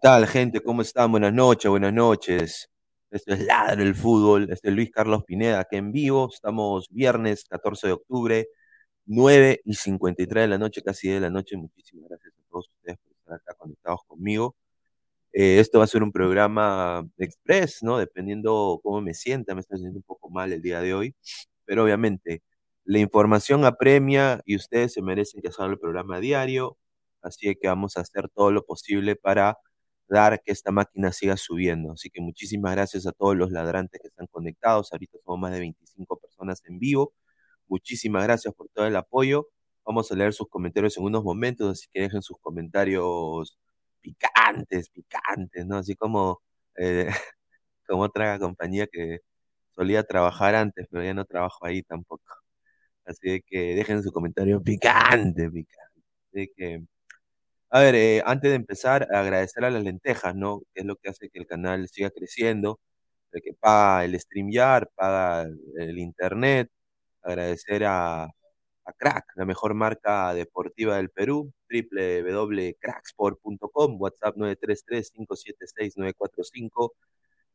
Tal, gente? ¿Cómo están? Buenas noches, buenas noches. Esto es Ladro el Fútbol. Este es Luis Carlos Pineda, aquí en vivo. Estamos viernes 14 de octubre, 9 y 53 de la noche, casi de la noche. Muchísimas gracias a todos ustedes por estar acá conectados conmigo. Eh, esto va a ser un programa express, ¿no? Dependiendo cómo me sienta, me está sintiendo un poco mal el día de hoy. Pero obviamente, la información apremia y ustedes se merecen que hagan el programa diario. Así que vamos a hacer todo lo posible para dar que esta máquina siga subiendo. Así que muchísimas gracias a todos los ladrantes que están conectados. Ahorita somos más de 25 personas en vivo. Muchísimas gracias por todo el apoyo. Vamos a leer sus comentarios en unos momentos, así que dejen sus comentarios picantes, picantes, ¿no? Así como, eh, como otra compañía que solía trabajar antes, pero ya no trabajo ahí tampoco. Así que dejen su comentario picante, picante. Así que a ver, eh, antes de empezar, agradecer a las lentejas, ¿no? Que es lo que hace que el canal siga creciendo, el que paga el StreamYard, paga el, internet. Agradecer a, a Crack, la mejor marca deportiva del Perú, www.cracksport.com, WhatsApp 933-576-945,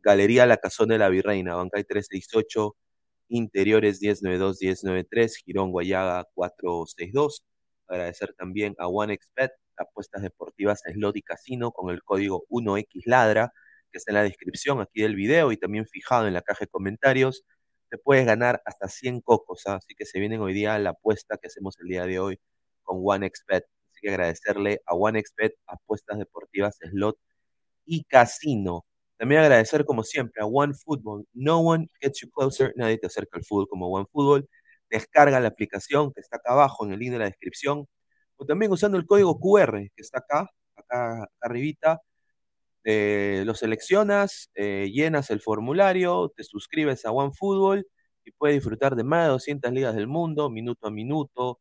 Galería La Cazón de la Virreina, Bancay 368, Interiores 1092-1093, Girón Guayaga 462. Agradecer también a OneXBet, apuestas deportivas Slot y Casino con el código 1XLadra, que está en la descripción aquí del video y también fijado en la caja de comentarios. Te puedes ganar hasta 100 cocos, ¿ah? así que se vienen hoy día la apuesta que hacemos el día de hoy con OneXBet. Así que agradecerle a OneXBet, apuestas deportivas Slot y Casino. También agradecer, como siempre, a OneFootball. No one gets you closer. Nadie te acerca al fútbol como OneFootball. Descarga la aplicación que está acá abajo en el link de la descripción o también usando el código QR que está acá, acá, arribita. Eh, lo seleccionas, eh, llenas el formulario, te suscribes a OneFootball y puedes disfrutar de más de 200 ligas del mundo, minuto a minuto,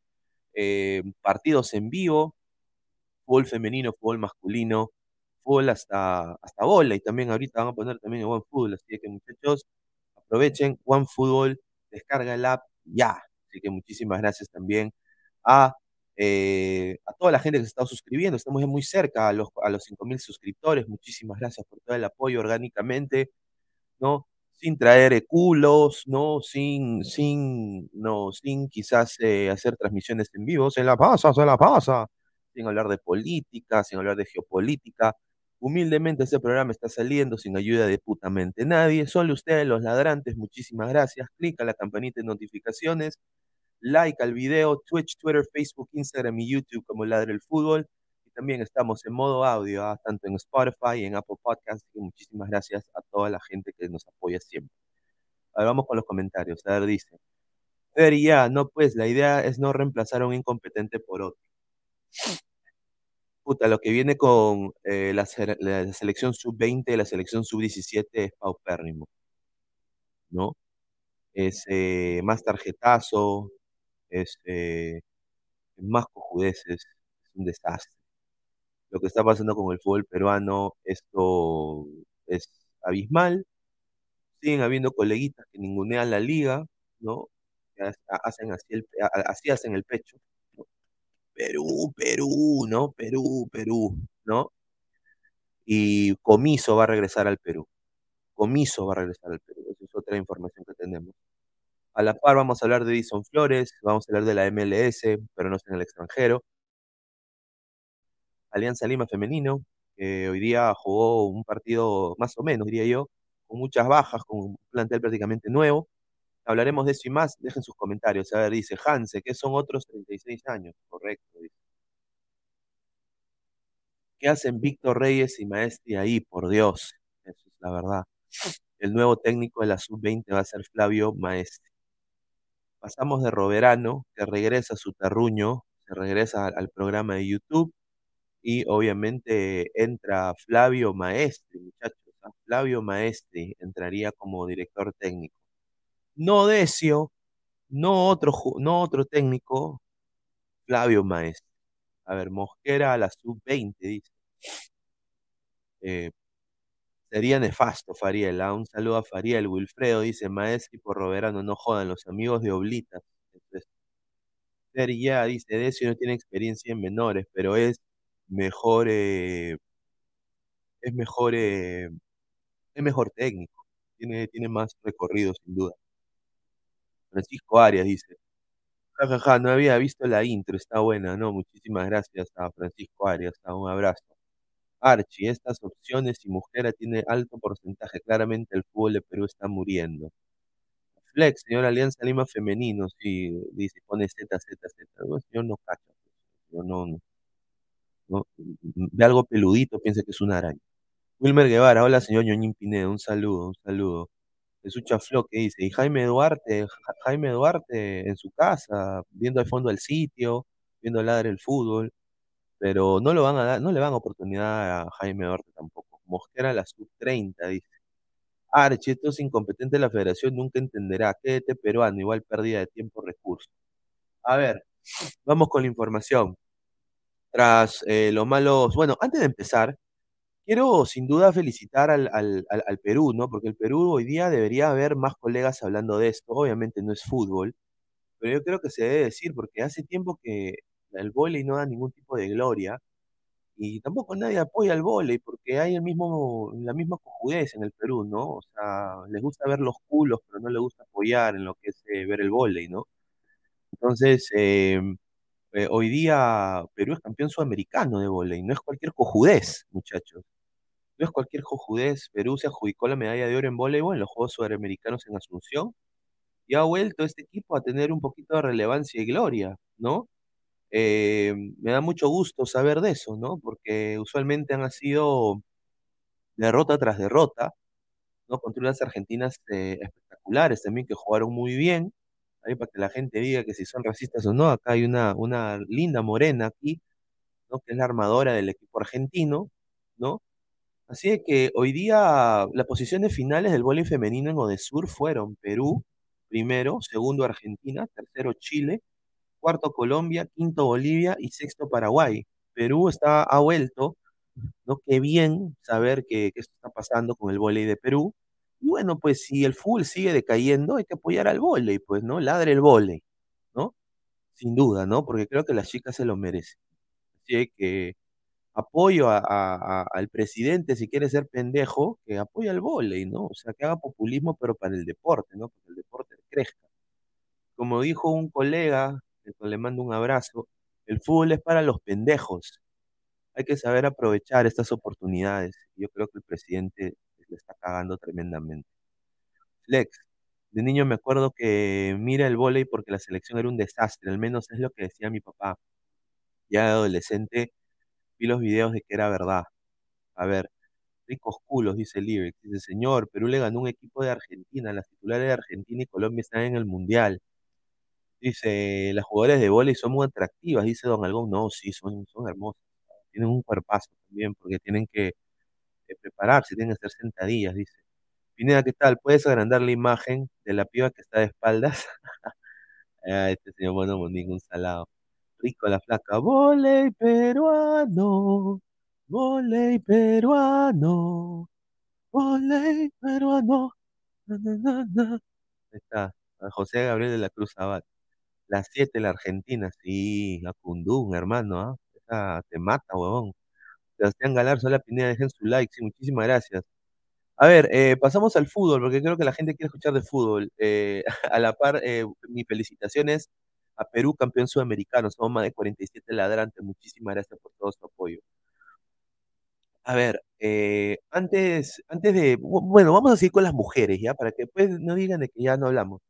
eh, partidos en vivo, fútbol femenino, fútbol masculino, fútbol hasta, hasta bola y también ahorita van a poner también OneFootball, así que muchachos, aprovechen OneFootball, descarga el app ya. Así que muchísimas gracias también a eh, a toda la gente que se está suscribiendo, estamos muy cerca a los, a los 5.000 suscriptores, muchísimas gracias por todo el apoyo orgánicamente, ¿no? Sin traer culos, ¿no? Sin, sin, no, sin quizás eh, hacer transmisiones en vivo, se la pasa, se la pasa, sin hablar de política, sin hablar de geopolítica. Humildemente este programa está saliendo sin ayuda de putamente nadie, solo ustedes los ladrantes, muchísimas gracias, clica la campanita de notificaciones, like al video, Twitch, Twitter, Facebook, Instagram y YouTube como Ladre el Fútbol. Y también estamos en modo audio, ¿ah? tanto en Spotify y en Apple Podcasts. Y muchísimas gracias a toda la gente que nos apoya siempre. Ahora vamos con los comentarios. A ver, dice. Pero no pues, la idea es no reemplazar a un incompetente por otro. Puta, lo que viene con eh, la, selección sub-20 y la selección sub-17 es paupérrimo, ¿no? Es eh, más tarjetazo, es eh, más cojudeces, es un desastre. Lo que está pasando con el fútbol peruano, esto es abismal. Siguen habiendo coleguitas que ningunean la liga, ¿no? hacen así, el, así hacen el pecho. Perú, Perú, ¿no? Perú, Perú, ¿no? Y Comiso va a regresar al Perú. Comiso va a regresar al Perú. Esa es otra información que tenemos. A la par vamos a hablar de Edison Flores, vamos a hablar de la MLS, pero no está en el extranjero. Alianza Lima Femenino, que hoy día jugó un partido más o menos, diría yo, con muchas bajas, con un plantel prácticamente nuevo. Hablaremos de eso y más. Dejen sus comentarios. A ver, dice Hanse, que son otros 36 años. Correcto, dice. ¿Qué hacen Víctor Reyes y Maestri ahí? Por Dios. Eso es la verdad. El nuevo técnico de la sub-20 va a ser Flavio Maestri. Pasamos de Roberano, que regresa a su terruño, se regresa al, programa de YouTube y obviamente entra Flavio Maestri, muchachos. ¿ah? Flavio Maestri entraría como director técnico. No Decio, no otro, no otro técnico, Flavio Maestri. A ver, Mosquera a la sub-20, dice. Eh, Sería nefasto, Fariel. ¿ah? Un saludo a Fariel. Wilfredo dice, Maestri por Roberano, no jodan, los amigos de Oblitas. ya dice, Decio no tiene experiencia en menores, pero es mejor, eh, es mejor, eh, es mejor técnico. Tiene, tiene más recorrido, sin duda. Francisco Arias dice, jajaja, no había visto la intro, está buena, ¿no? Muchísimas gracias a Francisco Arias, un abrazo. Archie, estas opciones y Mujera tiene alto porcentaje. Claramente el fútbol de Perú está muriendo. Flex, señor Alianza Lima Femenino, sí, dice, pone Z, Z, Z. No, señor no cacha. Yo no, no, Ve algo peludito, piensa que es una araña. Wilmer Guevara, hola señor Ñoñín Pinedo, un saludo, un saludo. Es un chaflo que dice, y Jaime Duarte, Jaime Duarte en su casa, viendo al fondo el sitio, viendo ladre el fútbol pero no lo van a dar, no le van oportunidad a Jaime Duarte tampoco. Mosquera la sub-30, dice. Archie, esto es incompetente la federación, nunca entenderá. Quédate peruano, igual pérdida de tiempo, recursos. A ver, vamos con la información. Tras eh, los malos, bueno, antes de empezar, quiero sin duda felicitar al, al, al, Perú, ¿no? Porque el Perú hoy día debería haber más colegas hablando de esto. Obviamente no es fútbol, pero yo creo que se debe decir, porque hace tiempo que el vóley no da ningún tipo de gloria y tampoco nadie apoya al vóley porque hay el mismo, la misma cojudez en el Perú, ¿no? O sea, les gusta ver los culos, pero no les gusta apoyar en lo que es eh, ver el vóley, ¿no? Entonces, em, eh, hoy día Perú es campeón sudamericano de vóley, no es cualquier cojudez, muchachos. No es cualquier cojudez. Perú se adjudicó la medalla de oro en voleibol en los Juegos Sudamericanos en Asunción y ha vuelto este equipo a tener un poquito de relevancia y gloria, ¿no? Eh, me da mucho gusto saber de eso, ¿no? Porque usualmente han sido derrota tras derrota, ¿no? Contra unas argentinas eh, espectaculares también que jugaron muy bien. Ahí para que la gente diga que si son racistas o no, acá hay una, una linda morena aquí, ¿no? Que es la armadora del equipo argentino, ¿no? Así que hoy día las posiciones finales del voleibol femenino en Odesur fueron Perú, primero, segundo Argentina, tercero Chile, cuarto Colombia, quinto Bolivia y sexto Paraguay. Perú está, ha vuelto, ¿no? Qué bien saber que, esto está pasando con el voleibol de Perú. Y bueno, pues si el fútbol sigue decayendo, hay que apoyar al voleibol, pues, ¿no? Ladre el voleibol, ¿no? sin duda, ¿no? Porque creo que las chicas se lo merecen. Así que apoyo a, al presidente si quiere ser pendejo, que apoye al volei, ¿no? O sea, que haga populismo, pero para el deporte, ¿no? Para que el deporte crezca. Como dijo un colega, le mando un abrazo, el fútbol es para los pendejos. Hay que saber aprovechar estas oportunidades. Yo creo que el presidente le está cagando tremendamente. Lex, de niño me acuerdo que mira el volei porque la selección era un desastre, al menos es lo que decía mi papá. Ya de adolescente vi los videos de que era verdad. A ver, ricos culos, dice Lyric. Dice, señor, Perú le ganó un equipo de Argentina. Las titulares de Argentina y Colombia están en el Mundial. Dice, las jugadoras de volei son muy atractivas, dice Don Algón. No, sí, son, son hermosas. Tienen un cuerpazo también, porque tienen que eh, prepararse, tienen que hacer sentadillas, dice. Pineda, ¿qué tal? ¿Puedes agrandar la imagen de la piba que está de espaldas? ah, este señor bueno, ningún salado. Rico la flaca. Voley peruano. Voley peruano. Voley peruano. Ahí está. José Gabriel de la Cruz Abad. Las 7, la Argentina. Sí, la Cundún, hermano. ¿ah? Esa te mata, huevón. Sebastián Galar, Sola Pineda, dejen su like. Sí, muchísimas gracias. A ver, eh, pasamos al fútbol, porque creo que la gente quiere escuchar de fútbol. Eh, a la par, eh, mis felicitaciones a Perú, campeón sudamericano. Somos más de 47 ladrantes. Muchísimas gracias por todo su apoyo. A ver, eh, antes, antes de, bueno, vamos a seguir con las mujeres, ¿ya? Para que después no digan de que ya no hablamos.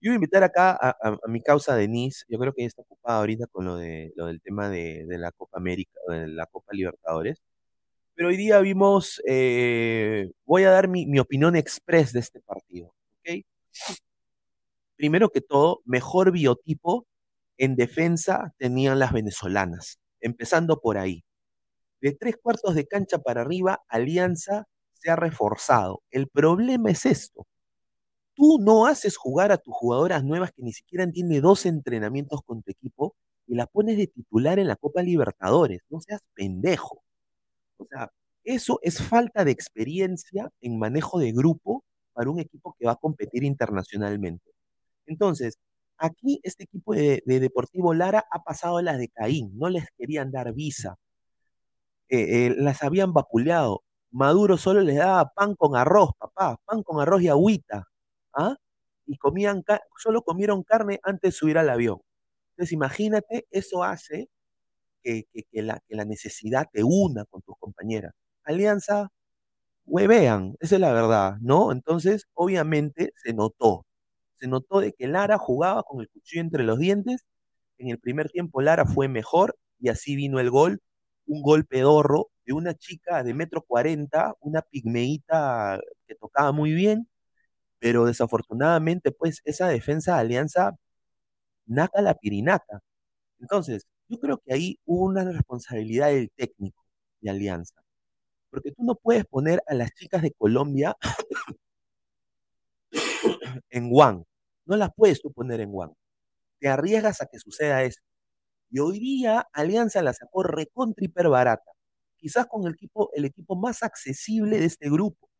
Yo voy a invitar acá a, mi causa Denise, yo creo que ella está ocupada ahorita con lo, de, lo del tema de, la Copa América, de la Copa Libertadores, pero hoy día vimos, eh, voy a dar mi, opinión express de este partido. Primero que todo, mejor biotipo en defensa tenían las venezolanas, empezando por ahí. De tres cuartos de cancha para arriba, Alianza se ha reforzado. El problema es esto. Tú no haces jugar a tus jugadoras nuevas que ni siquiera tienen dos entrenamientos con tu equipo y las pones de titular en la Copa Libertadores. No seas pendejo. O sea, eso es falta de experiencia en manejo de grupo para un equipo que va a competir internacionalmente. Entonces, aquí este equipo de, de Deportivo Lara ha pasado las de Caín, no les querían dar visa, eh, eh, las habían vapuleado. Maduro solo les daba pan con arroz, papá, pan con arroz y agüita, ¿ah? Y comían, solo comieron carne antes de subir al avión. Entonces, imagínate, eso hace que la necesidad te una con tus compañeras. Alianza, huevean, esa es la verdad, ¿no? Entonces, obviamente, se notó. Se notó de que Lara jugaba con el cuchillo entre los dientes. En el primer tiempo Lara fue mejor y así vino el gol. Un gol pedorro de una chica de metro cuarenta, una pigmeíta que tocaba muy bien, pero desafortunadamente, pues, esa defensa de Alianza naca la pirinaca. Entonces, yo creo que ahí hubo una responsabilidad del técnico de Alianza, porque tú no puedes poner a las chicas de Colombia en One, no las puedes tú poner en One, te arriesgas a que suceda eso. Y hoy día Alianza la sacó recontra hiper barata, quizás con el equipo, el equipo más accesible de este grupo,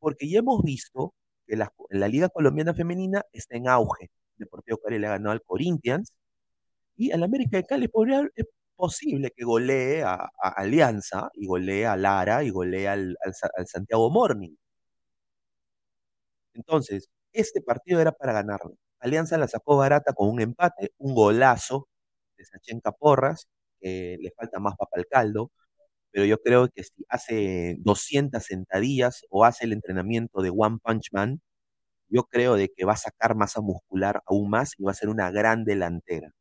porque ya hemos visto la, Liga Colombiana Femenina está en auge. Deportivo Cali le ganó al Corinthians, y al América de Cali es posible que golee a, Alianza y golee a Lara y golee al, al Sa- al Santiago Morning. Entonces, este partido era para ganarlo. Alianza la sacó barata con un empate, un golazo de Sachenka Porras, que le falta más papa al caldo, pero yo creo que si hace 200 sentadillas o hace el entrenamiento de One Punch Man, yo creo de que va a sacar masa muscular aún más y va a ser una gran delantera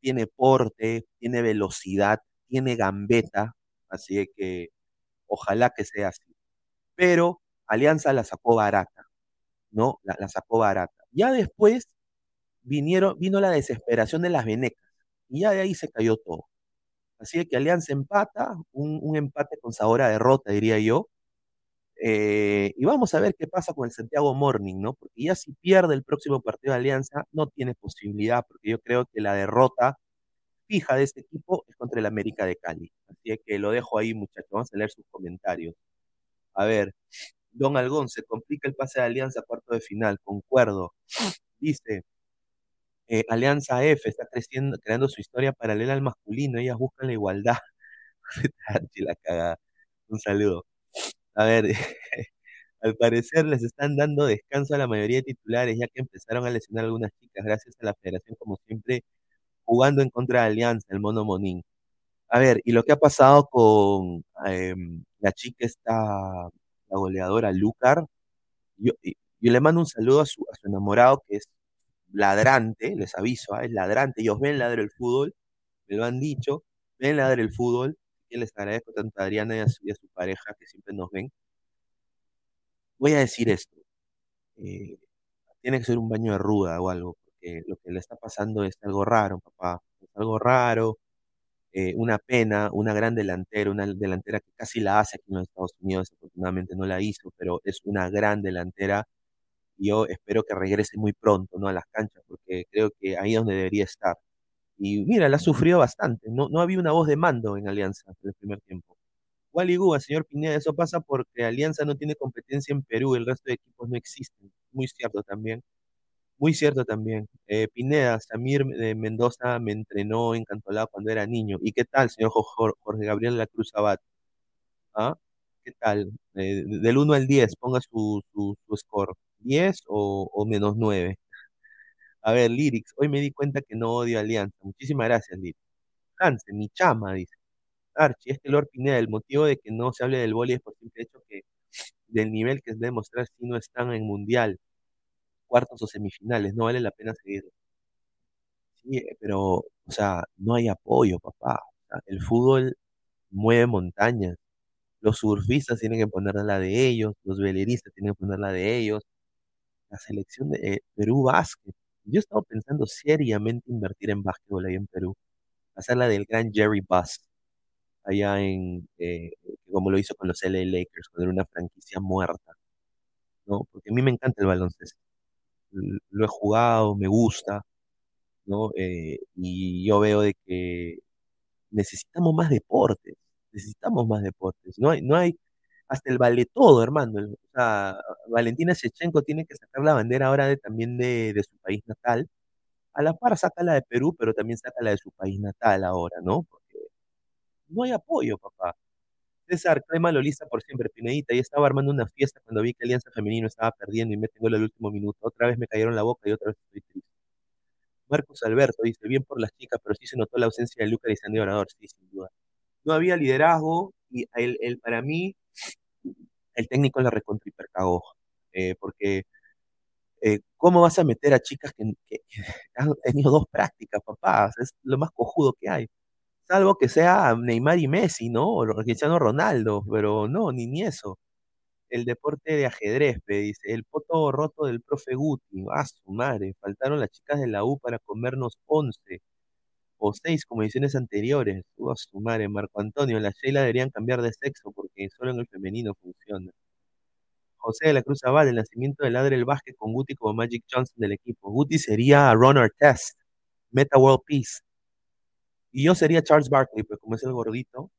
tiene porte, tiene velocidad, tiene gambeta, así que ojalá que sea así. Pero Alianza la sacó barata, ¿no? La, la sacó barata. Ya después vinieron, vino la desesperación de las venecas, y ya de ahí se cayó todo. Así que Alianza empata, un, un empate con sabor a derrota, diría yo. Eh, y vamos a ver qué pasa con el Santiago Morning, ¿no? Porque ya si pierde el próximo partido de Alianza, no tiene posibilidad, porque yo creo que la derrota fija de este equipo es contra el América de Cali. Así que lo dejo ahí, muchachos. Vamos a leer sus comentarios. A ver, Don Algón, se complica el pase de Alianza a cuarto de final, concuerdo. Dice, Eh, Alianza F está creciendo, creando su historia paralela al masculino. Ellas buscan la igualdad. cagada. Un saludo. A ver, al parecer les están dando descanso a la mayoría de titulares, ya que empezaron a lesionar algunas chicas, gracias a la federación, como siempre, jugando en contra de Alianza, el mono Monín. A ver, y lo que ha pasado con em, la chica esta, la goleadora Lucar, yo, yo le mando un saludo a su, a su enamorado, que es ladrante, les aviso, ¿ah? es ladrante, ellos ven ladrar el fútbol, me lo han dicho, ven ladrar el fútbol, y les agradezco tanto a Adriana y a, su, pareja que siempre nos ven. Voy a decir esto, eh, tiene que ser un baño de ruda o algo, porque lo que le está pasando es algo raro, papá, es algo raro, eh, una pena, una gran delantera, una delantera que casi la hace aquí en los Estados Unidos, afortunadamente no la hizo, pero es una gran delantera yo espero que regrese muy pronto, ¿no? A las canchas, porque creo que ahí es donde debería estar. Y mira, la sufrió bastante, no, no había una voz de mando en Alianza en el primer tiempo. Guba, señor Pineda, eso pasa porque Alianza no tiene competencia en Perú, el resto de equipos no existen. Muy cierto también. Muy cierto también. Eh, Pineda, Samir de Mendoza me entrenó en Cantolao cuando era niño. ¿Y qué tal, señor Jorge Gabriel la Cruz Abad? ¿Ah? ¿Qué tal? Eh, del 1 al 10, ponga su, su, su score. 10 o, menos 9. A ver, Lyrics, hoy me di cuenta que no odio Alianza. Muchísimas gracias, Lyrics. Hansen, mi chama, dice. Archie, es que Lord Pineda, el motivo de que no se hable del boli es por simple hecho que del nivel que es de demostrar si no están en mundial, cuartos o semifinales, no vale la pena seguirlo. Sí, pero, o sea, no hay apoyo, papá. el fútbol mueve montañas. Los surfistas tienen que poner la de ellos, los veleristas tienen que poner la de ellos, la selección de eh, Perú Básquet. Yo he estado pensando seriamente invertir en básquetbol ahí en Perú, hacer la del gran Jerry Buss, allá en, eh, como lo hizo con los LA Lakers, cuando era una franquicia muerta, ¿no? Porque a mí me encanta el baloncesto. Lo he jugado, me gusta, ¿no? Eh, y yo veo que necesitamos más deportes, necesitamos más deportes. No hay, no hay, hasta el vale todo, hermano. O sea, Valentina Shechenko tiene que sacar la bandera ahora de, también de, su país natal. A la par saca la de Perú, pero también saca la de su país natal ahora, ¿no? Porque no hay apoyo, papá. César, crema lolista por siempre, Pinedita. Y estaba armando una fiesta cuando vi que Alianza Femenino estaba perdiendo y me tengo el último minuto. Otra vez me cayeron la boca y otra vez estoy triste. Marcos Alberto dice, bien por las chicas, pero sí se notó la ausencia de Lucas y Sandy Orador, sí, sin duda. No había liderazgo y el, el para mí el técnico la recontra hipercagó, eh, porque eh, ¿cómo vas a meter a chicas que, han tenido dos prácticas, papá? Es lo más cojudo que hay. Salvo que sea Neymar y Messi, ¿no? O Cristiano Ronaldo, pero no, ni, ni eso. El deporte de ajedrez, dice, el poto roto del profe Guti, a su madre, faltaron las chicas de la U para comernos 11 o 6 como ediciones anteriores. a su madre, Marco Antonio, las Sheila deberían cambiar de sexo porque solo en el femenino funciona. José de la Cruz Abad, el nacimiento del Ladre el Vázquez con Guti como Magic Johnson del equipo. Guti sería Ron Test, Meta World Peace. Y yo sería Charles Barkley, pues como es el gordito,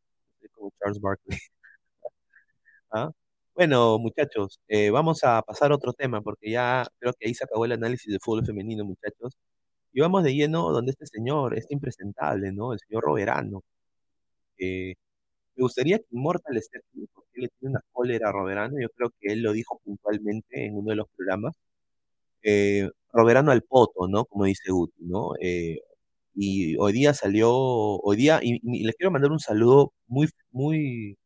como Charles Barkley. ¿Ah? Bueno, muchachos, eh, vamos a pasar a otro tema porque ya creo que ahí se acabó el análisis del fútbol femenino, muchachos. Y vamos de lleno donde este señor, este impresentable, ¿no? El señor Roberano. Eh, me gustaría que Immortal esté aquí, porque él le tiene una cólera a Roberano. Yo creo que él lo dijo puntualmente en uno de los programas. Eh, Roberano al poto, ¿no? Como dice Guti, ¿no? Eh, y hoy día salió, hoy día, y, les quiero mandar un saludo muy, muy,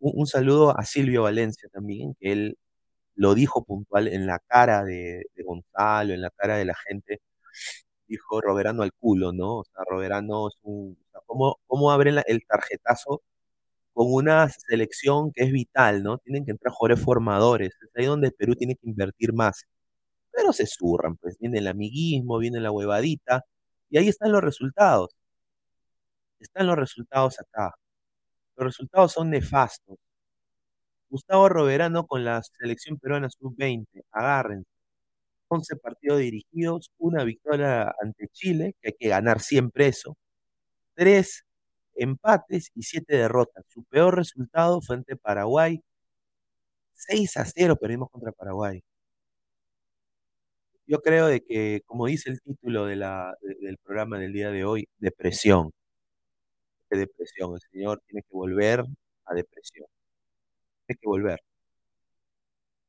un, saludo a Silvio Valencia también, que él lo dijo puntual en la cara de, Gonzalo, en la cara de la gente, dijo Roberano al culo, ¿no? O sea, Roberano es un, ¿cómo, cómo abren el tarjetazo con una selección que es vital, ¿no? Tienen que entrar jugadores formadores, es ahí donde Perú tiene que invertir más. Pero se zurran, pues viene el amiguismo, viene la huevadita, y ahí están los resultados. Están los resultados acá. Los resultados son nefastos. Gustavo Roberano con la selección peruana sub-20, agárrense. 11 partidos dirigidos, una victoria ante Chile, que hay que ganar siempre eso. Tres empates y siete derrotas. Su peor resultado fue ante Paraguay. 6 a 0 perdimos contra Paraguay. yo creo de que, como dice el título de la, de- del programa del día de hoy, depresión. ¿Qué depresión? El señor tiene que volver a depresión. Tiene que volver.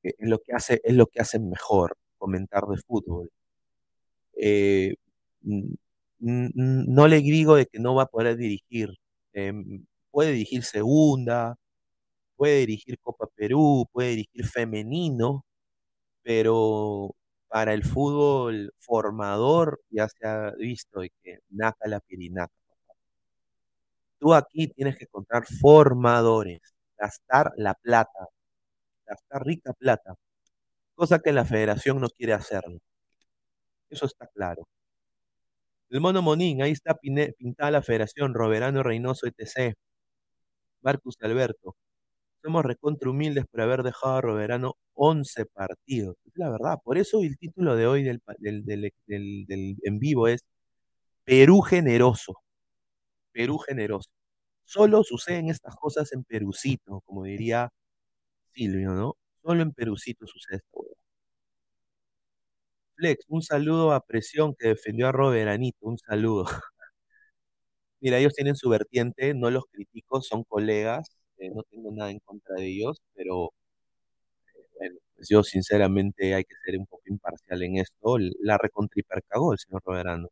Eh, Es lo que hace, es lo que hace mejor comentar de fútbol. Eh, no le digo de que no va a poder dirigir. Eh, puede dirigir segunda, puede dirigir Copa Perú, puede dirigir femenino, pero para el fútbol formador ya se ha visto de que naca la pirinaca. Tú aquí tienes que encontrar formadores, gastar la plata, gastar rica plata, cosa que la federación no quiere hacerlo. Eso está claro. El mono Monín, ahí está pintada la federación, Roberano Reynoso, etc. Marcus Alberto. Somos recontra humildes por haber dejado a Roberano 11 partidos. Es la verdad. Por eso el título de hoy del- del- del en vivo es Perú generoso. Perú generoso. Solo suceden estas cosas en Perucito, como diría Silvio, ¿no? Solo en Perucito sucede esto. huevón. Flex, un saludo a Presión que defendió a Roberanito. Un saludo. Mira, ellos tienen su vertiente, no los critico, son colegas, eh, no tengo nada en contra de ellos, pero bueno, pues yo sinceramente hay que ser un poco imparcial en esto. La recontripercagó el señor Roberano.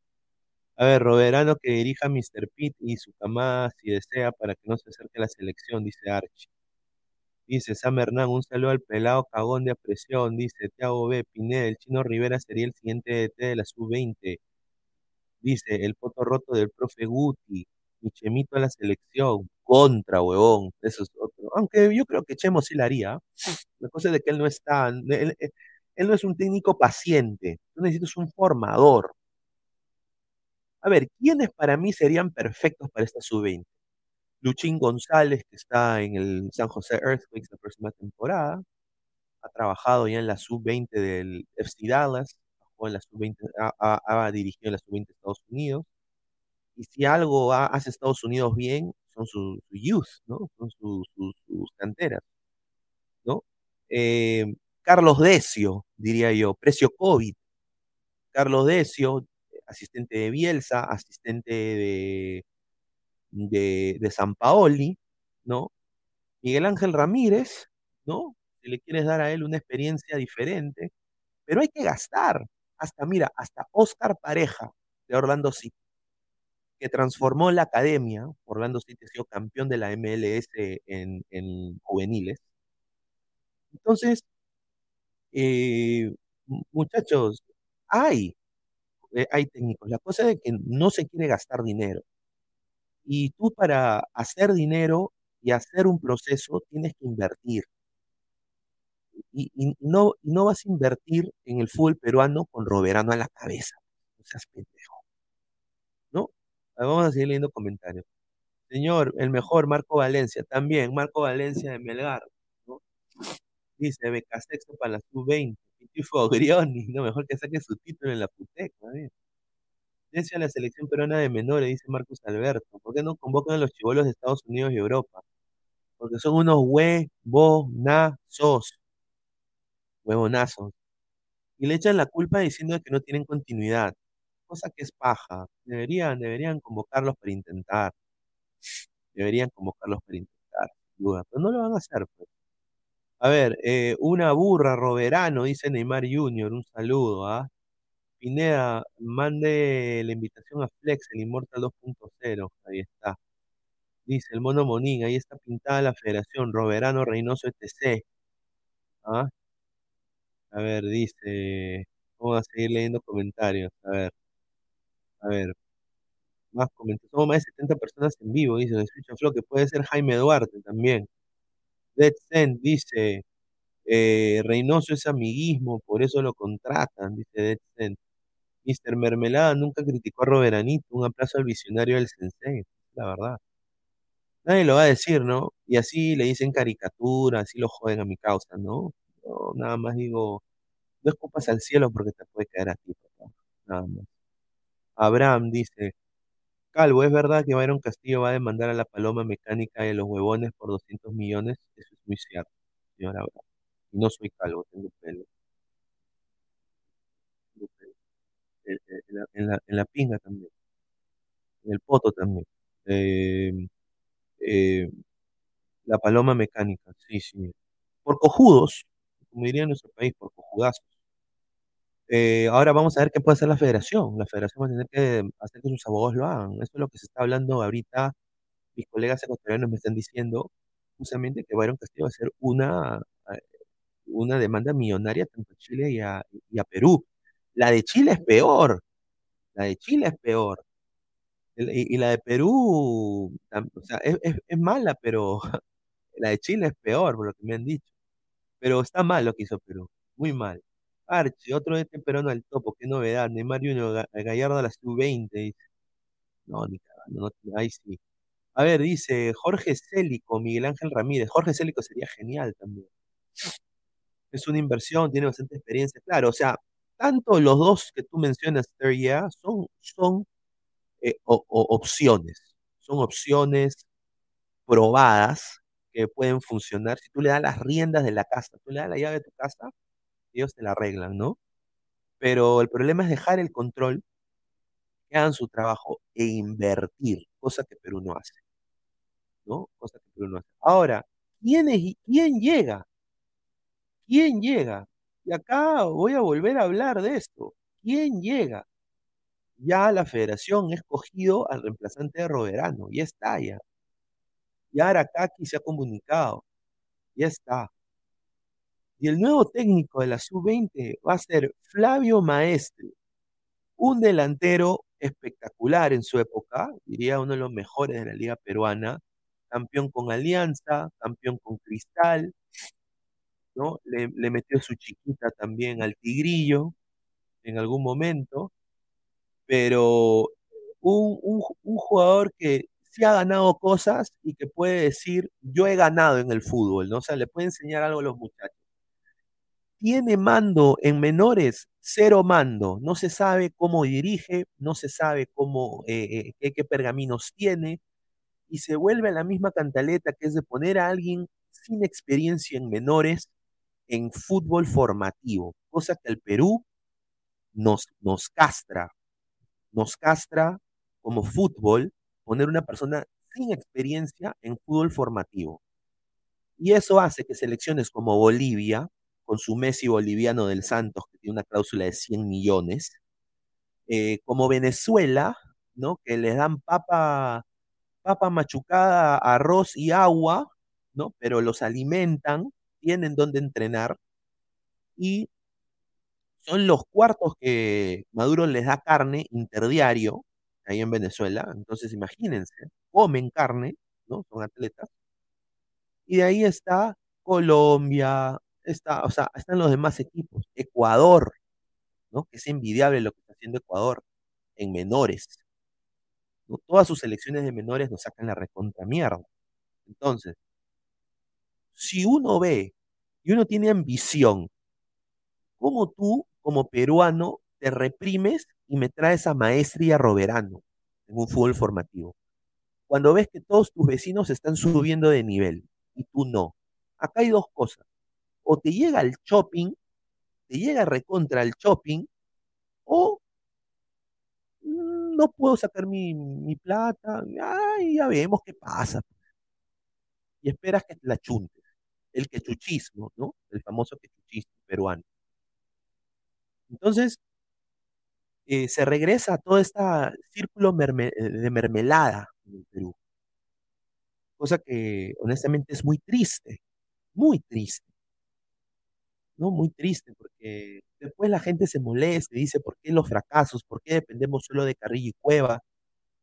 A ver, Roberano que dirija a Mr. Pitt y su camada si desea para que no se acerque a la selección, dice Archie. Dice Sam Hernán, un saludo al pelado cagón de presión, dice Thiago B. Pineda, el chino Rivera sería el siguiente DT de la sub-20. Dice, el poto roto del profe Guti, mi Chemito a la selección, contra, huevón, eso es otro. Aunque yo creo que Chemo sí la haría. La cosa es de que él no está, él, él- él no es un técnico paciente, tú necesitas un formador. A ver, ¿quiénes para mí serían perfectos para esta sub-20? Luchín González, que está en el San José Earthquakes la próxima temporada, ha trabajado ya en la sub-20 del FC Dallas, en la sub-20, ha, ha- dirigido en la sub-20 de Estados Unidos, y si algo ha- hace Estados Unidos bien, son su, su youth, ¿no? Son su- su- sus canteras, ¿no? Eh, Carlos Decio, diría yo, precio COVID. Carlos Decio, asistente de Bielsa, asistente de, de, San Paoli, ¿no? Miguel Ángel Ramírez, ¿no? Si le quieres dar a él una experiencia diferente, pero hay que gastar. Hasta, mira, hasta Oscar Pareja de Orlando City, que transformó la academia, Orlando City ha sido campeón de la MLS en, en juveniles. Entonces, eh, muchachos, hay, eh, hay técnicos. La cosa es que no se quiere gastar dinero. Y tú para hacer dinero y hacer un proceso tienes que invertir. Y, y no, y no vas a invertir en el fútbol peruano con Roberano a la cabeza. No seas pendejo. ¿No? A ver, Vamos a seguir leyendo comentarios. Señor, el mejor, Marco Valencia. También, Marco Valencia de Melgar. ¿no? Dice, beca sexto para la sub-20. Pitufo Grioni. No, mejor que saque su título en la PUTEC. ¿no? Dense a la selección peruana de menores, dice Marcos Alberto. ¿Por qué no convocan a los chivolos de Estados Unidos y Europa? Porque son unos huevonazos. Huevonazos. Y le echan la culpa diciendo que no tienen continuidad. Cosa que es paja. Deberían, deberían convocarlos para intentar. Deberían convocarlos para intentar. Pero no lo van a hacer, pues. A ver, eh, una burra, Roberano, dice Neymar Jr. Un saludo, ¿ah? Pineda, mande la invitación a Flex, el Immortal 2.0. Ahí está. Dice el Mono Monín, ahí está pintada la federación, Roberano Reynoso ETC. ¿Ah? A ver, dice. Vamos a seguir leyendo comentarios. A ver, a ver. Más comentarios. Somos más de 70 personas en vivo, dice el Switch Flow, que puede ser Jaime Duarte también. Dead Zen dice. eh, Reynoso es amiguismo, por eso lo contratan, dice Dead Zen. Mr. Mermelada nunca criticó a Roberanito. Un aplauso al visionario del Sensei, la verdad. Nadie lo va a decir, ¿no? Y así le dicen caricatura, así lo joden a mi causa, ¿no? Yo nada más digo, no escupas al cielo porque te puede caer a ti, papá. Nada más. Abraham dice, Calvo, ¿es verdad que Byron Castillo va a demandar a la paloma mecánica de los huevones por 200 millones? Eso es muy cierto, señor Abraham. Y no soy calvo, tengo pelo. Tengo en, la, en, la, en la pinga también, en el poto también. Eh, eh, la paloma mecánica, sí, sí. Por cojudos, como diría en nuestro país, por cojudazos. Eh, ahora vamos a ver qué puede hacer la federación. La federación va a tener que hacer que sus abogados lo hagan. Eso es lo que se está hablando ahorita. Mis colegas ecuatorianos me están diciendo justamente que Byron Castillo va a hacer una, una demanda millonaria tanto a Chile y a, y a Perú. La de Chile es peor. La de Chile es peor. Y, la de Perú, o sea, es, mala, pero la de Chile es peor, por lo que me han dicho. Pero está mal lo que hizo Perú, muy mal. Arche, otro de este peruano al topo, qué novedad. Neymar Junior, Gallardo a la sub-20. No, ni cagando, no, ahí sí. A ver, dice Jorge Célico, Miguel Ángel Ramírez. Jorge Célico sería genial también. Es una inversión, tiene bastante experiencia. Claro, o sea, tanto los dos que tú mencionas, son, son eh, opciones. Son opciones probadas que pueden funcionar. Si tú le das las riendas de la casa, tú le das la llave de tu casa, ellos te la arreglan, ¿no? Pero el problema es dejar el control, que hagan su trabajo e invertir, cosa que Perú no hace. ¿No? Cosa que Perú no hace. Ahora, ¿quién, es, quién llega? ¿Quién llega? Y acá voy a volver a hablar de esto. ¿Quién llega? Ya la federación ha escogido al reemplazante de Roberano, ya está ya. Y Aracaki se ha comunicado, ya está. Y el nuevo técnico de la sub-20 va a ser Flavio Maestre, un delantero espectacular en su época, diría uno de los mejores de la liga peruana, campeón con Alianza, campeón con Cristal, ¿no? Le, metió su chiquita también al Tigrillo en algún momento, pero un, jugador que sí ha ganado cosas y que puede decir, yo he ganado en el fútbol, ¿no? O sea, le puede enseñar algo a los muchachos tiene mando en menores, cero mando. No se sabe cómo dirige, no se sabe cómo, eh, eh, qué pergaminos tiene, y se vuelve a la misma cantaleta que es de poner a alguien sin experiencia en menores en fútbol formativo, cosa que el Perú nos, nos castra, nos castra como fútbol poner una persona sin experiencia en fútbol formativo. Y eso hace que selecciones como Bolivia, con su Messi boliviano del Santos, que tiene una cláusula de 100 millones, eh, como Venezuela, ¿no? que les dan papa, papa machucada, arroz y agua, ¿no? pero los alimentan, tienen donde entrenar, y son los cuartos que Maduro les da carne interdiario, ahí en Venezuela, entonces imagínense, comen carne, ¿no? Son atletas. Y de ahí está Colombia, está, o sea, están los demás equipos. Ecuador, ¿no? Que es envidiable lo que está haciendo Ecuador en menores. ¿no? Todas sus selecciones de menores nos sacan la recontra mierda. Entonces, si uno ve y uno tiene ambición, ¿cómo tú, como peruano, te reprimes y me traes a maestría Roberano en un fútbol formativo? Cuando ves que todos tus vecinos están subiendo de nivel y tú no. Acá hay dos cosas o te llega el shopping, te llega recontra el shopping, o mm, no puedo sacar mi, plata, ay, ya vemos qué pasa. Y esperas que la chuntes. El quechuchismo, ¿no? El famoso quechuchismo peruano. Entonces, eh, se regresa a todo este círculo merme de mermelada en el Perú. Cosa que honestamente es muy triste, muy triste. ¿no? Muy triste, porque después la gente se molesta y dice, ¿por qué los fracasos? ¿Por qué dependemos solo de Carrillo y Cueva?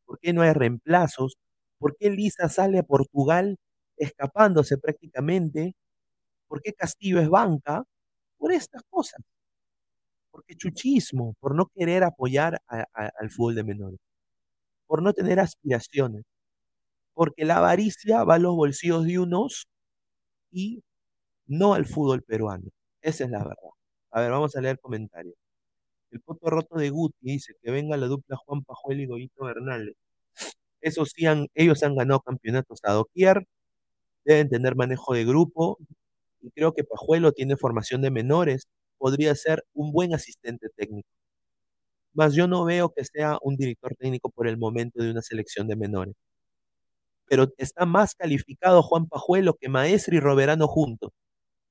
¿Por qué no hay reemplazos? ¿Por qué Lisa sale a Portugal escapándose prácticamente? ¿Por qué Castillo es banca? Por estas cosas. Porque chuchismo, por no querer apoyar al fútbol de menores, por no tener aspiraciones, porque la avaricia va a los bolsillos de unos y no al fútbol peruano. Esa es la verdad. A ver, vamos a leer comentarios. El poto roto de Guti dice que venga la dupla Juan Pajuel y Goyito Bernal. Eso sí, han, ellos han ganado campeonatos a doquier, deben tener manejo de grupo, y creo que Pajuelo tiene formación de menores, podría ser un buen asistente técnico. Más yo no veo que sea un director técnico por el momento de una selección de menores. Pero está más calificado Juan Pajuelo que Maestri y Roberano juntos.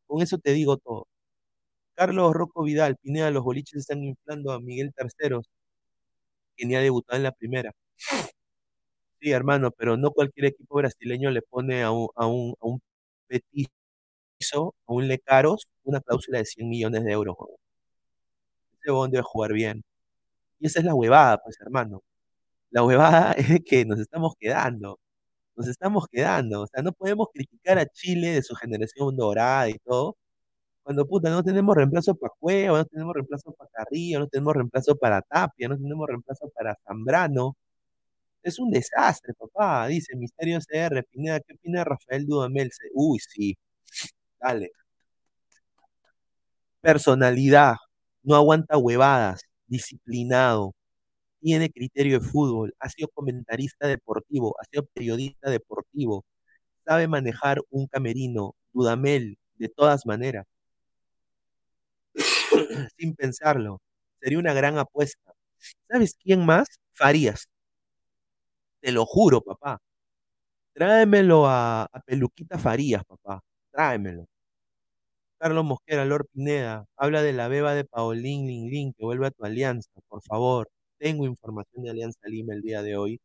Con eso te digo todo. Carlos Rocco Vidal, Pineda, los boliches están inflando a Miguel Terceros, que ni ha debutado en la primera. Sí, hermano, pero no cualquier equipo brasileño le pone a un, a un, a un petizo, a un Lecaros, una cláusula de 100 millones de euros. Ese bon debe jugar bien. Y esa es la huevada, pues, hermano. La huevada es que nos estamos quedando. Nos estamos quedando. O sea, no podemos criticar a Chile de su generación dorada y todo. Cuando puta, no tenemos reemplazo para Cueva, no tenemos reemplazo para Carrillo, no tenemos reemplazo para Tapia, no tenemos reemplazo para Zambrano. Es un desastre, papá. Dice Misterio CR, Pineda, ¿qué opina Rafael Dudamel? Uy, sí. Dale. Personalidad. No aguanta huevadas. Disciplinado. Tiene criterio de fútbol. Ha sido comentarista deportivo. Ha sido periodista deportivo. Sabe manejar un camerino. Dudamel, de todas maneras. Sin pensarlo. Sería una gran apuesta. ¿Sabes quién más? Farías. Te lo juro, papá. Tráemelo a, a Peluquita Farías, papá. Tráemelo. Carlos Mosquera, Lord Pineda, habla de la beba de Paulín Lin Lin, que vuelve a tu alianza, por favor. Tengo información de Alianza Lima el día de hoy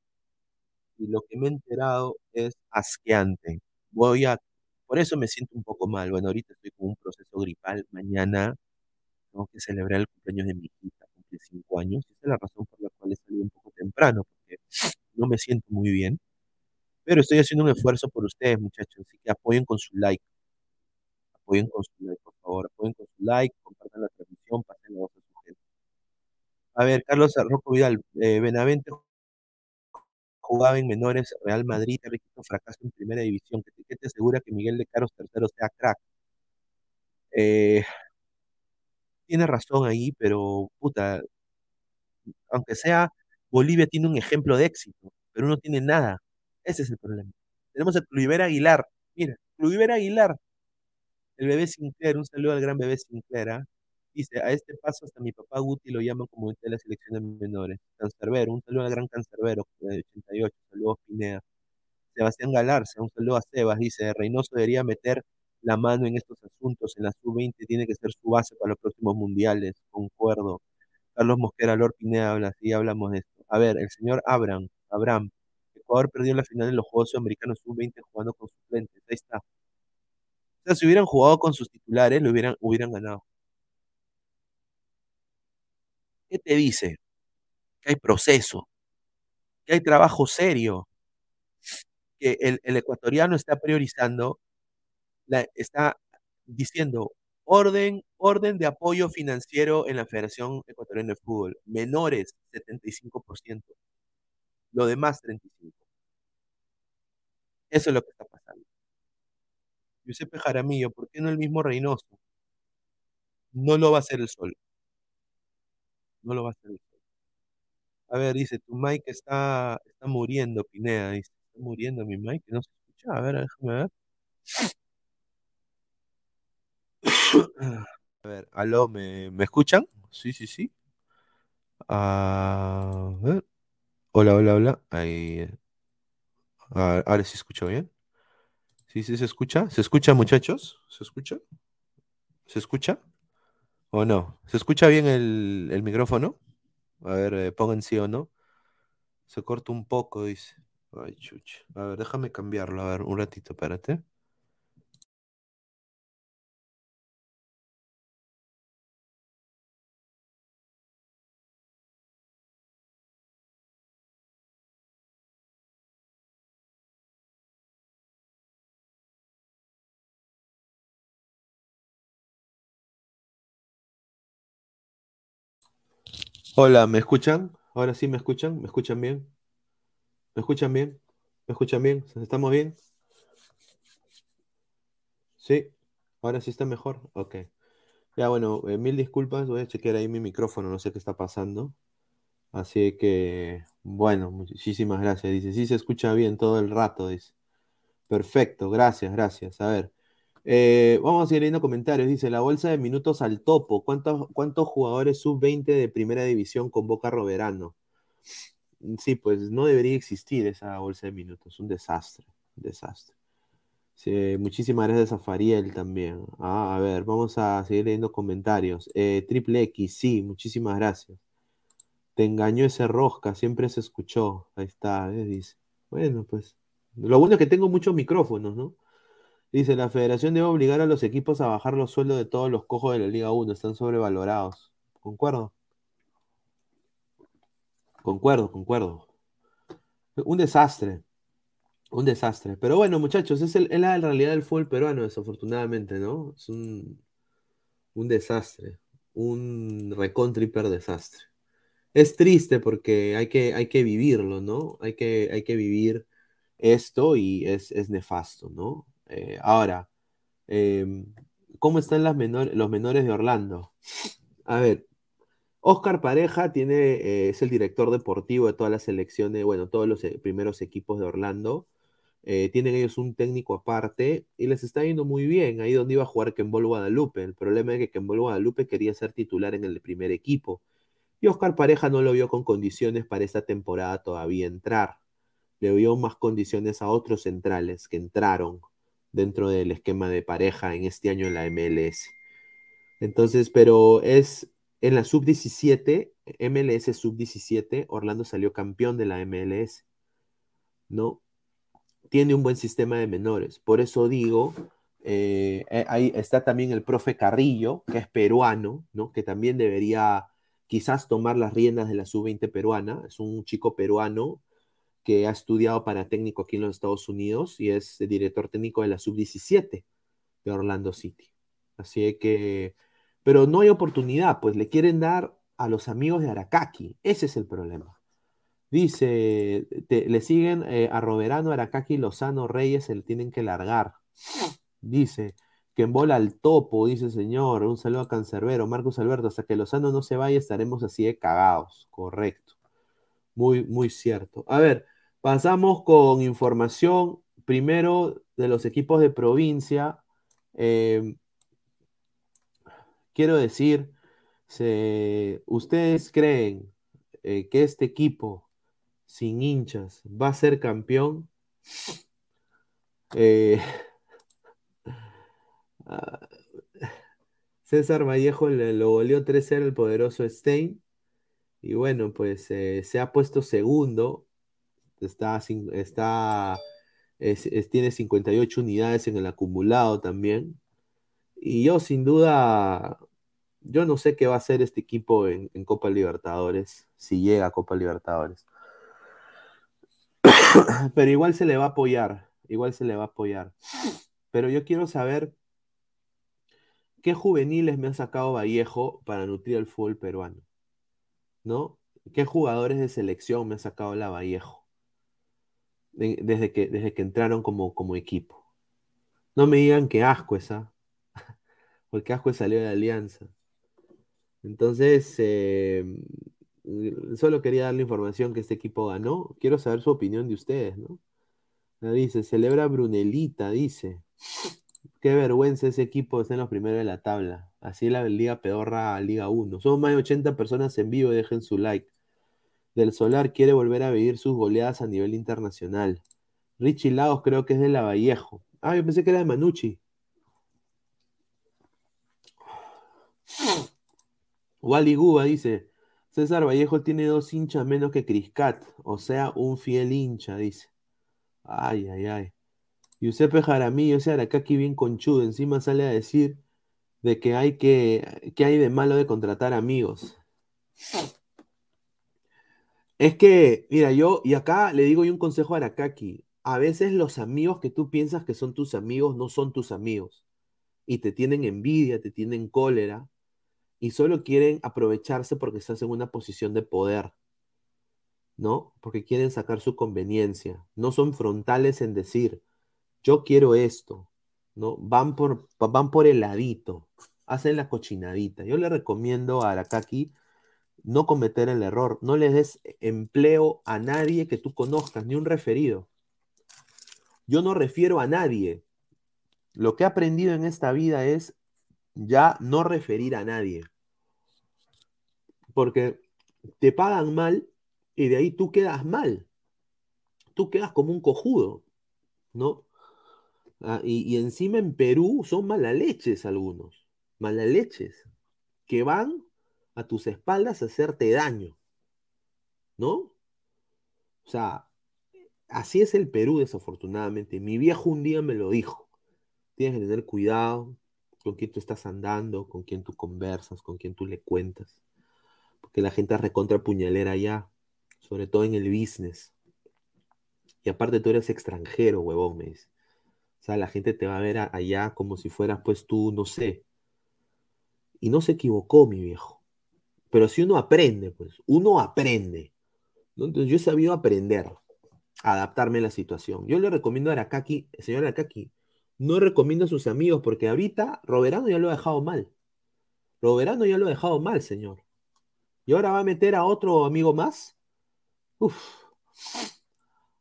y lo que me he enterado es asqueante. Voy a, por eso me siento un poco mal. Bueno, ahorita estoy con un proceso gripal. Mañana tengo que celebrar el cumpleaños de mi hija, cumple cinco años. Esa es la razón por la cual he salido un poco temprano, no me siento muy bien. Pero estoy haciendo un esfuerzo por ustedes, muchachos, así que apoyen con su like. Apoyen con su like, por favor. Apoyen con su like, compartan la transmisión, pasen la voz a su gente. A ver, Carlos Rocco Vidal, eh, Benavente jugaba en menores, Real Madrid, Riquito fracaso en primera división. ¿Qué te, qué te asegura que Miguel de Caros tercero sea crack? Eh, tiene razón ahí, pero puta, aunque sea, Bolivia tiene un ejemplo de éxito, pero no tiene nada. Ese es el problema. Tenemos a Cluiver Aguilar. Mira, Cluiver Aguilar, el bebé Sinclair, un saludo al gran bebé Sinclair. ¿ah? Dice, a este paso hasta mi papá Guti lo llaman como de la selección de menores. Cancerbero, un saludo al gran Cancerbero, de 88, saludos Pineda. Sebastián Galarza, un saludo a Sebas, dice, Reynoso debería meter la mano en estos asuntos, en la sub-20 tiene que ser su base para los próximos mundiales, concuerdo. Carlos Mosquera, Lord Pineda habla, sí, hablamos de esto. A ver, el señor Abraham, Abraham, Ecuador perdió la final en los Juegos Sudamericanos sub-20 jugando con suplentes, ahí está. O sea, si hubieran jugado con sus titulares, lo hubieran, hubieran ganado. ¿Qué te dice? Que hay proceso, que hay trabajo serio, que el, el ecuatoriano está priorizando, está diciendo orden, orden de apoyo financiero en la Federación Ecuatoriana de Fútbol, menores 75%, lo demás 35%. Eso es lo que está pasando. Giuseppe Jaramillo, ¿por qué no el mismo Reynoso? No lo va a hacer el sol. No lo va a hacer el sol. A ver, dice, tu mic está, está muriendo, Pineda. Dice, está muriendo mi mic, no se escucha. A ver, déjame ver. A ver, aló, ¿me, ¿me escuchan? Sí, sí, sí. A ver. Hola, hola, hola. Ahí. A- ahora sí escucho bien. Sí, sí, se escucha. ¿Se escucha, muchachos? ¿Se escucha? ¿Se escucha? ¿O no? ¿Se escucha bien el, el micrófono? A ver, eh, pongan sí o no. Se corta un poco, dice. Ay, chucha. A ver, déjame cambiarlo. A ver, un ratito, espérate. Hola, ¿me escuchan? Ahora sí me escuchan. ¿Me escuchan bien? ¿Me escuchan bien? ¿Me escuchan bien? ¿Estamos bien? Sí. Ahora sí está mejor. Ok. Ya, bueno, eh, mil disculpas. Voy a chequear ahí mi micrófono. No sé qué está pasando. Así que, bueno, muchísimas gracias. Dice, sí se escucha bien todo el rato. Dice. Perfecto, gracias, gracias. A ver, Eh, vamos a seguir leyendo comentarios. Dice, la bolsa de minutos al topo. ¿Cuántos, jugadores sub-20 de primera división convoca Roberano? Sí, pues no debería existir esa bolsa de minutos. Un desastre, desastre. Muchísimas gracias a Fariel también. Ah, a ver, vamos a seguir leyendo comentarios. Eh, Triple X, sí, muchísimas gracias. Te engañó ese rosca, siempre se escuchó. Ahí está, ¿ves? dice. Bueno, pues. Lo bueno es que tengo muchos micrófonos, ¿no? Dice, la federación debe obligar a los equipos a bajar los sueldos de todos los cojos de la Liga 1, están sobrevalorados. ¿Concuerdo? Concuerdo, concuerdo. Un desastre. Un desastre. Pero bueno, muchachos, es, el- es la realidad del fútbol peruano, desafortunadamente, ¿no? Es un, un desastre. Un recontra hiper desastre. Es triste porque hay que, hay que vivirlo, ¿no? Hay que, hay que vivir esto y es, es nefasto, ¿no? Eh, ahora, em, ¿cómo están los menores de Orlando? A ver, Oscar Pareja tiene, eh, es el director deportivo de todas las selecciones, bueno, todos los eh, primeros equipos de Orlando. Tienen ellos un técnico aparte y les está yendo muy bien. Ahí donde iba a jugar Kembol Guadalupe. El problema es que Kembol Guadalupe quería ser titular en el primer equipo. Y Oscar Pareja no lo vio con condiciones para esta temporada todavía entrar. Le vio más condiciones a otros centrales que entraron dentro del esquema de pareja en este año en la MLS. Entonces, pero es en la sub-17, MLS sub-17, Orlando salió campeón de la MLS, ¿no? Tiene un buen sistema de menores. Por eso digo, eh, eh, ahí está también el profe Carrillo, que es peruano, ¿no? Que también debería quizás tomar las riendas de la sub-20 peruana. Es un chico peruano que ha estudiado para técnico aquí en los Estados Unidos y es el director técnico de la sub-17 de Orlando City. Así que, pero no hay oportunidad, pues le quieren dar a los amigos de Arakaki. Ese es el problema. Dice, le siguen eh, a Roberano, Arakaki, Lozano, Reyes, se le tienen que largar. Dice, que en bola al topo, dice señor. Un saludo a Cancerbero, Marcos Alberto, hasta que Lozano no se vaya estaremos así de cagados. Correcto. Muy, muy cierto. A ver, pasamos con información primero de los equipos de provincia. Eh, quiero decir, se- ¿ustedes creen eh, que este equipo sin hinchas va a ser campeón? Eh, ah, César Vallejo le, lo goleó 3-0 el poderoso Stein. Y bueno, pues eh, se ha puesto segundo. Está, tiene 58 unidades en el acumulado también. Y yo sin duda, yo no sé qué va a hacer este equipo en, en Copa Libertadores, si llega a Copa Libertadores. Pero igual se le va a apoyar, igual se le va a apoyar. Pero yo quiero saber qué juveniles me ha sacado Vallejo para nutrir el fútbol peruano, ¿no? ¿Qué jugadores de selección me ha sacado la Vallejo de- desde que, desde que entraron como, como equipo? No me digan que asco esa, porque asco salió de Alianza. Entonces, eh, solo quería darle información que este equipo ganó. Quiero saber su opinión de ustedes, ¿no? Dice, celebra Brunelita, dice. Qué vergüenza ese equipo está en los primeros de la tabla. Así la Liga Pedorra Liga 1. Somos más de 80 personas en vivo, dejen su like. Del Solar quiere volver a vivir sus goleadas a nivel internacional. Richie Lagos creo que es de la Vallejo. Ah, yo pensé que era de Manucci. Wally Guba dice, César Vallejo tiene dos hinchas menos que Criscat, o sea, un fiel hincha, dice. Ay, ay, ay. Giuseppe Jaramillo, ese Aracaki bien conchudo, encima sale a decir de que hay que, que hay de malo de contratar amigos. Es que, mira, yo, y acá le digo yo un consejo a Arakaki, a veces los amigos que tú piensas que son tus amigos no son tus amigos, y te tienen envidia, te tienen cólera, y solo quieren aprovecharse porque estás en una posición de poder, ¿no? Porque quieren sacar su conveniencia, no son frontales en decir, yo quiero esto, ¿no? Van por, van por el ladito, hacen la cochinadita. Yo le recomiendo a Arakaki no cometer el error, no le des empleo a nadie que tú conozcas, ni un referido. Yo no refiero a nadie, lo que he aprendido en esta vida es ya no referir a nadie. Porque te pagan mal y de ahí tú quedas mal. Tú quedas como un cojudo, ¿no? Ah, y, y encima en Perú son malaleches algunos, malaleches, que van a tus espaldas a hacerte daño, ¿no? O sea, así es el Perú, desafortunadamente. Mi viejo un día me lo dijo. Tienes que tener cuidado con quién tú estás andando, con quién tú conversas, con quién tú le cuentas. Porque la gente recontra puñalera allá, sobre todo en el business. Y aparte tú eres extranjero, huevón, me dice. La gente te va a ver allá como si fueras, pues tú, no sé. Y no se equivocó, mi viejo. Pero si uno aprende, pues, uno aprende. ¿no? Entonces yo he sabido aprender, adaptarme a la situación. Yo le recomiendo a Arakaki, señor Arakaki, no recomiendo a sus amigos porque ahorita Roberano ya lo ha dejado mal. Roberano ya lo ha dejado mal, señor. Y ahora va a meter a otro amigo más.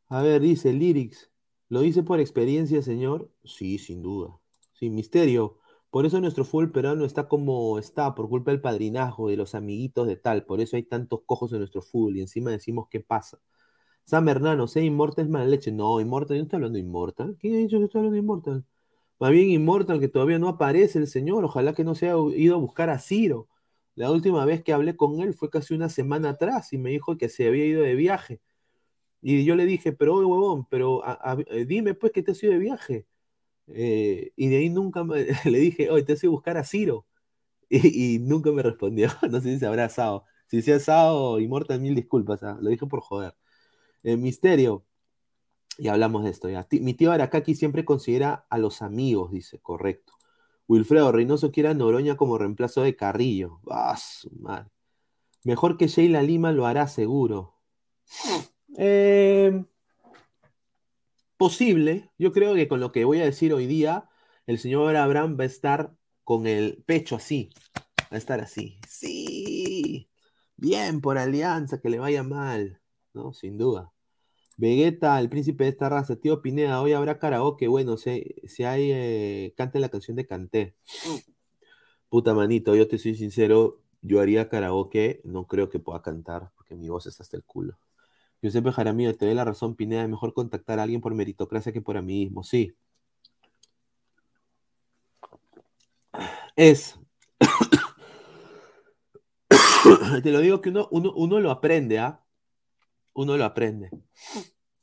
A ver, dice Lyrics. ¿Lo dice por experiencia, señor? Sí, sin duda. Sin misterio. Por eso nuestro fútbol peruano está como está, por culpa del padrinazgo, de los amiguitos de tal. Por eso hay tantos cojos en nuestro fútbol y encima decimos qué pasa. Sam Hernano, ¿sé Immortal es mala leche? No, Immortal, yo no estoy hablando de Immortal. ¿Quién ha dicho que estoy hablando de Immortal? Más bien Immortal, que todavía no aparece el señor. Ojalá que no se haya ido a buscar a Ciro. La última vez que hablé con él fue casi una semana atrás y me dijo que se había ido de viaje. Y yo le dije, pero oye, huevón, pero eh, dime pues que te has ido de viaje. Eh, y de ahí nunca me- le dije, oye, te has ido a buscar a Ciro. Y, nunca me respondió. No sé si se habrá asado. Si se ha asado, Immortal, mil disculpas. ah, Lo dije por joder. Eh, Misterio. Y hablamos de esto ya. Mi tío Arakaki siempre considera a los amigos, dice, correcto. Wilfredo Reynoso quiere a Noroña como reemplazo de Carrillo. Ah, su. Mejor que Sheila Lima lo hará seguro. Eh, posible. Yo creo que con lo que voy a decir hoy día, el señor Abraham va a estar con el pecho así. Va a estar así. Sí. Bien por Alianza, que le vaya mal. ¿No? Sin duda. Vegeta, el príncipe de esta raza. Tío Pineda, hoy habrá karaoke. Bueno, si, si hay, eh, cante la canción de Canté. Puta manito, yo te soy sincero. Yo haría karaoke. No creo que pueda cantar porque mi voz está hasta el culo. Giuseppe Jaramillo, te doy la razón, Pineda. Es mejor contactar a alguien por meritocracia que por amiguismo. Sí. Es. te lo digo que uno, uno, uno lo aprende, ¿ah? Uno lo aprende.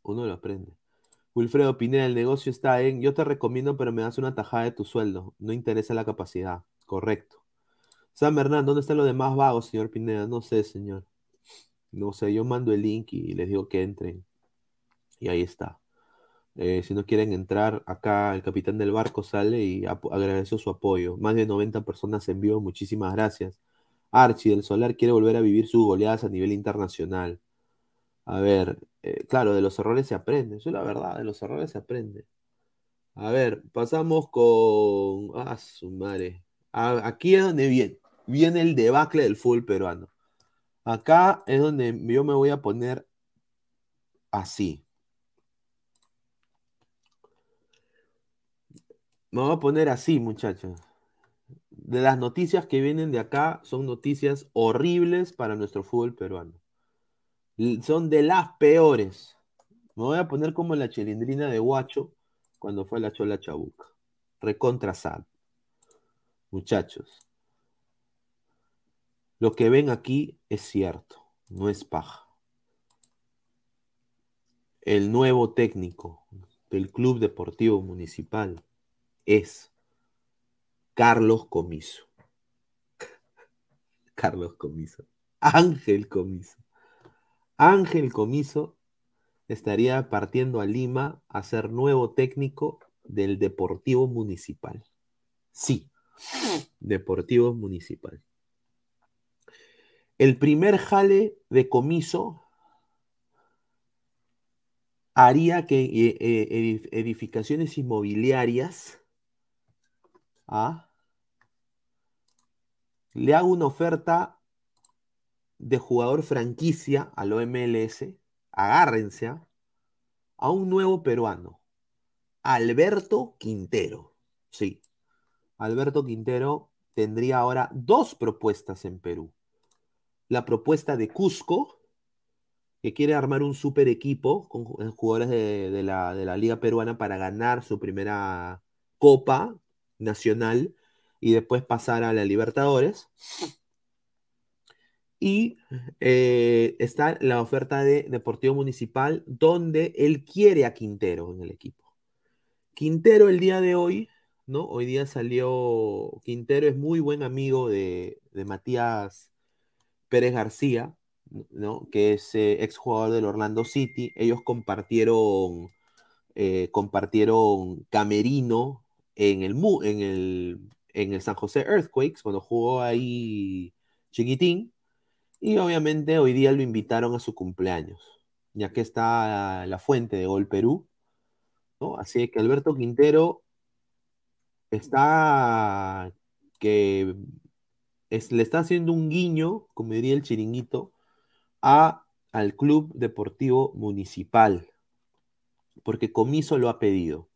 Uno lo aprende. Wilfredo Pineda, el negocio está en. Yo te recomiendo, pero me das una tajada de tu sueldo. No interesa la capacidad. Correcto. Sam Hernán, ¿dónde están los demás vagos, señor Pineda? No sé, señor. No sé, yo mando el link y les digo que entren. Y ahí está. Eh, si no quieren entrar, acá el capitán del barco sale y agradeció su apoyo. Más de 90 personas en vivo, muchísimas gracias. Archie del Solar quiere volver a vivir sus goleadas a nivel internacional. A ver, eh, claro, de los errores se aprende. Eso es la verdad, de los errores se aprende. A ver, pasamos con. Ah, su madre. A- aquí es donde viene, viene el debacle del fútbol peruano. Acá es donde yo me voy a poner así. Me voy a poner así, muchachos. De las noticias que vienen de acá son noticias horribles para nuestro fútbol peruano. Son de las peores. Me voy a poner como la chilindrina de Guacho cuando fue a la Chola Chabuca. Recontra sad. Muchachos, lo que ven aquí es cierto, no es paja. El nuevo técnico del Club Deportivo Municipal es Carlos Comiso. Carlos Comiso. Ángel Comiso. Ángel Comiso estaría partiendo a Lima a ser nuevo técnico del Deportivo Municipal. Sí, Deportivo Municipal. El primer jale de Comiso haría que eh, eh, edif- edificaciones inmobiliarias ¿ah? le haga una oferta de jugador franquicia al OMLS, agárrense, ¿ah? a un nuevo peruano, Alberto Quintero. Sí. Alberto Quintero tendría ahora dos propuestas en Perú. La propuesta de Cusco, que quiere armar un super equipo con ju- jugadores de, de la, de la Liga Peruana para ganar su primera Copa Nacional y después pasar a la Libertadores. Y eh, está la oferta de Deportivo Municipal, donde él quiere a Quintero en el equipo. Quintero el día de hoy, ¿no? Hoy día salió, Quintero es muy buen amigo de, de Matías Pérez García, ¿no? Que es eh, exjugador del Orlando City. Ellos compartieron, eh, compartieron camerino en el, en el, en el San José Earthquakes, cuando jugó ahí chiquitín. Y obviamente hoy día lo invitaron a su cumpleaños, ya que está la fuente de Gol Perú, ¿no? Así que Alberto Quintero está que le está haciendo un guiño, como diría el chiringuito, a, al Club Deportivo Municipal, porque Comiso lo ha pedido.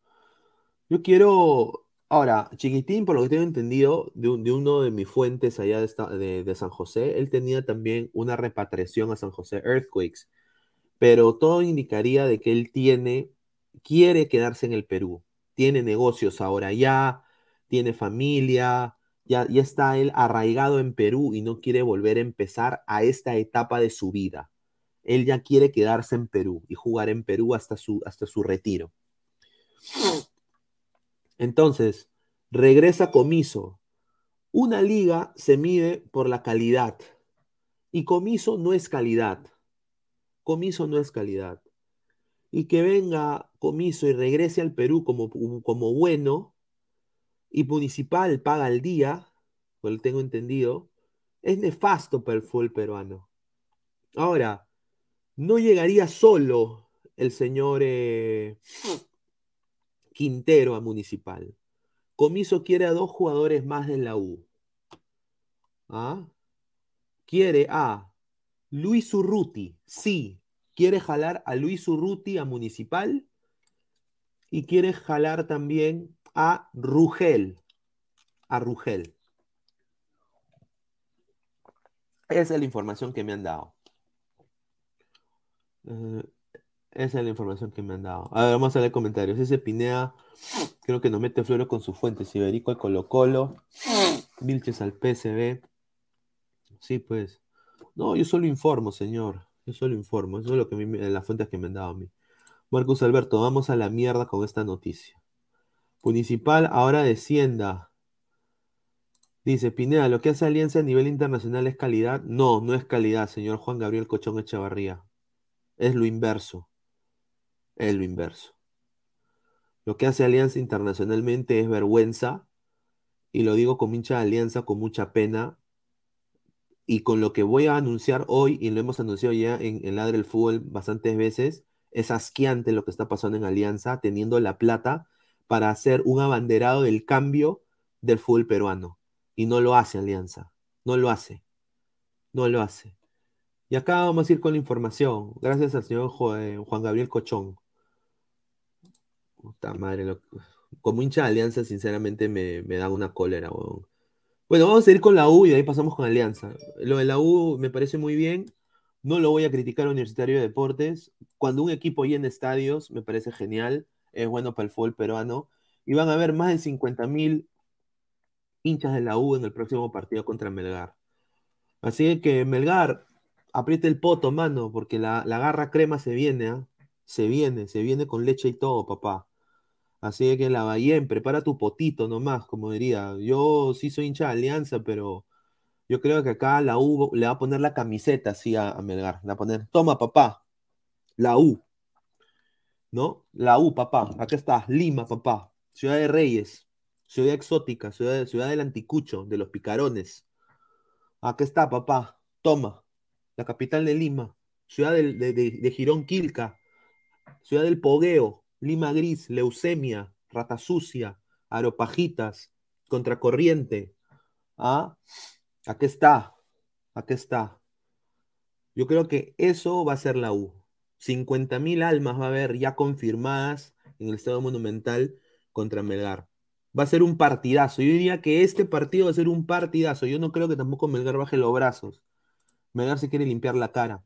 Yo quiero, ahora, Chiquitín, por lo que tengo entendido de, de uno de mis fuentes allá de- de San José, él tenía también una repatriación a San José Earthquakes, pero todo indicaría de que él tiene, quiere quedarse en el Perú, tiene negocios ahora ya, tiene familia, ya, está él arraigado en Perú y no quiere volver a empezar a esta etapa de su vida. Él ya quiere quedarse en Perú y jugar en Perú hasta su, hasta su retiro. Entonces, regresa Comiso. Una liga se mide por la calidad y Comiso no es calidad. Comiso no es calidad. Y que venga Comiso y regrese al Perú como, como bueno y Municipal paga al día, por lo tengo entendido, es nefasto para el fútbol peruano. Ahora, no llegaría solo el señor eh, Quintero a Municipal. Comiso quiere a dos jugadores más de la U. ¿Ah? Quiere a Luis Urruti, sí. Quiere jalar a Luis Urruti a Municipal y quiere jalar también a Rugel. A Rugel. Esa es la información que me han dado. Eh, esa es la información que me han dado. A ver, vamos a leer comentarios. Ese Pinea, creo que nos mete flores con su fuente. Iberico al Colo Colo. Vilches al PSB. Sí, pues. No, yo solo informo, señor. Yo solo informo. Eso es lo que las fuentes que me han dado a mí. Marcus Alberto, vamos a la mierda con esta noticia. Municipal ahora descienda. Dice Pineda, ¿lo que hace Alianza a nivel internacional es calidad? No, no es calidad, señor Juan Gabriel Cochón Echevarría. Es lo inverso. Es lo inverso. Lo que hace Alianza internacionalmente es vergüenza, y lo digo con de Alianza con mucha pena, y con lo que voy a anunciar hoy, y lo hemos anunciado ya en, en Ladre el Fútbol bastantes veces, es asqueante lo que está pasando en Alianza, teniendo la plata para hacer un abanderado del cambio del fútbol peruano. Y no lo hace Alianza. No lo hace. No lo hace. Y acá vamos a ir con la información. Gracias al señor Juan Gabriel Cochón. Puta madre. Como hincha de Alianza, sinceramente me, me da una cólera. Bueno. bueno, vamos a ir con la U y de ahí pasamos con Alianza. Lo de la U me parece muy bien. No lo voy a criticar a Universitario de Deportes. Cuando un equipo llena estadios, me parece genial. Es bueno para el fútbol peruano. Y van a haber más de 50 mil hinchas de la U en el próximo partido contra Melgar. Así que Melgar, apriete el poto, mano, porque la, la garra crema se viene, ¿eh? Se viene, se viene con leche y todo, papá. Así que la Bayén, prepara tu potito nomás, como diría. Yo sí soy hincha de Alianza, pero yo creo que acá la U le va a poner la camiseta así a, Melgar. Le va a poner, toma, papá, la U. ¿No? La U, papá. Acá está, Lima, papá. Ciudad de Reyes. Ciudad exótica, ciudad, ciudad del anticucho, de los picarones. Acá está, papá. Toma. La capital de Lima. Ciudad de, de, de, Girón Quilca. Ciudad del Pogueo. Lima Gris. Leucemia. Rata Sucia. Aropajitas. Contracorriente. ¿Ah? Aquí está. Aquí está. Yo creo que eso va a ser la U. 50.000 almas va a haber ya confirmadas en el Estado Monumental contra Melgar. Va a ser un partidazo. Yo diría que este partido va a ser un partidazo. Yo no creo que tampoco Melgar baje los brazos. Melgar se quiere limpiar la cara.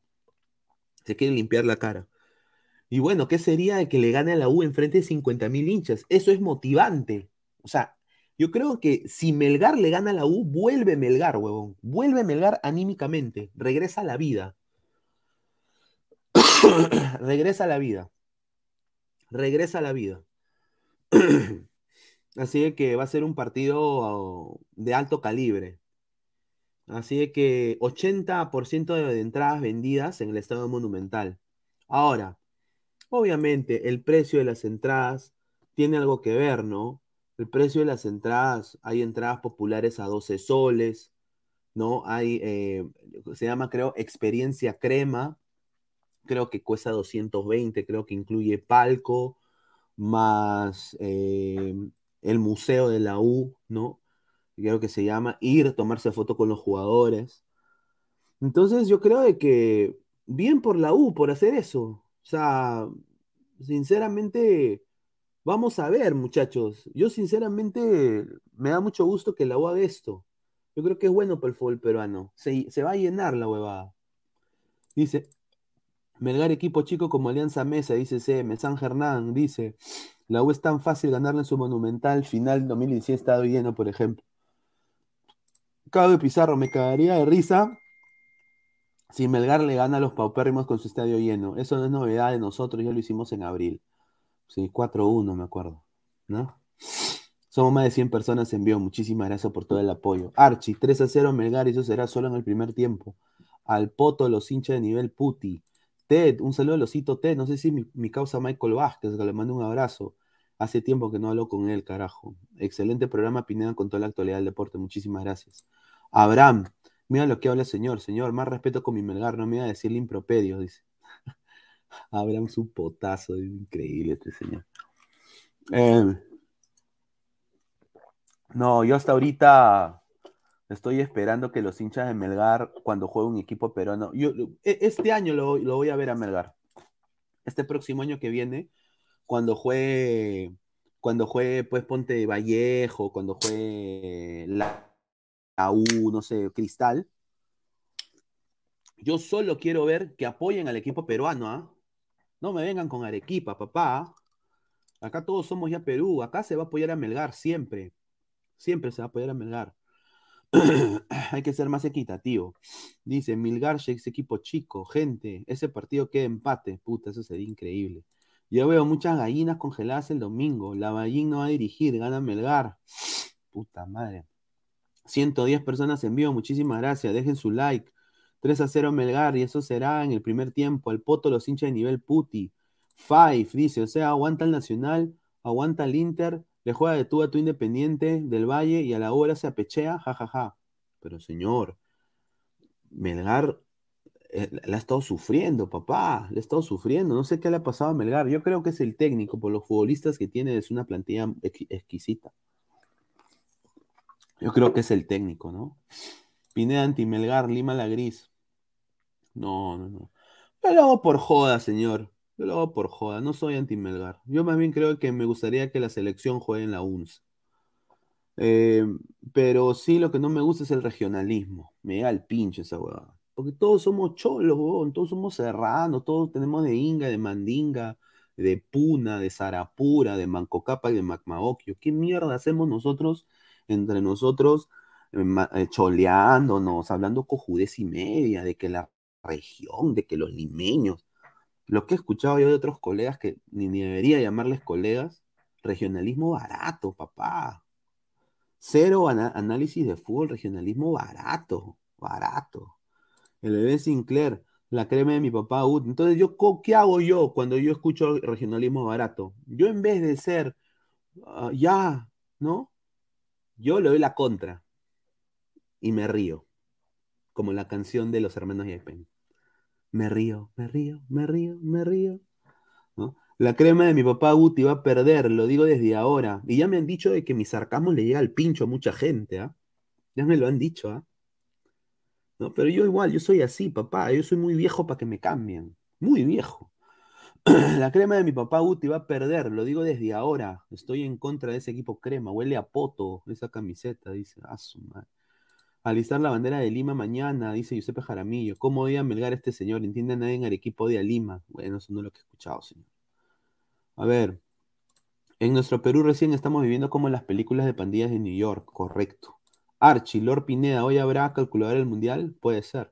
Se quiere limpiar la cara. Y bueno, ¿qué sería de que le gane a la U enfrente de 50 mil hinchas? Eso es motivante. O sea, yo creo que si Melgar le gana a la U, vuelve Melgar, huevón. Vuelve Melgar anímicamente. Regresa a la vida. Regresa a la vida. Regresa a la vida. Así que va a ser un partido de alto calibre. Así que 80% de entradas vendidas en el Estado Monumental. Ahora, obviamente el precio de las entradas tiene algo que ver, ¿no? El precio de las entradas, hay entradas populares a 12 soles, ¿no? Hay, eh, se llama, creo, experiencia crema, creo que cuesta 220, creo que incluye palco, más eh, el museo de la U, ¿no? Creo que se llama ir, tomarse foto con los jugadores. Entonces yo creo de que bien por la U por hacer eso. O sea, sinceramente, vamos a ver, muchachos. Yo sinceramente me da mucho gusto que la U haga esto. Yo creo que es bueno para el fútbol peruano. Se, se va a llenar la huevada. Dice, Melgar equipo chico como Alianza Mesa, dice CM. San Germán dice, la U es tan fácil ganarle en su monumental final 2017 estado lleno, por ejemplo. de Pizarro, me cagaría de risa si Melgar le gana a los paupérrimos con su estadio lleno. Eso no es novedad de nosotros, ya lo hicimos en abril. Sí, 4-1, me acuerdo. ¿No? Somos más de 100 personas en vivo. Muchísimas gracias por todo el apoyo. Archie, 3 0 Melgar, eso será solo en el primer tiempo. Al Poto, los hinchas de nivel puti. Ted, un saludo a Losito Ted, no sé si mi, causa Michael Vázquez, que le mando un abrazo. Hace tiempo que no hablo con él, carajo. Excelente programa, Pineda, con toda la actualidad del deporte. Muchísimas gracias. Abraham, mira lo que habla el señor. Señor, más respeto con mi Melgar, no me voy a decirle improperio, dice. Abraham su potazo, increíble este señor. Eh, no, yo hasta ahorita Estoy esperando que los hinchas de Melgar, cuando juegue un equipo peruano, yo, e, este año lo, voy a ver a Melgar. Este próximo año que viene, cuando juegue, cuando juegue, pues ponte Vallejo, cuando juegue la, U, no sé, Cristal, yo solo quiero ver que apoyen al equipo peruano, ¿ah? No me vengan con Arequipa, papá. Acá todos somos ya Perú, acá se va a apoyar a Melgar siempre. Siempre se va a apoyar a Melgar. hay que ser más equitativo. Dice, Milgar, ese equipo chico, gente, ese partido queda empate, puta, eso sería increíble. Yo veo muchas gallinas congeladas el domingo, la Ballín no va a dirigir, gana Melgar. Puta madre. 110 personas en vivo, muchísimas gracias, dejen su like. 3 a 0 Melgar y eso será en el primer tiempo. Al poto los hinchas de nivel puti. Five, dice, o sea, aguanta el Nacional, aguanta el Inter, le juega de tú a tu Independiente del Valle y a la hora se apechea, jajaja. Ja, ja. Pero señor, Melgar eh, le ha estado sufriendo, papá, le ha estado sufriendo. No sé qué le ha pasado a Melgar. Yo creo que es el técnico, por los futbolistas que tiene, es una plantilla exquisita. Yo creo que es el técnico, ¿no? Pineda anti-Melgar, Lima la gris. No, no, no. Pero por joda, señor. Yo lo hago por joda, no soy anti-Melgar. Yo más bien creo que me gustaría que la selección juegue en la UNS. Eh, pero sí, lo que no me gusta es el regionalismo. Me da el pinche esa huevada. Porque todos somos cholos. Todos somos serranos. Todos tenemos de Inga, de Mandinga, de Puna, de Sarapura, de Mancocapa y de Macmaokio. ¿Qué mierda hacemos nosotros entre nosotros eh, eh, choleándonos, hablando cojudez y media de que la región, de que los limeños. Lo que he escuchado yo de otros colegas que ni, debería llamarles colegas, regionalismo barato, papá. Cero análisis de fútbol, regionalismo barato, barato. El bebé Sinclair, la crema de mi papá Entonces, yo, ¿qué hago yo cuando yo escucho regionalismo barato? Yo en vez de ser, ah, ya, ¿no? Yo le doy la contra y me río, como la canción de los hermanos Yepen me río, me río, me río, me río. La crema de mi papá Guti va a perder, lo digo desde ahora. Y ya me han dicho de que mi sarcasmo le llega al pincho a mucha gente, ¿ah? Ya me lo han dicho, ¿ah? ¿No? Pero yo igual, yo soy así, papá. Yo soy muy viejo para que me cambien. Muy viejo. La crema de mi papá Uti va a perder, lo digo desde ahora. Estoy en contra de ese equipo crema. Huele a poto esa camiseta, dice. Ah, su madre. Alistar la bandera de Lima mañana, dice Giuseppe Jaramillo. ¿Cómo odia Melgar este señor? ¿Entiende nadie en Arequipa a Lima? Bueno, eso no es lo que he escuchado, señor. A ver. En nuestro Perú recién estamos viviendo como en las películas de pandillas de New York, correcto. Archie, Lord Pineda, ¿hoy habrá calculadora del mundial? Puede ser.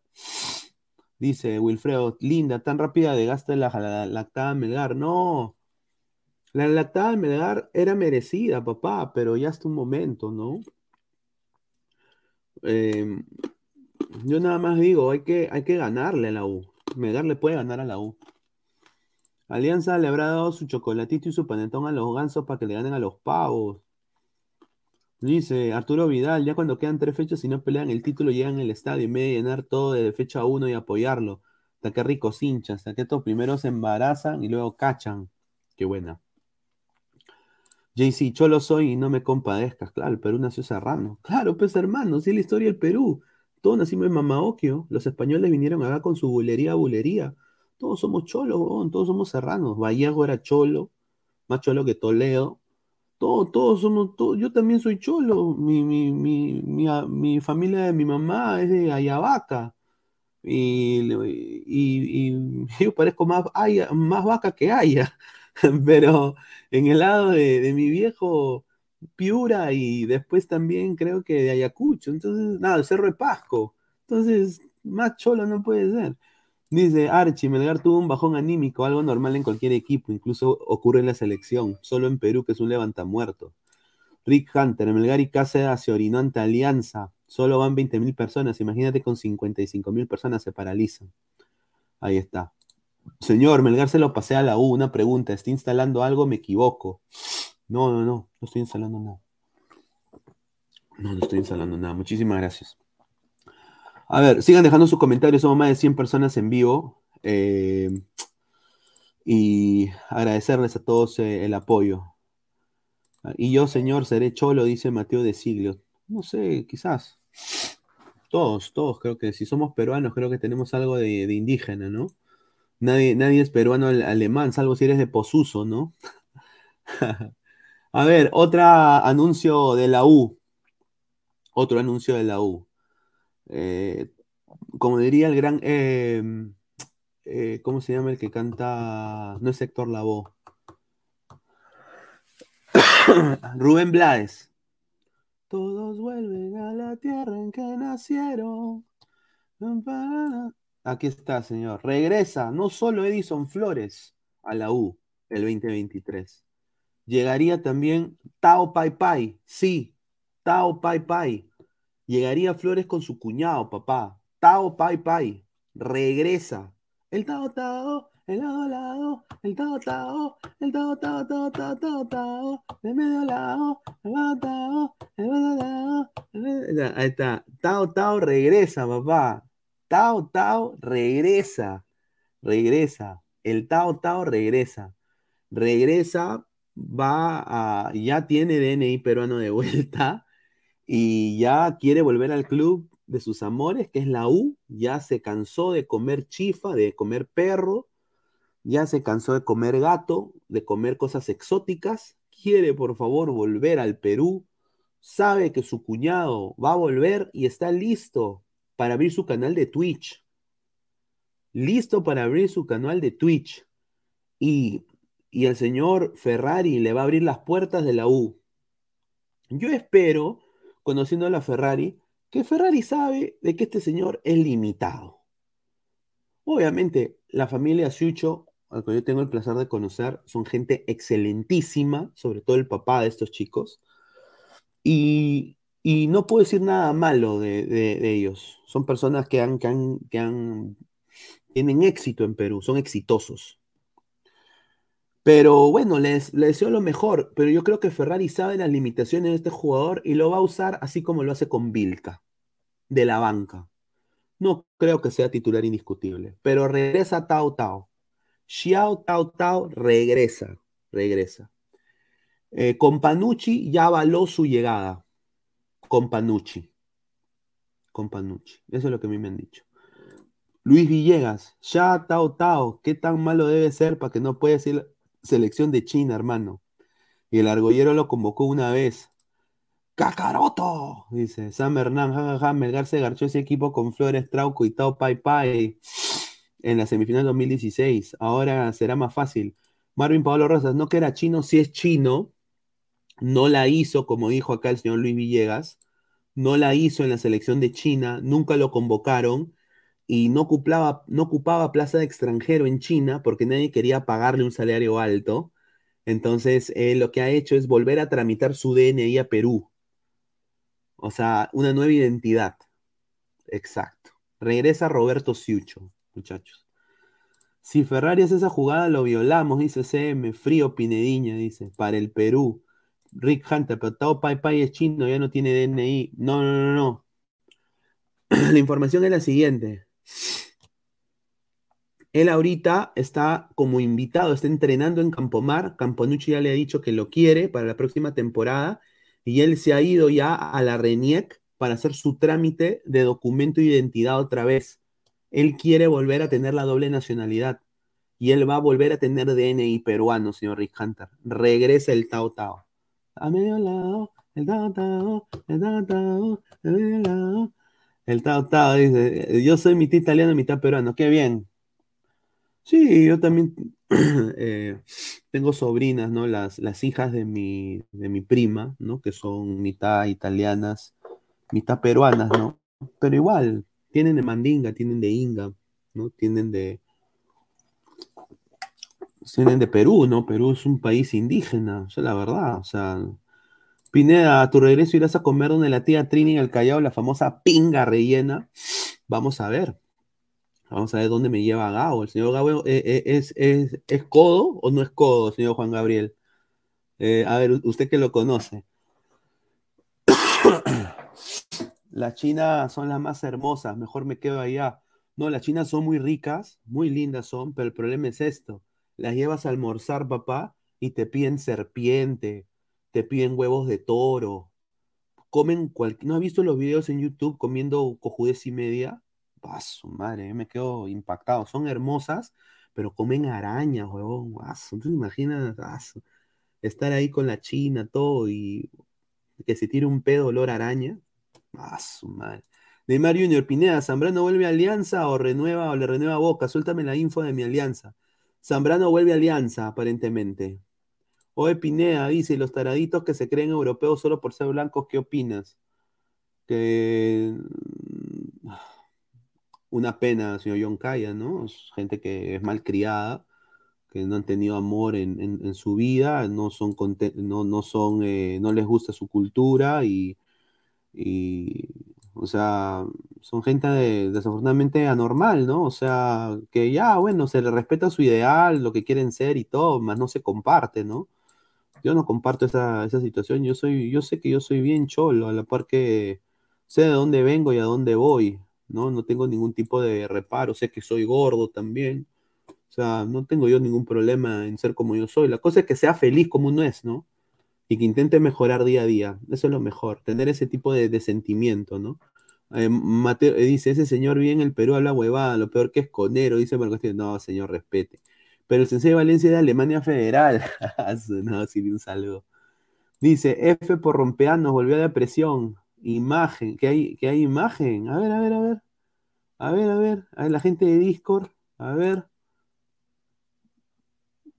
Dice Wilfredo, linda, tan rápida de gasto la, la lactada Melgar. No, la lactada Melgar era merecida, papá, pero ya hasta un momento, ¿no? Eh, yo nada más digo, hay que, hay que ganarle a la U. Melgar le puede ganar a la U. Alianza le habrá dado su chocolatito y su panetón a los gansos para que le ganen a los pavos. Dice Arturo Vidal, ya cuando quedan tres fechas y no pelean el título, llegan al estadio en vez de llenar todo de fecha uno y apoyarlo. Hasta qué ricos hinchas, hasta que estos primero se embarazan y luego cachan. Qué buena. JC, cholo soy y no me compadezcas. Claro, el Perú nació serrano. Claro, pues hermano, sí es la historia del Perú. Todos nacimos en Mamaoquio. Los españoles vinieron acá con su bulería, bulería. Todos somos cholos, todos somos serranos. Vallejo era cholo, más cholo que Toledo. Todos, todos somos, todos, yo también soy cholo. Mi, mi, mi, mi, a- mi familia de mi mamá es de Ayabaca. Y, y, yo parezco más, Aya- más vaca que Aya. Pero en el lado de, mi viejo, Piura y después también creo que de Ayacucho. Entonces, nada, el Cerro de Pasco. Entonces, más cholo no puede ser. Dice Archie, Melgar tuvo un bajón anímico, algo normal en cualquier equipo, incluso ocurre en la selección, solo en Perú que es un levantamuerto. Rick Hunter, Melgar y Cáceres se orinó ante Alianza, solo van 20 mil personas, imagínate con 55 mil personas se paralizan. Ahí está. Señor, Melgar se lo pasé a la U, una pregunta, ¿está instalando algo? Me equivoco. No, no, no, no estoy instalando nada. No, no estoy instalando nada. Muchísimas gracias. A ver, sigan dejando sus comentarios, somos más de 100 personas en vivo. eh, y agradecerles a todos eh, el apoyo. Y yo, señor, seré cholo, dice Mateo de Siglio. No sé, quizás. Todos, todos, creo que si somos peruanos, creo que tenemos algo de, de indígena, ¿no? Nadie, nadie es peruano al- alemán, salvo si eres de Posuso, ¿no? A ver, otro anuncio de la U. Otro anuncio de la U. Eh, como diría el gran, eh, eh, ¿cómo se llama el que canta? No es Héctor Lavoe. Rubén Blades. Todos vuelven a la tierra en que nacieron. Aquí está, señor. Regresa no solo Edison Flores a la U el 2023. Llegaría también Tao Pai Pai. Sí, Tao Pai Pai. Llegaría Flores con su cuñado, papá. Tao Pai Pai. Regresa. El Tao Tao, el lado lado, el Tao Tao, el Tao Tao Tao Tao Tao Tao, de medio lado, el lado Tao, el lado el Ahí está. Tao Tao regresa, papá. Tao Tao regresa. Regresa. El Tao Tao regresa. Regresa, va a. Ya tiene DNI peruano de vuelta y ya quiere volver al club de sus amores, que es la U. Ya se cansó de comer chifa, de comer perro. Ya se cansó de comer gato, de comer cosas exóticas. Quiere, por favor, volver al Perú. Sabe que su cuñado va a volver y está listo para abrir su canal de Twitch. Listo para abrir su canal de Twitch. Y, y el señor Ferrari le va a abrir las puertas de la U. Yo espero, conociendo a la Ferrari, que Ferrari sabe de que este señor es limitado. Obviamente, la familia Sucho, al que yo tengo el placer de conocer, son gente excelentísima, sobre todo el papá de estos chicos. Y, y no puedo decir nada malo de, ellos. Son personas que, han, que, han, que han- tienen éxito en Perú, son exitosos. Pero bueno, les, les deseo lo mejor, pero yo creo que Ferrari sabe las limitaciones de este jugador y lo va a usar así como lo hace con Vilca, de la banca. No creo que sea titular indiscutible, pero regresa Tao Tao. Xiao Tao Tao regresa, regresa. Eh, con Panucci ya avaló su llegada. Con Panucci. Con Panucci. Eso es lo que a mí me han dicho. Luis Villegas, ya Tao Tao, ¿qué tan malo debe ser para que no pueda ser selección de China, hermano? Y el argollero lo convocó una vez. ¡Cacaroto! Dice Sam Hernán, jajaja, Melgar se garchó ese equipo con Flores, Trauco y Tao Pai Pai en la semifinal 2016. Ahora será más fácil. Marvin Pablo Rosas, no que era chino, si es chino, no la hizo, como dijo acá el señor Luis Villegas, no la hizo en la selección de China, nunca lo convocaron y no ocupaba, no ocupaba plaza de extranjero en China porque nadie quería pagarle un salario alto. Entonces, él lo que ha hecho es volver a tramitar su DNI a Perú. O sea, una nueva identidad. Exacto. Regresa Roberto Siucho, muchachos. Si Ferrari hace esa jugada, lo violamos, dice CM. Frío Pinediña, dice, para el Perú. Rick Hunter, pero Tao Pai Pai es chino, ya no tiene DNI. No, no, no, no. La información es la siguiente. Él ahorita está como invitado, está entrenando en Campomar. Camponucci ya le ha dicho que lo quiere para la próxima temporada y él se ha ido ya a la RENIEC para hacer su trámite de documento de identidad otra vez. Él quiere volver a tener la doble nacionalidad y él va a volver a tener DNI peruano, señor Rick Hunter. Regresa el Tao Tao. A medio lado, el Tao Tao, el Tao Tao, a medio lado. El Tao Tao dice, yo soy mitad italiano, mitad peruano. Qué bien. Sí, yo también eh, tengo sobrinas, ¿no? Las, las hijas de mi, de mi prima, ¿no? Que son mitad italianas, mitad peruanas, ¿no? Pero igual, tienen de mandinga, tienen de inga, ¿no? Tienen de... Tienen de Perú, ¿no? Perú es un país indígena, es la verdad, o sea... Pineda, a tu regreso irás a comer donde la tía Trini en el Callao, la famosa pinga rellena. Vamos a ver. Vamos a ver dónde me lleva Gabo. ¿El señor Gabo eh, eh, es, es, es, codo o no es codo, señor Juan Gabriel? Eh, a ver, usted que lo conoce. las chinas son las más hermosas, mejor me quedo allá. No, las chinas son muy ricas, muy lindas son, pero el problema es esto. Las llevas a almorzar, papá, y te piden serpiente, te piden huevos de toro, comen cualquier... ¿No has visto los videos en YouTube comiendo cojudez y media? Paso, madre, me quedo impactado. Son hermosas, pero comen arañas, huevón. Paso. ¿Tú te imaginas paso, estar ahí con la china, todo, y que se tire un pedo olor araña? Paso, madre. Neymar Junior, Pineda, ¿Zambrano vuelve a Alianza o renueva o le renueva Boca? Suéltame la info de mi Alianza. Zambrano vuelve a Alianza, aparentemente. Oye, Pineda dice, los taraditos que se creen europeos solo por ser blancos, ¿qué opinas? Que una pena, señor John Calla, ¿no? Es gente que es mal criada, que no han tenido amor en, su vida, no son, no, no, son eh, no les gusta su cultura y, o sea, son gente de, desafortunadamente anormal, ¿no? O sea, que ya, bueno, se le respeta su ideal, lo que quieren ser y todo, más no se comparte, ¿no? Yo no comparto esa, esa situación, yo soy, yo sé que yo soy bien cholo, a la par que sé de dónde vengo y a dónde voy, ¿no? No tengo ningún tipo de reparo, sé que soy gordo también, o sea, no tengo yo ningún problema en ser como yo soy. La cosa es que sea feliz como uno es, ¿no? Y que intente mejorar día a día. Eso es lo mejor, tener ese tipo de, de sentimiento, ¿no? Eh, eh, dice, ese señor vive en el Perú habla huevada, lo peor que es conero, dice Marcos. No, señor, respete. Pero el sensei de Valencia de Alemania Federal. no, sí, un saludo. Dice, F por rompeanos, volvió a la presión. Imagen, que hay, que hay imagen. A ver, a ver, a ver. A ver, a ver. A ver, la gente de Discord. A ver.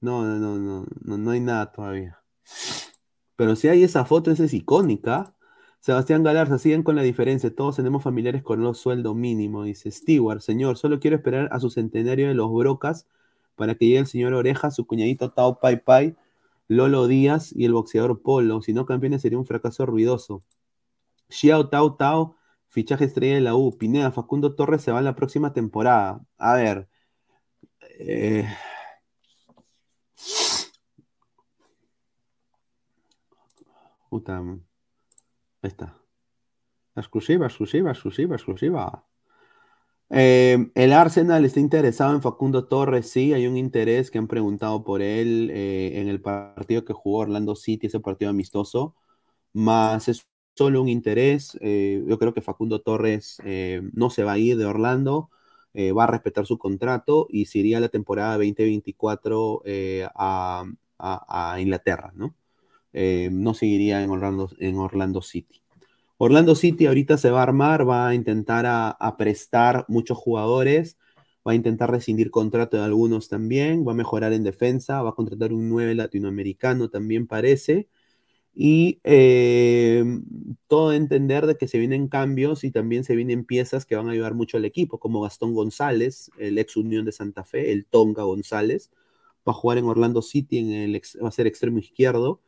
No, no, no, no, no, no hay nada todavía. Pero si hay esa foto, esa es icónica. Sebastián Galarza, siguen con la diferencia. Todos tenemos familiares con los sueldo mínimo. Dice Stewart, señor, solo quiero esperar a su centenario de los Brocas para que llegue el señor Oreja, su cuñadito Tao Pai Pai, Lolo Díaz y el boxeador Polo. Si no, campeones sería un fracaso ruidoso. Xiao Tao Tao, fichaje estrella de la U. Pineda, Facundo Torres se va la próxima temporada. A ver. Eh... Ahí está. Exclusiva, exclusiva, exclusiva, exclusiva. Eh, el Arsenal está interesado en Facundo Torres, sí, hay un interés que han preguntado por él eh, en el partido que jugó Orlando City, ese partido amistoso, más es solo un interés. Eh, yo creo que Facundo Torres no se va a ir de Orlando eh, va a respetar su contrato y se iría la temporada 2024 eh, a, a, a, Inglaterra, ¿no? Eh, no seguiría en Orlando, en Orlando City. Orlando City ahorita se va a armar, va a intentar a, prestar muchos jugadores, va a intentar rescindir contrato de algunos también, va a mejorar en defensa, va a contratar un 9 latinoamericano también parece, y eh, todo entender de que se vienen cambios y también se vienen piezas que van a ayudar mucho al equipo, como Gastón González, el ex Unión de Santa Fe, el Tonga González, va a jugar en Orlando City, en el ex, va a ser extremo izquierdo,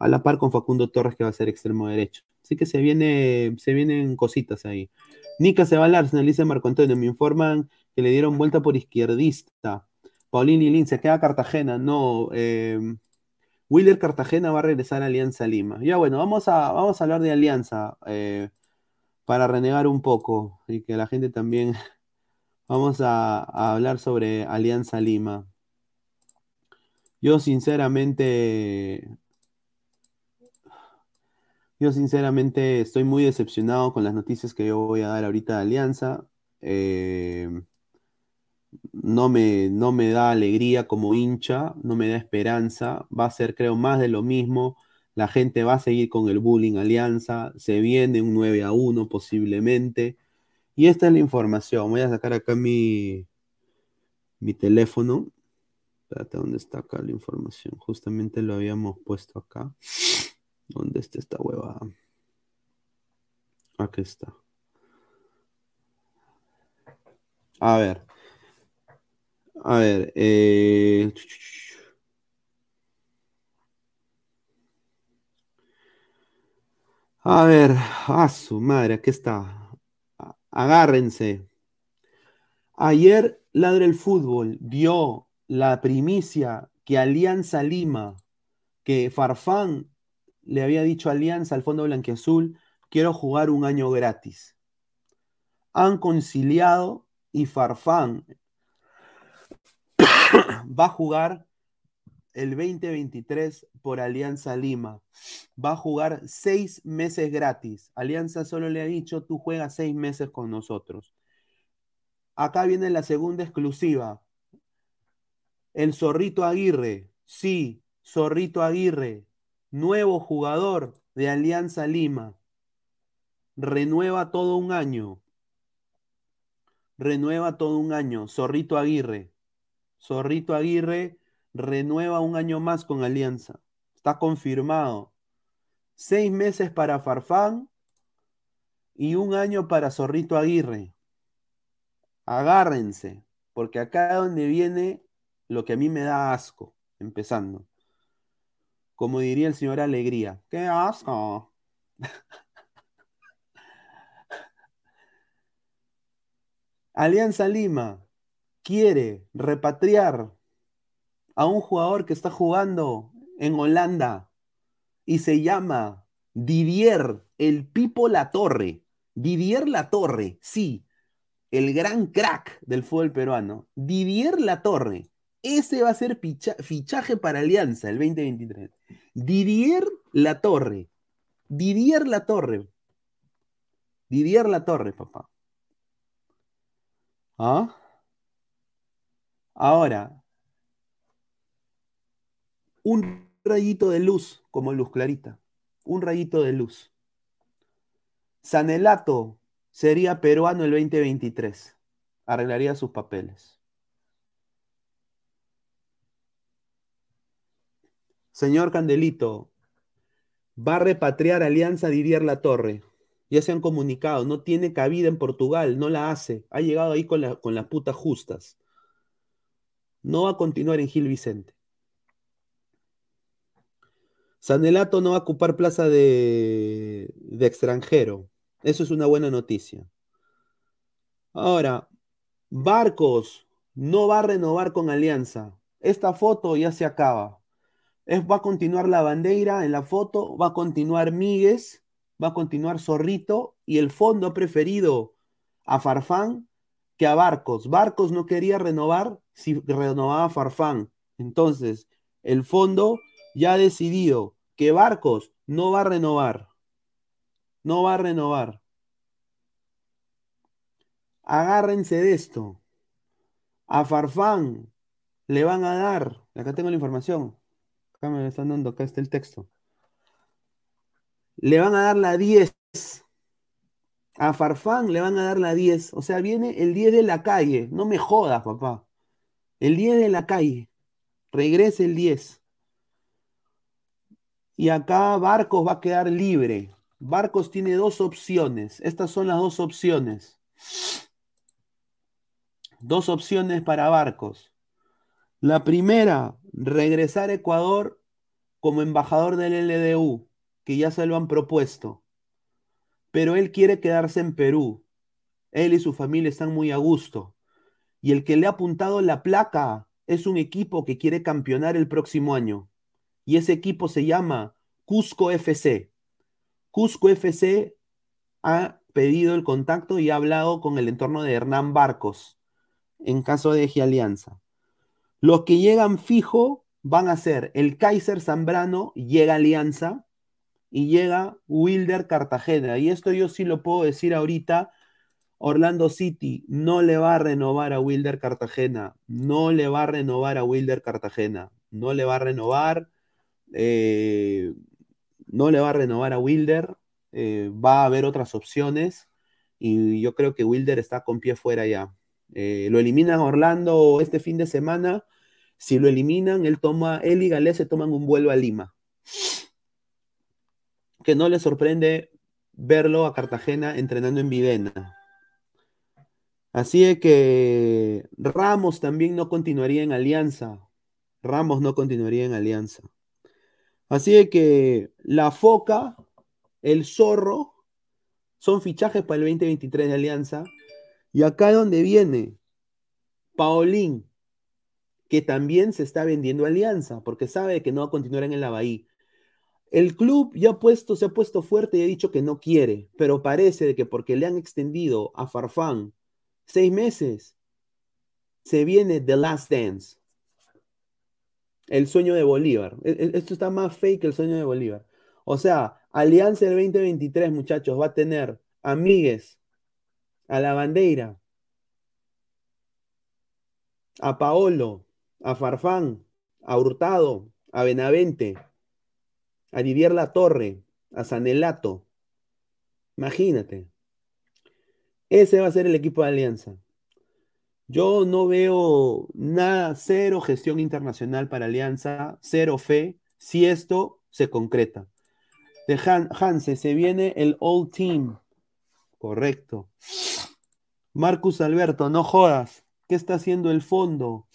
a la par con Facundo Torres, que va a ser extremo derecho. Así que se, viene, se vienen cositas ahí. Nica se va al Arsenal, dice Marco Antonio, me informan que le dieron vuelta por izquierdista. Paulín Lilín, se queda Cartagena, no, eh, Willer Cartagena va a regresar a Alianza Lima. Ya bueno, vamos a, vamos a hablar de Alianza eh, para renegar un poco y que la gente también vamos a, a, hablar sobre Alianza Lima. Yo sinceramente, yo sinceramente estoy muy decepcionado con las noticias que yo voy a dar ahorita de Alianza. Eh, no me, no me da alegría como hincha, no me da esperanza, va a ser creo más de lo mismo, la gente va a seguir con el bullying alianza, se viene un 9 a 1 posiblemente, y esta es la información, voy a sacar acá mi, mi teléfono, espérate, ¿dónde está acá la información? Justamente lo habíamos puesto acá, ¿dónde está esta hueva? Aquí está. A ver, a ver, eh... A ver, a su madre, aquí está. Agárrense. Ayer Ladre el Fútbol dio la primicia que Alianza Lima, que Farfán le había dicho Alianza al Fondo Blanquiazul, quiero jugar un año gratis. Han conciliado y Farfán va a jugar el 2023 por Alianza Lima. Va a jugar seis meses gratis. Alianza solo le ha dicho, tú juegas seis meses con nosotros. Acá viene la segunda exclusiva. El Zorrito Aguirre. Sí, Zorrito Aguirre. Nuevo jugador de Alianza Lima. Renueva todo un año. Renueva todo un año. Zorrito Aguirre. Zorrito Aguirre renueva un año más con Alianza. Está confirmado. Seis meses para Farfán y un año para Zorrito Aguirre. Agárrense, porque acá es donde viene lo que a mí me da asco, empezando. Como diría el señor Alegría, ¡qué asco! Alianza Lima, quiere repatriar a un jugador que está jugando en Holanda y se llama Didier el Pipo La Torre. Didier La Torre, sí, el gran crack del fútbol peruano. Didier La Torre. Ese va a ser fichaje para Alianza el 2023. Didier La Torre. Didier La Torre. Didier La Torre, papá. ¿Ah? Ahora, un rayito de luz, como luz clarita, un rayito de luz. Sanelato sería peruano el 2023, arreglaría sus papeles. Señor Candelito, va a repatriar Alianza Didier La Torre. Ya se han comunicado, no tiene cabida en Portugal, no la hace. Ha llegado ahí con, la, las putas justas no va a continuar en Gil Vicente. Sanelato no va a ocupar plaza de, de, extranjero. Eso es una buena noticia. Ahora, Barcos no va a renovar con Alianza. Esta foto ya se acaba. Va a continuar la bandera en la foto, va a continuar Míguez, va a continuar Zorrito y el fondo ha preferido a Farfán que a Barcos. Barcos no quería renovar si renovaba Farfán. Entonces, el fondo ya ha decidido que Barcos no va a renovar. No va a renovar. Agárrense de esto. A Farfán le van a dar, acá tengo la información, acá me están dando, acá está el texto. Le van a dar la 10. A Farfán le van a dar la 10. O sea, viene el 10 de la calle. No me jodas, papá. El 10 de la calle. Regrese el 10. Y acá Barcos va a quedar libre. Barcos tiene dos opciones. Estas son las dos opciones. Dos opciones para Barcos. La primera, regresar a Ecuador como embajador del LDU, que ya se lo han propuesto. Pero él quiere quedarse en Perú. Él y su familia están muy a gusto. Y el que le ha apuntado la placa es un equipo que quiere campeonar el próximo año. Y ese equipo se llama Cusco FC. Cusco FC ha pedido el contacto y ha hablado con el entorno de Hernán Barcos en caso de Eje Alianza. Los que llegan fijo van a ser el Kaiser Zambrano, llega Alianza y llega Wilder Cartagena. Y esto yo sí lo puedo decir ahorita. Orlando City no le va a renovar a Wilder Cartagena, no le va a renovar a Wilder Cartagena, no le va a renovar, eh, no le va a renovar a Wilder, eh, va a haber otras opciones y yo creo que Wilder está con pie fuera ya. Eh, lo eliminan Orlando este fin de semana. Si lo eliminan, él toma, él y Galés se toman un vuelo a Lima. Que no le sorprende verlo a Cartagena entrenando en Videna. Así es que Ramos también no continuaría en alianza. Ramos no continuaría en alianza. Así es que la foca, el zorro, son fichajes para el 2023 de alianza. Y acá donde viene Paulín, que también se está vendiendo alianza, porque sabe que no va a continuar en el Bahía. El club ya puesto, se ha puesto fuerte y ha dicho que no quiere, pero parece que porque le han extendido a Farfán seis meses, se viene The Last Dance. El sueño de Bolívar. E, e, esto está más fake que el sueño de Bolívar. O sea, Alianza del 2023, muchachos, va a tener amigues, a la bandera, a Paolo, a Farfán, a Hurtado, a Benavente, a Didier La Torre, a Sanelato. Imagínate. Ese va a ser el equipo de Alianza. Yo no veo nada, cero gestión internacional para Alianza, cero fe, si esto se concreta. De Hanse se viene el All Team. Correcto. Marcus Alberto, no jodas. ¿Qué está haciendo el fondo?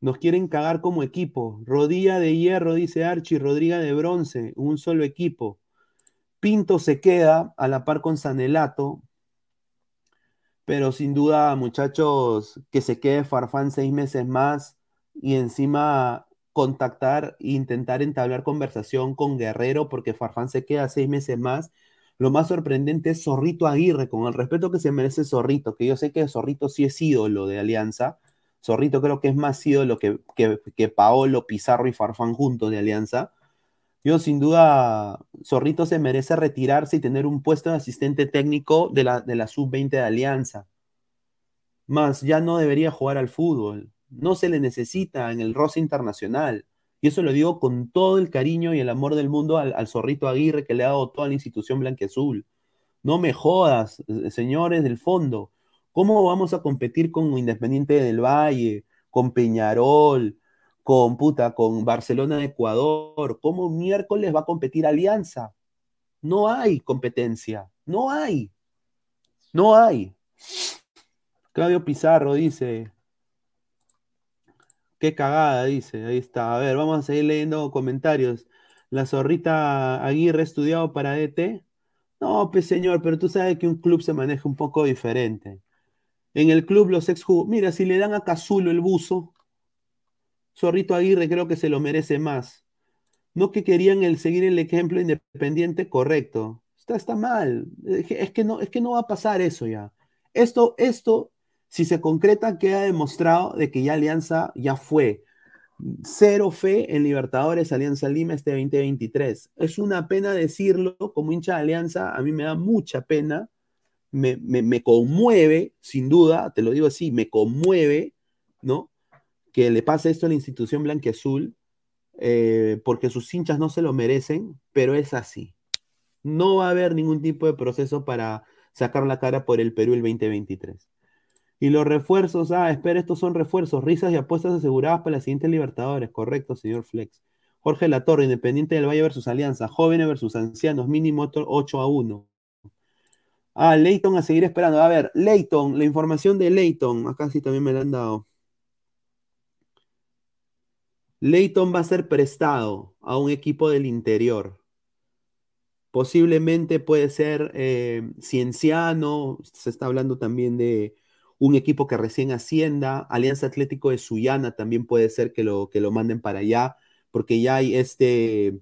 Nos quieren cagar como equipo. Rodilla de hierro, dice Archie, Rodriga de bronce, un solo equipo. Pinto se queda a la par con Sanelato. Pero sin duda, muchachos, que se quede Farfán seis meses más y encima contactar e intentar entablar conversación con Guerrero porque Farfán se queda seis meses más lo más sorprendente es Zorrito Aguirre, con el respeto que se merece Zorrito, que yo sé que Zorrito sí es ídolo de Alianza. Zorrito creo que es más ídolo que, que, Paolo, Pizarro y Farfán juntos de Alianza. Yo sin duda, Zorrito se merece retirarse y tener un puesto de asistente técnico de la, de la sub-20 de Alianza. Más, ya no debería jugar al fútbol. No se le necesita en el roce internacional. Y eso lo digo con todo el cariño y el amor del mundo al, zorrito Aguirre que le ha dado toda la institución blanqueazul. No me jodas, eh, señores del fondo. ¿Cómo vamos a competir con Independiente del Valle, con Peñarol, con puta, con Barcelona de Ecuador? ¿Cómo miércoles va a competir Alianza? No hay competencia, no hay. No hay. Claudio Pizarro dice, Qué cagada, dice. Ahí está. A ver, vamos a seguir leyendo comentarios. La zorrita Aguirre estudiado para DT. No, pues señor, pero tú sabes que un club se maneja un poco diferente. En el club los ex Mira, si le dan a Cazulo el buzo, Zorrito Aguirre creo que se lo merece más. No que querían el seguir el ejemplo independiente, correcto. Está, está mal. Es que, no, es que no va a pasar eso ya. Esto, esto si se concreta, queda demostrado de que ya Alianza ya fue. Cero fe en Libertadores Alianza Lima este 2023. Es una pena decirlo, como hincha de Alianza, a mí me da mucha pena, me, conmueve, sin duda, te lo digo así, me conmueve ¿no? Que le pase esto a la institución blanquiazul, eh, porque sus hinchas no se lo merecen, pero es así. No va a haber ningún tipo de proceso para sacar la cara por el Perú el 2023. Y los refuerzos, ah, espera, estos son refuerzos, risas y apuestas aseguradas para la siguiente Libertadores, correcto, señor Flex. Jorge Latorre, Independiente del Valle versus Alianza, jóvenes versus ancianos, mínimo 8 a 1. Ah, Leighton a seguir esperando. A ver, Leighton, la información de Leighton, acá sí también me la han dado. Leighton va a ser prestado a un equipo del interior. Posiblemente puede ser eh, Cienciano, se está hablando también de un equipo que recién ascienda, Alianza Atlético de Sullana también puede ser que lo, que lo manden para allá, porque ya hay este,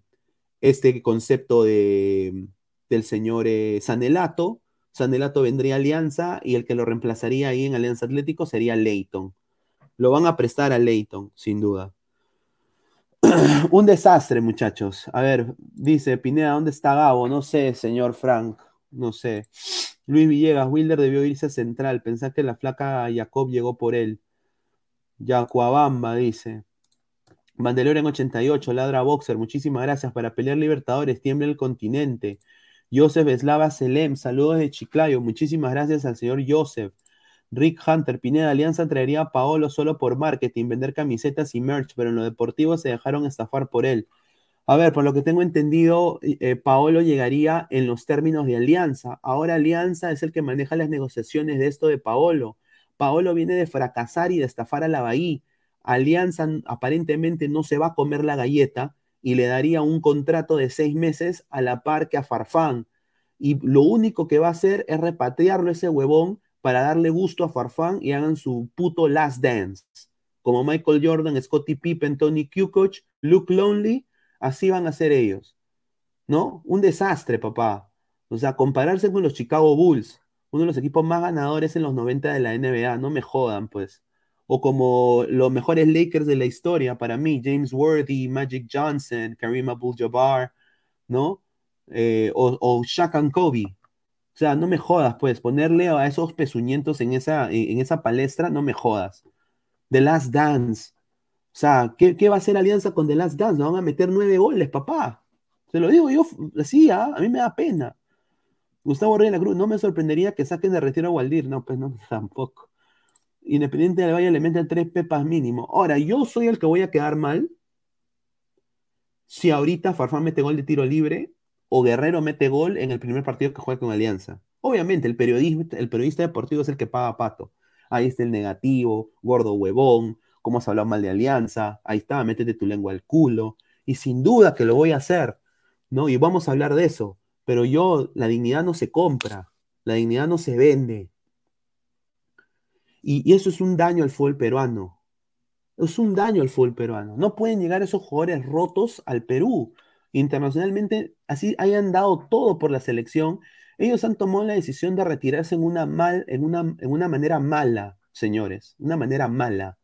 este concepto de, del señor eh, Sanelato. Sanelato vendría a Alianza y el que lo reemplazaría ahí en Alianza Atlético sería Leighton. Lo van a prestar a Leighton, sin duda. un desastre, muchachos. A ver, dice Pineda, ¿dónde está Gabo? No sé, señor Frank, no sé. Luis Villegas, Wilder debió irse a Central. Pensá que la flaca Jacob llegó por él. Yacuabamba, dice. en 88, Ladra Boxer, muchísimas gracias. Para pelear Libertadores, tiembla el continente. Joseph Eslava Selem, saludos de Chiclayo. Muchísimas gracias al señor Joseph. Rick Hunter, Pineda Alianza traería a Paolo solo por marketing, vender camisetas y merch, pero en lo deportivo se dejaron estafar por él. A ver, por lo que tengo entendido, eh, Paolo llegaría en los términos de Alianza. Ahora Alianza es el que maneja las negociaciones de esto de Paolo. Paolo viene de fracasar y de estafar a la Bahía. Alianza aparentemente no se va a comer la galleta y le daría un contrato de seis meses a la par que a Farfán. Y lo único que va a hacer es repatriarlo ese huevón para darle gusto a Farfán y hagan su puto last dance. Como Michael Jordan, Scottie Pippen, Tony Kukoc, Luke Lonely, así van a ser ellos. ¿No? Un desastre, papá. O sea, compararse con los Chicago Bulls, uno de los equipos más ganadores en los 90 de la NBA, no me jodan, pues. O como los mejores Lakers de la historia, para mí, James Worthy, Magic Johnson, Kareem Abdul-Jabbar, ¿no? Eh, o, o Shaq Kobe. O sea, no me jodas, pues, ponerle a esos pezuñientos en esa, en esa palestra, no me jodas. The Last Dance. O sea, ¿qué, va a hacer Alianza con The Last Dance? Nos van a meter nueve goles, papá. Se lo digo yo así, ¿ah? a mí me da pena. Gustavo Rey de la Cruz, no me sorprendería que saquen de retiro a Waldir. No, pues no, tampoco. Independiente del Valle le meten tres pepas mínimo. Ahora, yo soy el que voy a quedar mal si ahorita Farfán mete gol de tiro libre o Guerrero mete gol en el primer partido que juega con Alianza. Obviamente, el periodista, el periodista deportivo es el que paga pato. Ahí está el negativo, gordo huevón, cómo has hablado mal de Alianza, ahí está, métete tu lengua al culo. Y sin duda que lo voy a hacer, ¿no? Y vamos a hablar de eso. Pero yo, la dignidad no se compra, la dignidad no se vende. Y, y eso es un daño al fútbol peruano. Es un daño al fútbol peruano. No pueden llegar esos jugadores rotos al Perú internacionalmente así hayan dado todo por la selección, ellos han tomado la decisión de retirarse en una, mal, en una, en una manera mala, señores, una manera mala,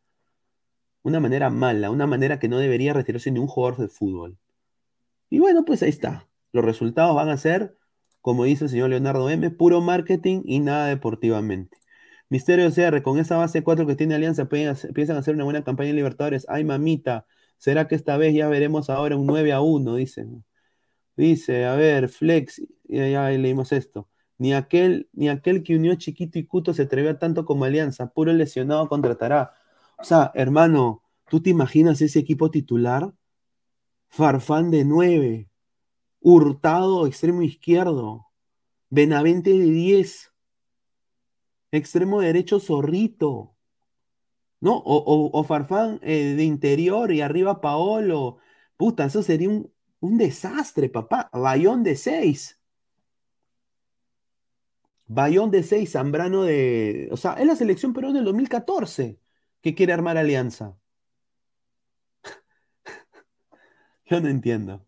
una manera mala, una manera que no debería retirarse ni un jugador de fútbol. Y bueno, pues ahí está. Los resultados van a ser, como dice el señor Leonardo M, puro marketing y nada deportivamente. Misterio CR, con esa base 4 que tiene Alianza, a hacer una buena campaña en Libertadores. Ay, mamita, ¿Será que esta vez ya veremos ahora un 9 a 1? Dice. Dice, a ver, Flex, ya, ya leímos esto. Ni aquel, ni aquel que unió Chiquito y Cuto se atrevió tanto como Alianza. Puro lesionado contratará. O sea, hermano, ¿tú te imaginas ese equipo titular? Farfán de 9. Hurtado, extremo izquierdo. Benavente de 10. Extremo derecho, Zorrito. ¿no? O, Farfán eh, de interior y arriba Paolo. Puta, eso sería un, desastre, papá. Bayón de 6. Bayón de 6, Zambrano de. O sea, es la selección peruana del 2014 que quiere armar alianza. Yo no entiendo.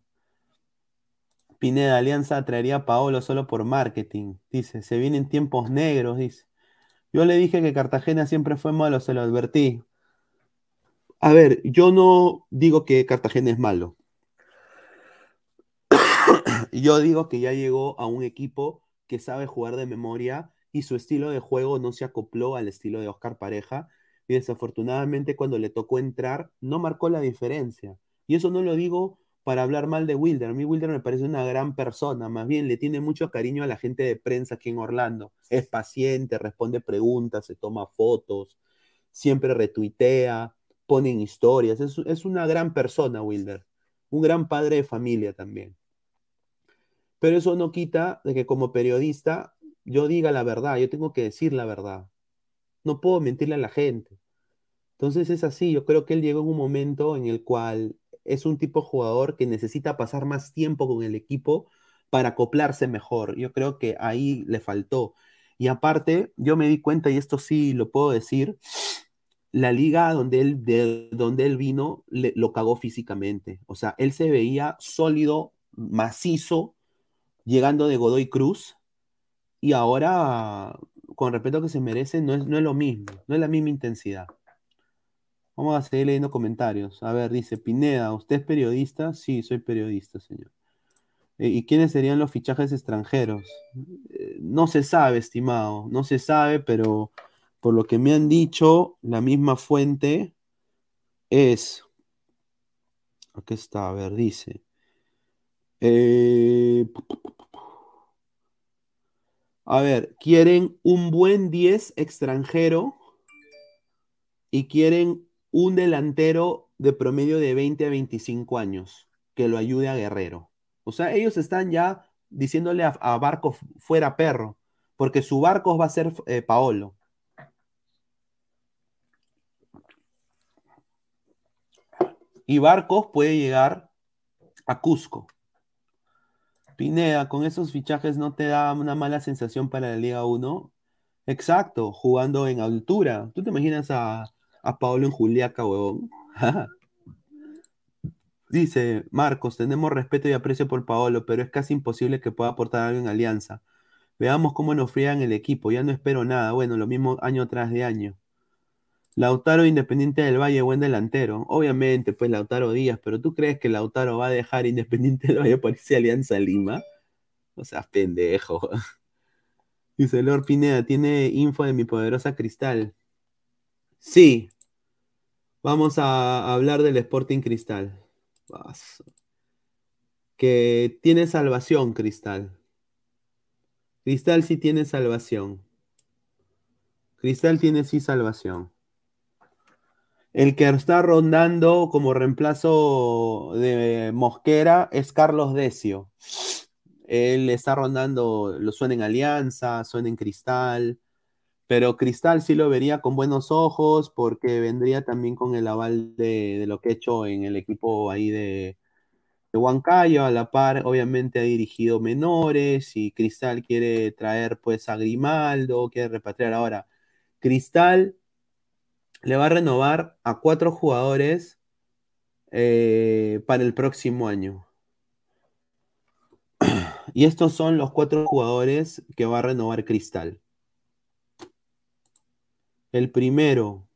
Pineda, Alianza traería a Paolo solo por marketing. Dice, se vienen tiempos negros, dice. Yo le dije que Cartagena siempre fue malo, se lo advertí. A ver, yo no digo que Cartagena es malo. yo digo que ya llegó a un equipo que sabe jugar de memoria y su estilo de juego no se acopló al estilo de Oscar Pareja, y desafortunadamente cuando le tocó entrar no marcó la diferencia. Y eso no lo digo para hablar mal de Wilder. A mí Wilder me parece una gran persona, más bien le tiene mucho cariño a la gente de prensa aquí en Orlando. Es paciente, responde preguntas, se toma fotos, siempre retuitea, pone en historias. Es, es una gran persona, Wilder. Un gran padre de familia también. Pero eso no quita de que como periodista yo diga la verdad, yo tengo que decir la verdad. No puedo mentirle a la gente. Entonces es así, yo creo que él llegó en un momento en el cual es un tipo de jugador que necesita pasar más tiempo con el equipo para acoplarse mejor. Yo creo que ahí le faltó. Y aparte, yo me di cuenta, y esto sí lo puedo decir, la liga donde él, de, donde él vino lo cagó físicamente. O sea, él se veía sólido, macizo, llegando de Godoy Cruz, y ahora, con respeto que se merece, no es, no es lo mismo, no es la misma intensidad. Vamos a seguir leyendo comentarios. A ver, dice Pineda, ¿usted es periodista? Sí, soy periodista, señor. Eh, ¿Y quiénes serían los fichajes extranjeros? Eh, no se sabe, estimado, no se sabe, pero por lo que me han dicho, la misma fuente es. Aquí está, a ver, dice. Eh, a ver, quieren un buen 10 extranjero y quieren un delantero de promedio de 20 a 25 años que lo ayude a Guerrero. O sea, ellos están ya diciéndole a, Barcos fuera perro, porque su Barcos va a ser eh, Paolo. Y Barcos puede llegar a Cusco. Pineda, con esos fichajes no te da una mala sensación para la Liga 1. Exacto, jugando en altura. ¿Tú te imaginas a, a Paolo en Juliaca, huevón? Dice Marcos, tenemos respeto y aprecio por Paolo, pero es casi imposible que pueda aportar algo en Alianza. Veamos cómo nos frían el equipo. Ya no espero nada. Bueno, lo mismo año tras de año. Lautaro Independiente del Valle, buen delantero. Obviamente, pues Lautaro Díaz, pero ¿tú crees que Lautaro va a dejar Independiente del Valle para irse Alianza Lima? O sea, pendejo. Dice Lord Pineda, ¿tiene info de mi poderosa cristal? Sí. Vamos a hablar del Sporting Cristal. Que tiene salvación, Cristal. Cristal sí tiene salvación. Cristal tiene sí salvación. El que está rondando como reemplazo de Mosquera es Carlos Decio. Él está rondando, lo suena en Alianza, suena en Cristal, pero Cristal sí lo vería con buenos ojos porque vendría también con el aval de, lo que he hecho en el equipo ahí de, de Huancayo, a la par, obviamente ha dirigido menores y Cristal quiere traer pues a Grimaldo, quiere repatriar ahora. Cristal le va a renovar a cuatro jugadores eh, para el próximo año. Y estos son los cuatro jugadores que va a renovar Cristal. El primero,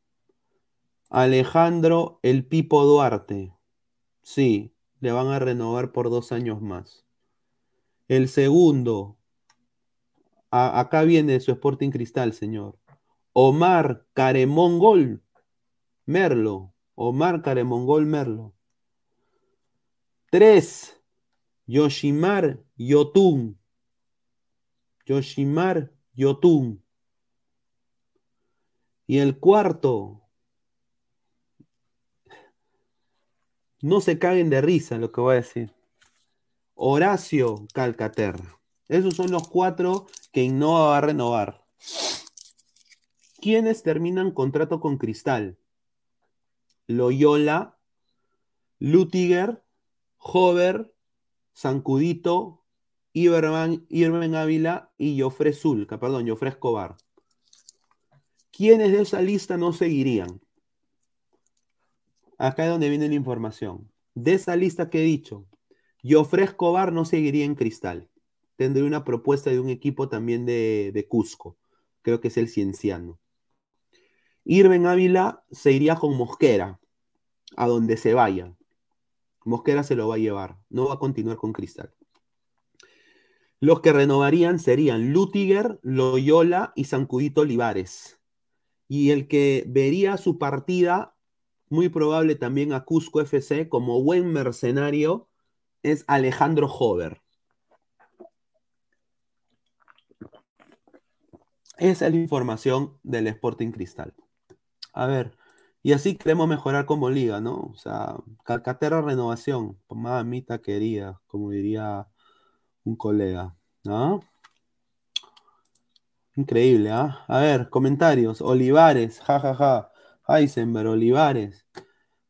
Alejandro El Pipo Duarte. Sí, le van a renovar por dos años más. El segundo, acá viene su Sporting Cristal, señor. Omar Caremongol Merlo. Omar Caremongol Merlo. Tres, Yoshimar Yotun. Yoshimar Yotun. Y el cuarto, no se caguen de risa lo que voy a decir. Horacio Calcaterra. Esos son los cuatro que Innova va a renovar. ¿Quiénes terminan contrato con Cristal? Loyola, Lutiger, Hover, Sancudito, Iberman, Irving Ávila y Jofre Zulca, perdón, Jofre Escobar. ¿Quiénes de esa lista no seguirían? Acá es donde viene la información. De esa lista que he dicho, Jofre Escobar no seguiría en Cristal. Tendría una propuesta de un equipo también de, de Cusco. Creo que es el Cienciano. Irven Ávila se iría con Mosquera, a donde se vaya. Mosquera se lo va a llevar, no va a continuar con Cristal. Los que renovarían serían Lutiger, Loyola y Sancudito Olivares. Y el que vería su partida, muy probable también a Cusco FC como buen mercenario, es Alejandro Hover. Esa es la información del Sporting Cristal. A ver, y así queremos mejorar como liga, ¿no? O sea, Calcaterra renovación, mamita querida, como diría un colega, ¿no? Increíble, ¿ah? A ver, comentarios. Olivares, jajaja. Heisenberg, Olivares.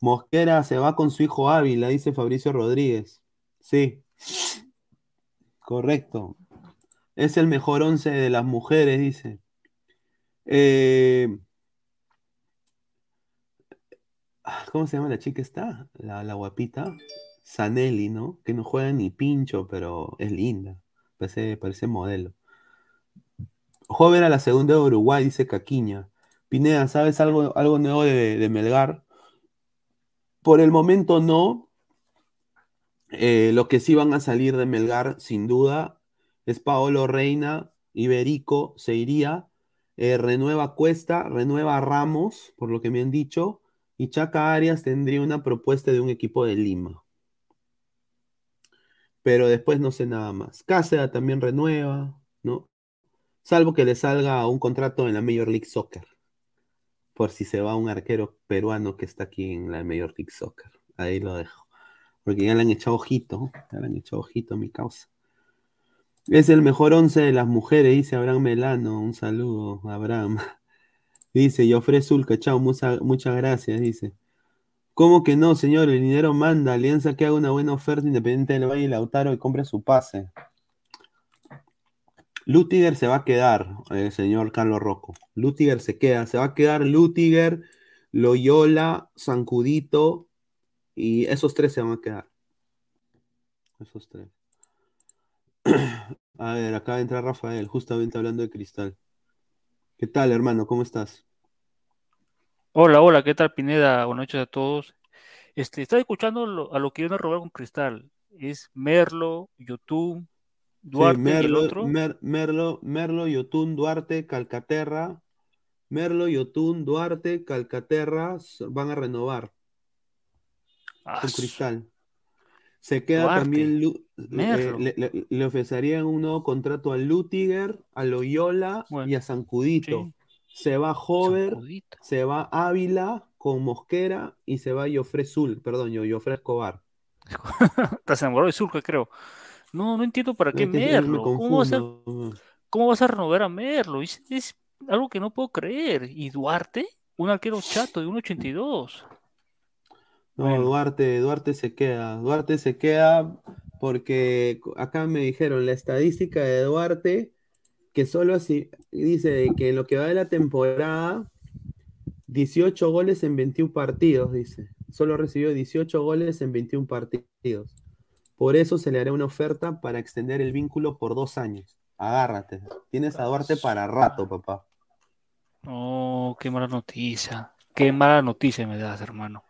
Mosquera se va con su hijo Ávila, dice Fabricio Rodríguez. Sí. Correcto. Es el mejor once de las mujeres, dice. Eh, ¿Cómo se llama la chica esta? La, la guapita. Sanelli, ¿no? Que no juega ni pincho, pero es linda. Parece, parece modelo. Joven a la segunda de Uruguay, dice Caquiña. Pineda, ¿sabes algo, algo nuevo de, de Melgar? Por el momento no. Eh, lo que sí van a salir de Melgar, sin duda, es Paolo Reina, Iberico, se iría. Eh, renueva Cuesta, renueva Ramos, por lo que me han dicho. Y Chaca Arias tendría una propuesta de un equipo de Lima. Pero después no sé nada más. Cáceres también renueva, ¿no? Salvo que le salga un contrato en la Major League Soccer. Por si se va un arquero peruano que está aquí en la Major League Soccer. Ahí lo dejo. Porque ya le han echado ojito. Ya le han echado ojito a mi causa. Es el mejor once de las mujeres, dice Abraham Melano. Un saludo, Abraham. Dice, y ofrece Zulca, chao, mucha, muchas gracias, dice. ¿Cómo que no, señor? El dinero manda. Alianza que haga una buena oferta independiente del Valle y Lautaro y compre su pase. Lutiger se va a quedar, eh, señor Carlos Rocco. Lutiger se queda. Se va a quedar Lutiger, Loyola, Sancudito y esos tres se van a quedar. Esos tres. A ver, acaba de entrar Rafael, justamente hablando de cristal. ¿Qué tal, hermano? ¿Cómo estás? Hola, hola, ¿qué tal, Pineda? Buenas noches a todos. Este, estaba escuchando lo- a lo que iban a robar con Cristal. Es Merlo, YouTube, Duarte Sí, y el otro. Mer- Merlo, Merlo, Yotun, Duarte, Calcaterra. Merlo, Yotun, Duarte, Calcaterra van a renovar Ah, con Cristal. Se queda Duarte, también, Lu- eh, le, le- le ofrecerían un nuevo contrato a Lutiger, a Loyola y a Sancudito. sí, Se va Hover, Sancudito. se va Ávila con Mosquera y se va Jofre Zul, perdón, yo, Jofre Escobar. Estás enamorado de Zulca, creo. No, no entiendo para qué Merlo. ¿Cómo vas a, cómo vas a renovar a Merlo? Es, es algo que no puedo creer. ¿Y Duarte? Un arquero chato de 1.82. No, Bueno. Duarte, Duarte se queda. Duarte se queda porque acá me dijeron la estadística de Duarte que solo así dice que en lo que va de la temporada 18 goles en 21 partidos, dice. Solo recibió 18 goles en 21 partidos. Por eso se le hará una oferta para extender el vínculo por dos años. Agárrate. Tienes a Duarte para rato, papá. Oh, qué mala noticia. Qué mala noticia me das, hermano.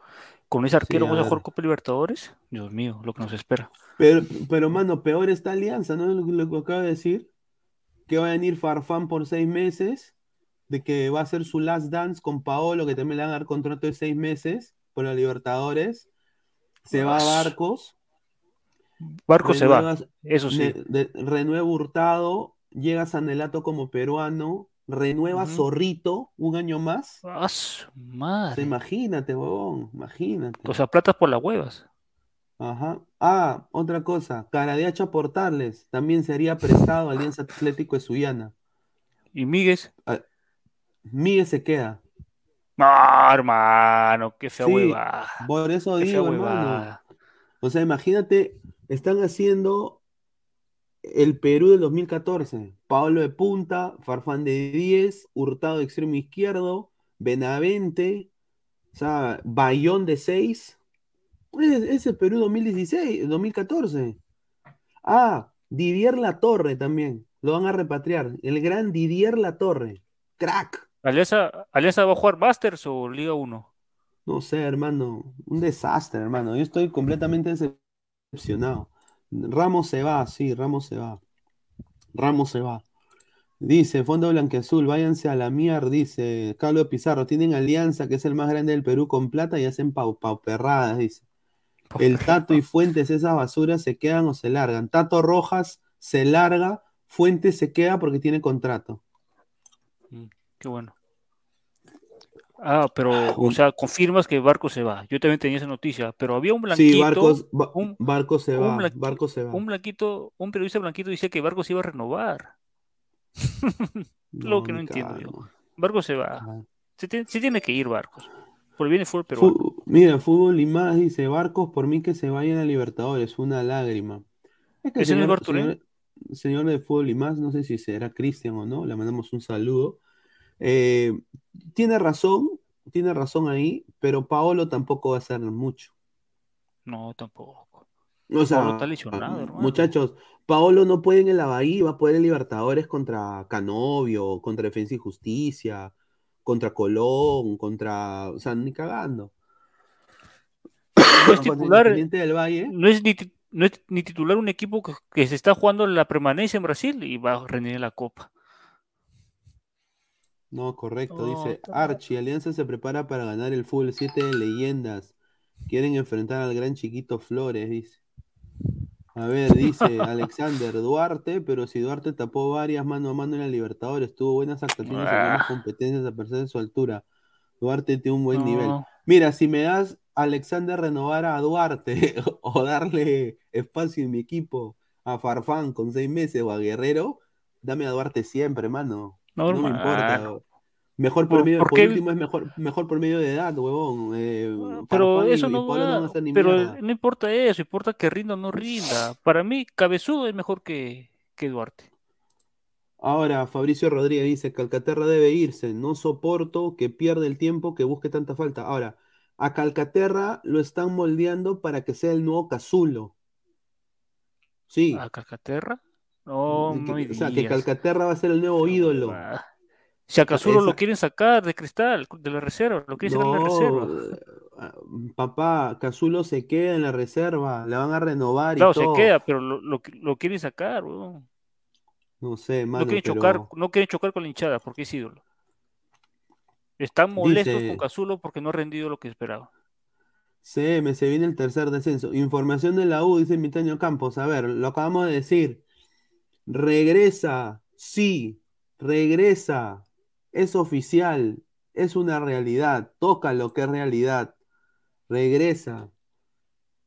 ¿Con ese arquero vas a jugar Copa Libertadores? Dios mío, lo que nos espera. Pero, pero, mano, peor está Alianza, ¿no? Lo, lo que acabo de decir. Que va a venir Farfán por seis meses. De que va a hacer su last dance con Paolo, que también le van a dar contrato de seis meses por la Libertadores. Se va a Barcos. Barco se va, eso sí. ne- de- renueva Hurtado. Llega Sanelato como peruano. Renueva. Zorrito un año más. ¡Ah, O sea, imagínate, huevón. Imagínate. O sea, platas por las huevas. Ajá. Ah, otra cosa. Caradiacho aportarles. También sería prestado a Alianza Atlético de Sullana. ¿Y Míguez? Miguel se queda. No, hermano, qué fea Sí, huevada. Por eso Qué fea digo, hermano. O sea, imagínate, están haciendo el Perú del 2014. Pablo de punta, Farfán de 10, Hurtado de extremo izquierdo, Benavente, o sea, Bayón de 6. Es, es el Perú 2016, 2014. Ah, Didier La Torre también. Lo van a repatriar. El gran Didier La Torre. Crack. ¿Alianza, Alianza va a jugar Masters o Liga 1? No sé, hermano. Un desastre, hermano. Yo estoy completamente decepcionado. Ramos se va, sí, Ramos se va. Ramos se va. Dice, Fondo Blanqueazul, váyanse a la mierda, dice Carlos Pizarro, tienen Alianza, que es el más grande del Perú con plata y hacen pau, pauperradas, dice. El Tato y Fuentes, esas basuras se quedan o se largan. Tato Rojas se larga, Fuentes se queda porque tiene contrato. Mm, Qué bueno. Ah, pero, o sea, confirmas que Barco se va. Yo también tenía esa noticia, pero había un blanquito. Sí, Barcos, Ba- un- Barco se un va, Barco se va. Un blanquito, un periodista blanquito decía que Barco se iba a renovar. No, Lo que no entiendo yo. Barco se va. Se, tiene- se tiene que ir Barcos. Por bien fútbol peruano. Mira, fútbol y más dice, Barcos, por mí que se vayan a Libertadores, una lágrima. Es que el ¿Ese no es señor, Bartolé? señor, señor de fútbol y más, no sé si será Cristian o no, le mandamos un saludo. Eh, tiene razón, tiene razón ahí, pero Paolo tampoco va a hacer mucho. No, tampoco. O sea, Paolo está lesionado, hermano. muchachos, Paolo no puede en el Abahí, va a poder en Libertadores contra Canovio, contra Defensa y Justicia, contra Colón, contra, o sea, ni cagando. No es titular, del Valle. no es ni, ti- no es ni titular un equipo que, que se está jugando la permanencia en Brasil y va a rendir en la Copa. No, correcto, dice está- Archie, Alianza se prepara para ganar el fútbol 7 de leyendas. Quieren enfrentar al gran chiquito Flores, dice. A ver, dice Alexander Duarte, pero si Duarte tapó varias mano a mano en la Libertadores, tuvo buenas actuaciones en ambas Ah. competencias a pesar de su altura. Duarte tiene un buen nivel. Mira, si me das Alexander renovar a Duarte o darle espacio en mi equipo a Farfán con seis meses o a Guerrero, dame a Duarte siempre, mano. No me importa. Mejor ¿Por- medio, por último es mejor, mejor por medio de edad, huevón. Eh, Pero eso no no va, ni pero no importa eso, importa que rinda o no rinda. Para mí, Cabezudo es mejor que, que Duarte. Ahora, Fabricio Rodríguez dice, Calcaterra debe irse, no soporto que pierda el tiempo, que busque tanta falta. Ahora, a Calcaterra lo están moldeando para que sea el nuevo Cazulo. Sí, ¿A Calcaterra? No, que- no o sea, que. Calcaterra va a ser el nuevo ídolo. Ah. Si a Cazulo lo quieren sacar de cristal, de la reserva, lo quieren sacar de la reserva. No, ah, papá, Cazulo se queda en la reserva, le van a renovar y Claro, se todo. queda, pero lo, lo, lo quieren sacar, weón. No sé, No mano, quieren pero chocar, no quieren chocar con la hinchada porque es ídolo. Están molestos Dice- con Cazulo porque no ha rendido lo que esperaba. CM, se viene el tercer descenso. Información de la U, dice Mitaño Campos. A ver, lo acabamos de decir. Regresa, sí, regresa. Es oficial, es una realidad. Toca lo que es realidad. Regresa.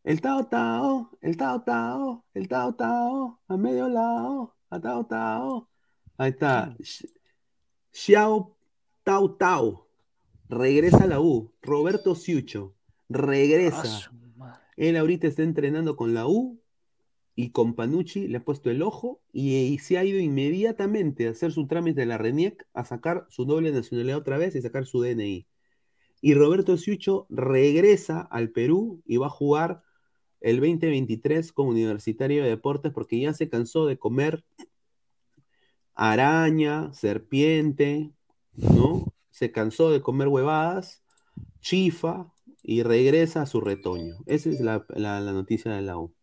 El Tao Tao, el Tao Tao, el Tao Tao, a medio lado, a Tao Tao. Ahí está. Xiao Tao Tao. Regresa a la U. Roberto Siucho. Regresa. Él ahorita está entrenando con la U y con Panucci le ha puesto el ojo y, se ha ido inmediatamente a hacer su trámite de la RENIEC a sacar su doble nacionalidad otra vez y sacar su DNI. Y Roberto Siucho regresa al Perú y va a jugar el 2023 como Universitario de Deportes porque ya se cansó de comer araña, serpiente, ¿no? Se cansó de comer huevadas, chifa y regresa a su retoño. Esa es la, la- la noticia de la U.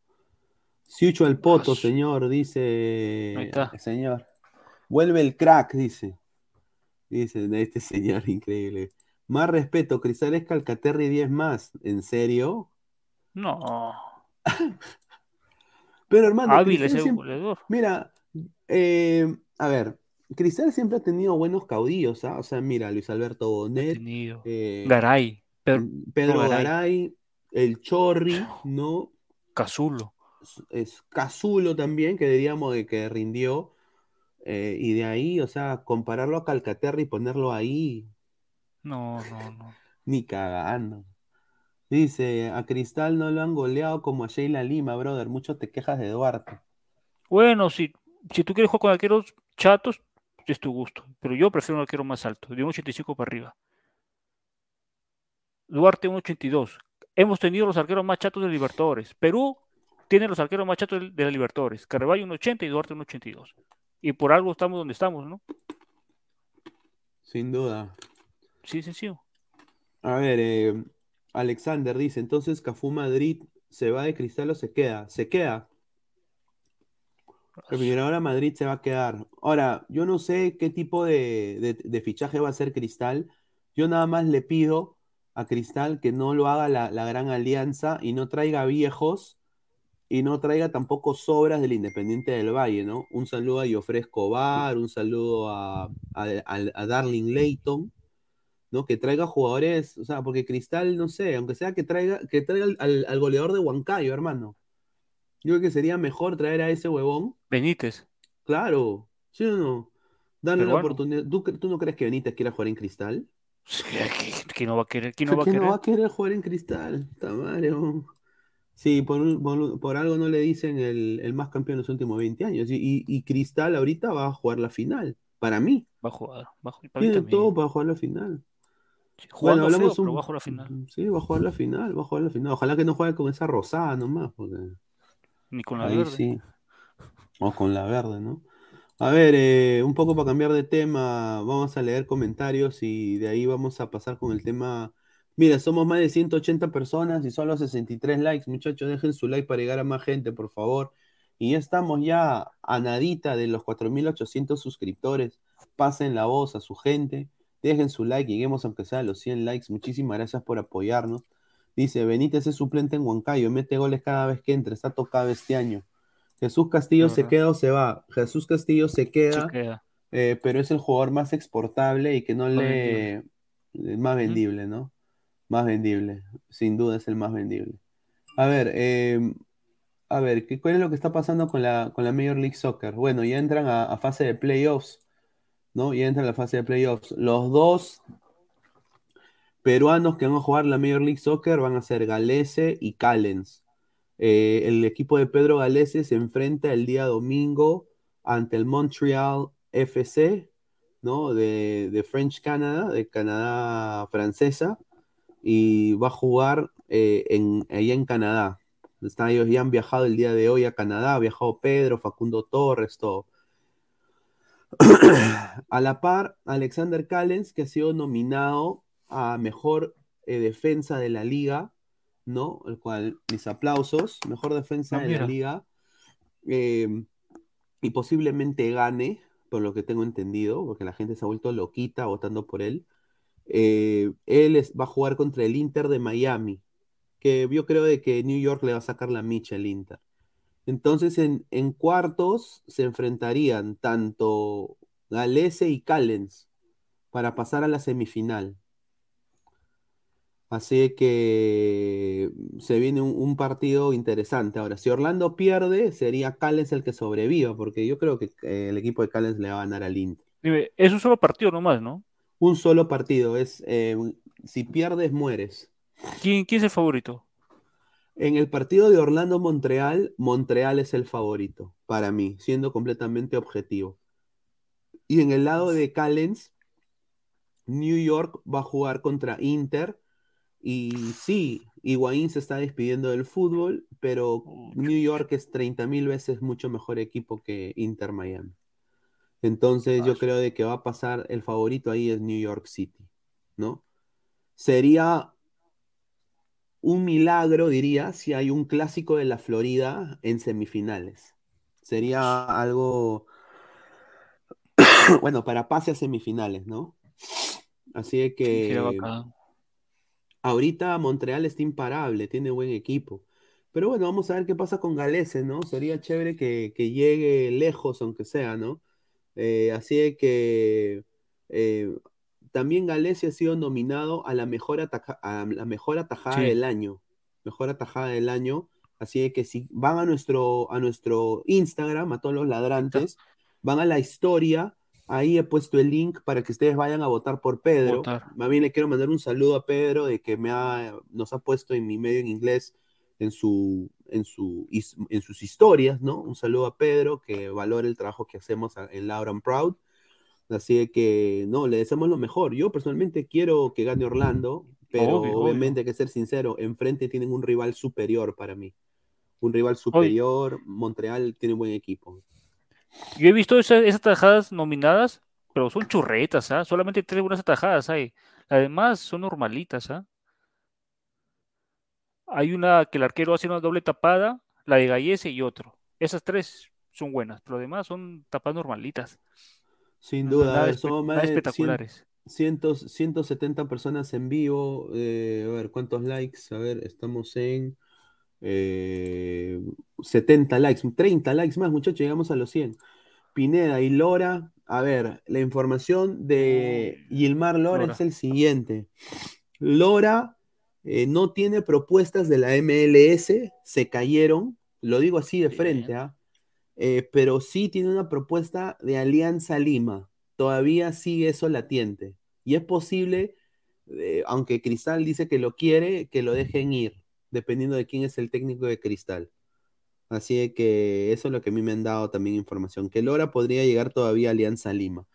Siucho al poto, señor, dice. Ahí está. Señor. Vuelve el crack, dice. Dice este señor increíble. Más respeto, Crisales Calcaterra y 10 más. ¿En serio? No. Pero hermano, Hábil ese siempre-. Mira, eh, a ver, Cristal siempre ha tenido buenos caudillos, ¿ah? O sea, mira, Luis Alberto Bonet, eh, Garay, Pedro Pedro Garay. Garay, el Chorri, ¿no? Cazulo. Es Cazulo también, que diríamos de que rindió. eh, y de ahí, o sea, compararlo a Calcaterra y ponerlo ahí, No, no, no. ni cagando. Dice, a Cristal no lo han goleado como a Sheila Lima, brother. Mucho te quejas de Duarte. Bueno, si, si tú quieres jugar con arqueros chatos, es tu gusto. Pero yo prefiero un arquero más alto, de un 85 para arriba. Duarte 1.82. Hemos tenido los arqueros más chatos de Libertadores. Perú tiene los arqueros más chatos de, la Libertadores. Carvalho 1.80 y Duarte 1.82. Y por algo estamos donde estamos, ¿no? Sin duda. Sí, sencillo. A ver, eh, Alexander dice, entonces Cafú Madrid se va de Cristal o se queda. Se queda. Pero mira, ahora Madrid se va a quedar. Ahora, yo no sé qué tipo de, de- de fichaje va a hacer Cristal. Yo nada más le pido a Cristal que no lo haga la, la gran alianza y no traiga viejos y no traiga tampoco sobras del Independiente del Valle, ¿no? Un saludo a Jofre Escobar, un saludo a, a, a- Darling Layton, ¿no? Que traiga jugadores, o sea, porque Cristal, no sé, aunque sea que traiga, que traiga al, al- goleador de Huancayo, hermano. Yo creo que sería mejor traer a ese huevón Benítez. Claro, ¿sí o no? Darle la oportunidad. ¿Tú, no crees que Benítez quiera jugar en Cristal? ¿Quién no va a querer? ¿Quién no va a ¿Quién querer? no va a querer jugar en Cristal? Tamario. Sí, por, un- por, algo no le dicen el, el más campeón de los últimos 20 años. Y, y- y Cristal ahorita va a jugar la final. Para mí. Va a jugar. Va a jugar. Para mí Tiene todo para jugar la final. Bueno, hablamos feo, pero un- va a jugar la final. Sí, va a jugar la final, va a jugar la final. Ojalá que no juegue con esa rosada nomás, porque Ni con la ahí verde. sí. O con la verde, ¿no? A ver, eh, un poco para cambiar de tema, vamos a leer comentarios y de ahí vamos a pasar con el tema. Mira, somos más de 180 personas y solo 63 likes, muchachos, dejen su like para llegar a más gente, por favor. Y ya estamos ya a nadita de los 4.800 suscriptores. Pasen la voz a su gente, dejen su like, lleguemos aunque sea a los 100 likes. Muchísimas gracias por apoyarnos. Dice, Benítez es suplente en Huancayo, mete goles cada vez que entra, está tocado este año. Jesús Castillo se queda o se va. Jesús Castillo se queda, Se queda. eh, pero es el jugador más exportable y que no Más le... el más vendible, ¿no? Más vendible. Sin duda es el más vendible. A ver, eh, a ver, ¿qué, ¿cuál es lo que está pasando con la, con la Major League Soccer? Bueno, ya entran a, a fase de playoffs, ¿no? Ya entran a la fase de playoffs. Los dos peruanos que van a jugar la Major League Soccer van a ser Galese y Callens. Eh, el equipo de Pedro Galese se enfrenta el día domingo ante el Montreal FC, ¿no? De, de French Canada, de Canadá francesa, y va a jugar eh, en, allá en Canadá. Están, ellos ya han viajado el día de hoy a Canadá, ha viajado Pedro, Facundo Torres, todo. a la par, Alexander Callens, que ha sido nominado a mejor eh, defensa de la liga, ¿no? El cual, mis aplausos, mejor defensa Ah, de la liga, eh, y posiblemente gane, por lo que tengo entendido, porque la gente se ha vuelto loquita votando por él. Eh, él va a jugar contra el Inter de Miami, que yo creo de que New York le va a sacar la micha al Inter. Entonces, en, cuartos se enfrentarían tanto Galese y Callens para pasar a la semifinal. Así que se viene un, partido interesante. Ahora, si Orlando pierde, sería Callens el que sobreviva, porque yo creo que eh, el equipo de Callens le va a ganar al Inter. Es un solo partido nomás, ¿no? Un solo partido, es eh, si pierdes, mueres. ¿Quién, quién es el favorito? En el partido de Orlando-Montreal, Montreal es el favorito, para mí, siendo completamente objetivo. Y en el lado de Callens, New York va a jugar contra Inter. Y sí, Higuaín se está despidiendo del fútbol, pero New York es 30 mil veces mucho mejor equipo que Inter Miami. Entonces yo creo de que va a pasar, el favorito ahí es New York City, ¿no? Sería un milagro, diría, si hay un clásico de la Florida en semifinales. Sería algo, bueno, para pase a semifinales, ¿no? Así que ahorita Montreal está imparable, tiene buen equipo. Pero bueno, vamos a ver qué pasa con Galese, ¿no? Sería chévere que, que llegue lejos, aunque sea, ¿no? Eh, así de que eh, también Galese ha sido nominado a la mejor, ataca- a la mejor atajada Sí. del año. Mejor atajada del año. Así de que si van a nuestro, a nuestro Instagram, a todos los ladrantes, van a la historia. Ahí he puesto el link para que ustedes vayan a votar por Pedro. Votar. Más bien le quiero mandar un saludo a Pedro de que me ha, nos ha puesto en mi medio en inglés en, su, en, su, his- en sus historias, ¿no? Un saludo a Pedro que valora el trabajo que hacemos en Laura and Proud. Así que, no, le deseamos lo mejor. Yo personalmente quiero que gane Orlando, pero Obvio, obviamente hay que ser sincero, enfrente tienen un rival superior para mí. Un rival superior, Montreal tiene un buen equipo. Yo he visto esa- esas tajadas nominadas, pero son churretas, ¿ah? Solamente tres buenas atajadas hay. Las demás son normalitas, ¿ah? Hay una que el arquero hace una doble tapada, la de Gallese y otro. Esas tres son buenas, pero además son tapas normalitas. Sin duda, a nada, 100 espectaculares. 100 170 personas en vivo. eh, a ver, ¿cuántos likes? A ver, estamos en eh, 70 likes, 30 likes más, muchachos, llegamos a los 100. Pineda y Lora, a ver, la información de Gilmar Lora, Lora. es el siguiente. Lora eh, no tiene propuestas de la MLS, se cayeron, lo digo así de frente, ¿ah? Eh, pero sí tiene una propuesta de Alianza Lima. Todavía sigue eso latiente. Y es posible, eh, aunque Cristal dice que lo quiere, que lo dejen ir, dependiendo de quién es el técnico de Cristal. Así que eso es lo que a mí me han dado también información, que Lora podría llegar todavía a Alianza Lima.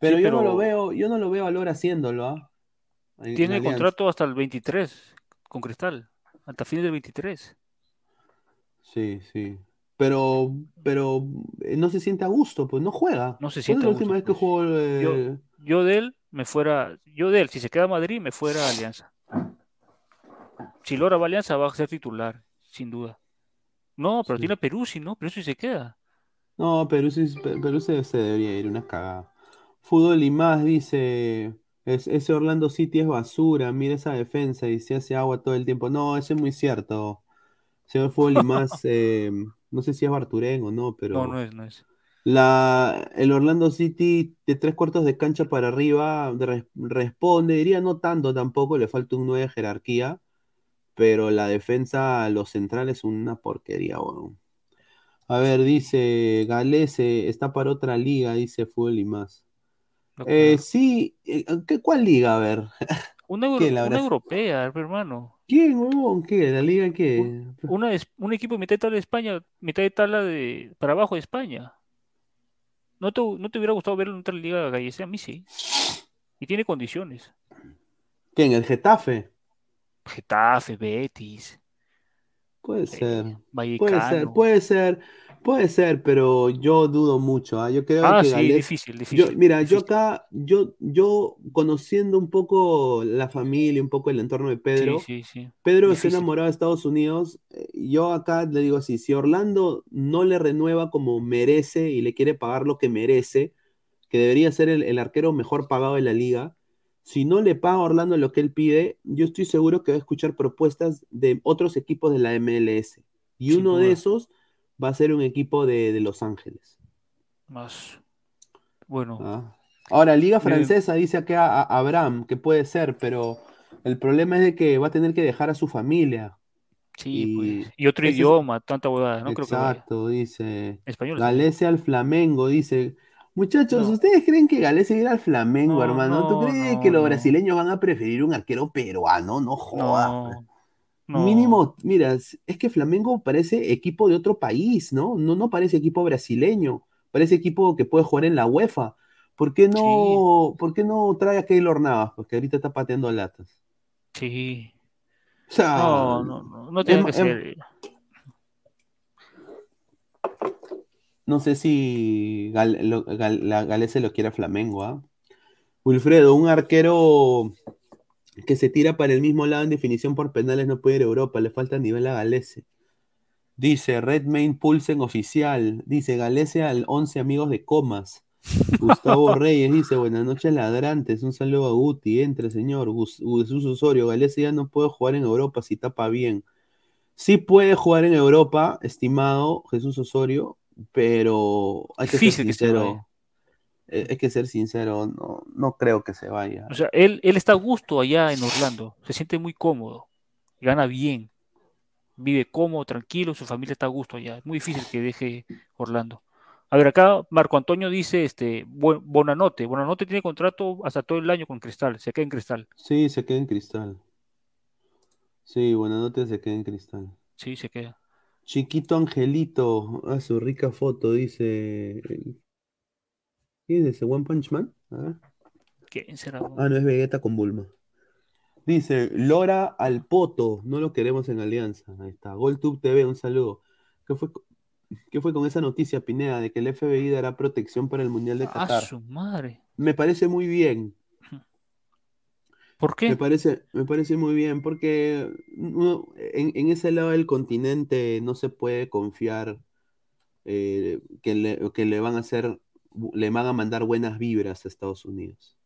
Pero Sí, yo no pero- lo veo, yo no lo veo a Lora haciéndolo, ¿ah? En- en Tiene Alianza. contrato hasta el 23 con Cristal, hasta fines del 23. Sí, sí. Pero, pero eh, no se siente a gusto, pues no juega. No se ¿Cuándo siente es a la última vez que pues. jugó? eh, Yo de él me fuera, yo de él, si se queda a Madrid, me fuera a Alianza. Si Lora va a Alianza, va a ser titular, sin duda. No, pero Sí. tiene a Perú, si no, Perú si se queda. No, Perú, Pe- Perú se, se debería ir, una cagada. Fútbol y más, dice, es, ese Orlando City es basura, mira esa defensa y se hace agua todo el tiempo. No, eso es muy cierto. Señor Fútbol y más, eh, no sé si es Barturén o no, pero No, no es, no es. la, el Orlando City de tres cuartos de cancha para arriba re- responde, diría no tanto tampoco, le falta un 9 de jerarquía, pero la defensa, los centrales, una porquería, weón. A ver, dice Galese, está para otra liga, dice Fútbol y más. Eh, sí, eh, ¿qué, ¿cuál liga? A ver. Una, euro- ¿qué, la una europea, hermano. ¿Quién, huevón? ¿Qué? ¿La liga qué? Una, un equipo mitad de tabla de España, mitad de tabla de para abajo de España. ¿No te, no te hubiera gustado verlo en otra liga gallesa? A mí sí. Y tiene condiciones. ¿Quién? ¿El Getafe? Getafe, Betis, Puede eh, ser. Puede ser, Vallecano. puede ser, puede ser, pero yo dudo mucho. ¿ah? Yo creo Ah, que sí, Galés- difícil, Yo, difícil. mira, yo difícil. acá, yo, yo conociendo un poco la familia, un poco el entorno de Pedro, Sí, sí, sí. Pedro está Difícil. enamorado de Estados Unidos. eh, Yo acá le digo así, si Orlando no le renueva como merece y le quiere pagar lo que merece, que debería ser el, el arquero mejor pagado de la liga, si no le paga a Orlando lo que él pide, yo estoy seguro que va a escuchar propuestas de otros equipos de la MLS. Y Sin uno de esos va a ser un equipo de, de Los Ángeles. Más. Bueno, Ah. Ahora, Liga Bien. Francesa dice acá a, a Abraham que puede ser, pero el problema es de que va a tener que dejar a su familia. sí, y pues. Y otro ese idioma, tanta huevada, no creo que. Exacto, dice. Español. Galese al Flamengo, dice. Muchachos, No. ¿ustedes creen que Galese irá al Flamengo, No, hermano? ¿Tú crees que los brasileños van a preferir un arquero peruano? No jodas. No. Mínimo, mira, es que Flamengo parece equipo de otro país, ¿no? No, no parece equipo brasileño, parece equipo que puede jugar en la UEFA. ¿Por qué no, ¿por qué no trae a Keylor Navas? Porque ahorita está pateando latas. Sí. O sea, No, no, no, no tiene em- que em- ser. no sé si Gal- lo- Gal- la Galese lo quiere a Flamengo, ¿ah? Wilfredo, un arquero que se tira para el mismo lado en definición por penales no puede ir a Europa, le falta nivel a Galese. Dice Redmayne Pulsen oficial, dice Galese al 11 amigos de Comas. Gustavo Reyes dice, buenas noches ladrantes, un saludo a Guti, entre señor, Jesús Osorio, Galese ya no puede jugar en Europa si tapa bien. Sí puede jugar en Europa, estimado Jesús Osorio, pero hay que Difícil sincero. Eh, Hay que ser sincero, no, no creo que se vaya. O sea, él, él está a gusto allá en Orlando, se siente muy cómodo, gana bien, vive cómodo, tranquilo, su familia está a gusto allá. Es muy difícil que deje Orlando. A ver, acá Marco Antonio dice, este, Bonanote, Bonanote tiene contrato hasta todo el año con Cristal, se queda en Cristal. Sí, se queda en cristal. Sí, buenas noches, se queda en cristal. Sí, se queda. Chiquito Angelito, a su rica foto, dice. ¿Quién es ese? ¿One Punch Man? A ver. ¿Quién será? Ah, no, es Vegeta con Bulma. Dice, Lora al Poto, no lo queremos en Alianza. Ahí está. GolTube TV, un saludo. ¿Qué fue, qué fue con esa noticia, Pineda, de que el FBI dará protección para el Mundial de A Qatar? su madre. Me parece muy bien. ¿Por Me qué? parece, me parece muy bien, porque uno- en, en ese lado del continente no se puede confiar eh, que, le, que le van a hacer, le van a mandar buenas vibras a Estados Unidos.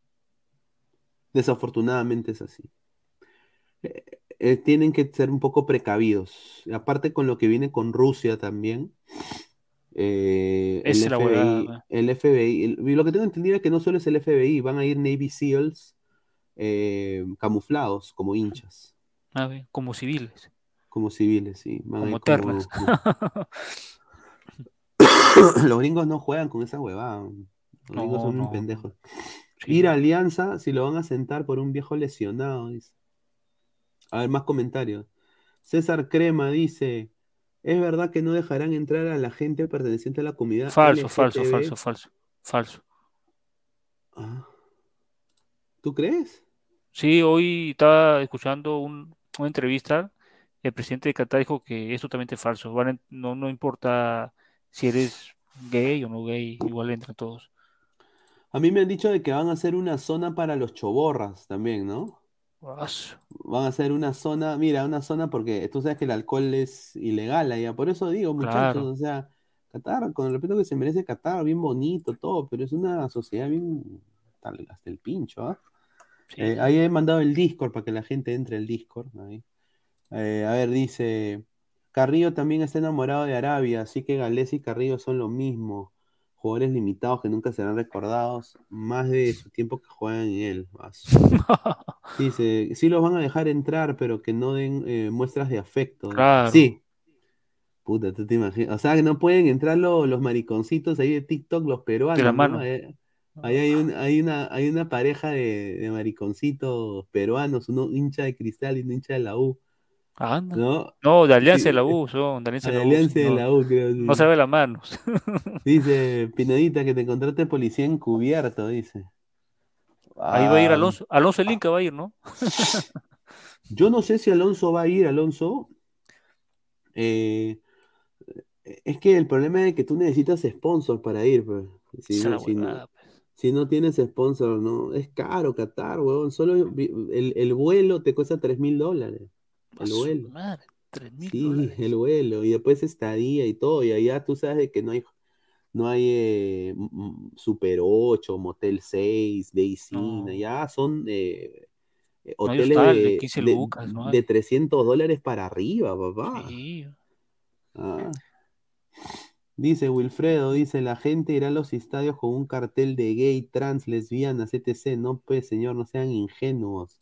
Desafortunadamente es así. Eh, eh, tienen que ser un poco precavidos. Aparte con lo que viene con Rusia también. eh, el, es la FBI, el FBI, el- lo que tengo entendido es que no solo es el FBI, van a ir Navy SEALs eh, camuflados como hinchas, Ah, como civiles, como civiles, sí. Van a como ir. Los gringos no juegan con esa huevada. Los gringos No, son unos no, pendejos. Sí. Ir a Alianza si lo van a sentar por un viejo lesionado, dice. A ver, más comentarios. César Crema dice: ¿Es verdad que no dejarán entrar a la gente perteneciente a la comunidad Falso, falso, LGTB? falso, falso, falso. Ah. ¿Tú crees? Sí, hoy estaba escuchando un- una entrevista. El presidente de Qatar dijo que es totalmente falso. No, no importa si eres gay o no gay, igual entran todos. A mí me han dicho de que van a hacer una zona para los choborras también, ¿no? As- Van a hacer una zona, mira, una zona porque tú sabes que el alcohol es ilegal allá. Por eso digo, muchachos, Claro. o sea, Qatar, con el respeto que se merece Qatar, bien bonito, todo, pero es una sociedad bien hasta el, pincho, ¿ah? sí. Eh, ahí he mandado el Discord para que la gente entre al Discord. ahí. Eh, a ver, dice, Carrillo también está enamorado de Arabia, así que Galés y Carrillo son lo mismo. Jugadores limitados que nunca serán recordados, más de su tiempo que juegan en él. Ah, Dice, sí los van a dejar entrar, pero que no den eh, muestras de afecto. Claro. Sí. Puta, tú te imaginas. O sea, que no pueden entrar lo- los mariconcitos ahí de TikTok, los peruanos, De la ¿no? mano. Ahí, ahí hay, un- hay una, hay una pareja de, de mariconcitos peruanos, uno hincha de cristal y un hincha de la U, ¿no? No, de Alianza Sí. de la U, son, de Alianza de la U. Alianza sí, de no, la U, creo. sí. no sabe las manos. Dice, Pinedita, que te encontraste policía encubierto, dice. Ahí va a ir Ah, Alonso. Alonso el Inca va a ir, ¿no? Yo no sé si Alonso va a ir, Alonso. Eh, es que el problema es que tú necesitas sponsor para ir, pues. Si Esa es no, la si no- huevada, pues. si no tienes sponsor, no. Es caro Qatar, weón. Solo el, el vuelo te cuesta 3 mil dólares. El vuelo. madre, Sí, dólares. el vuelo. Y después estadía y todo. Y allá tú sabes de que no hay, no hay eh, Super 8, Motel 6, Daysina. No. Ya son eh, No hoteles hostal de de, 15 de- lucas, no hay. de 300 dólares para arriba, papá. Sí. Ah. Dice Wilfredo, dice, la gente irá a los estadios con un cartel de gay, trans, lesbianas, etc. No, pues, señor, no sean ingenuos.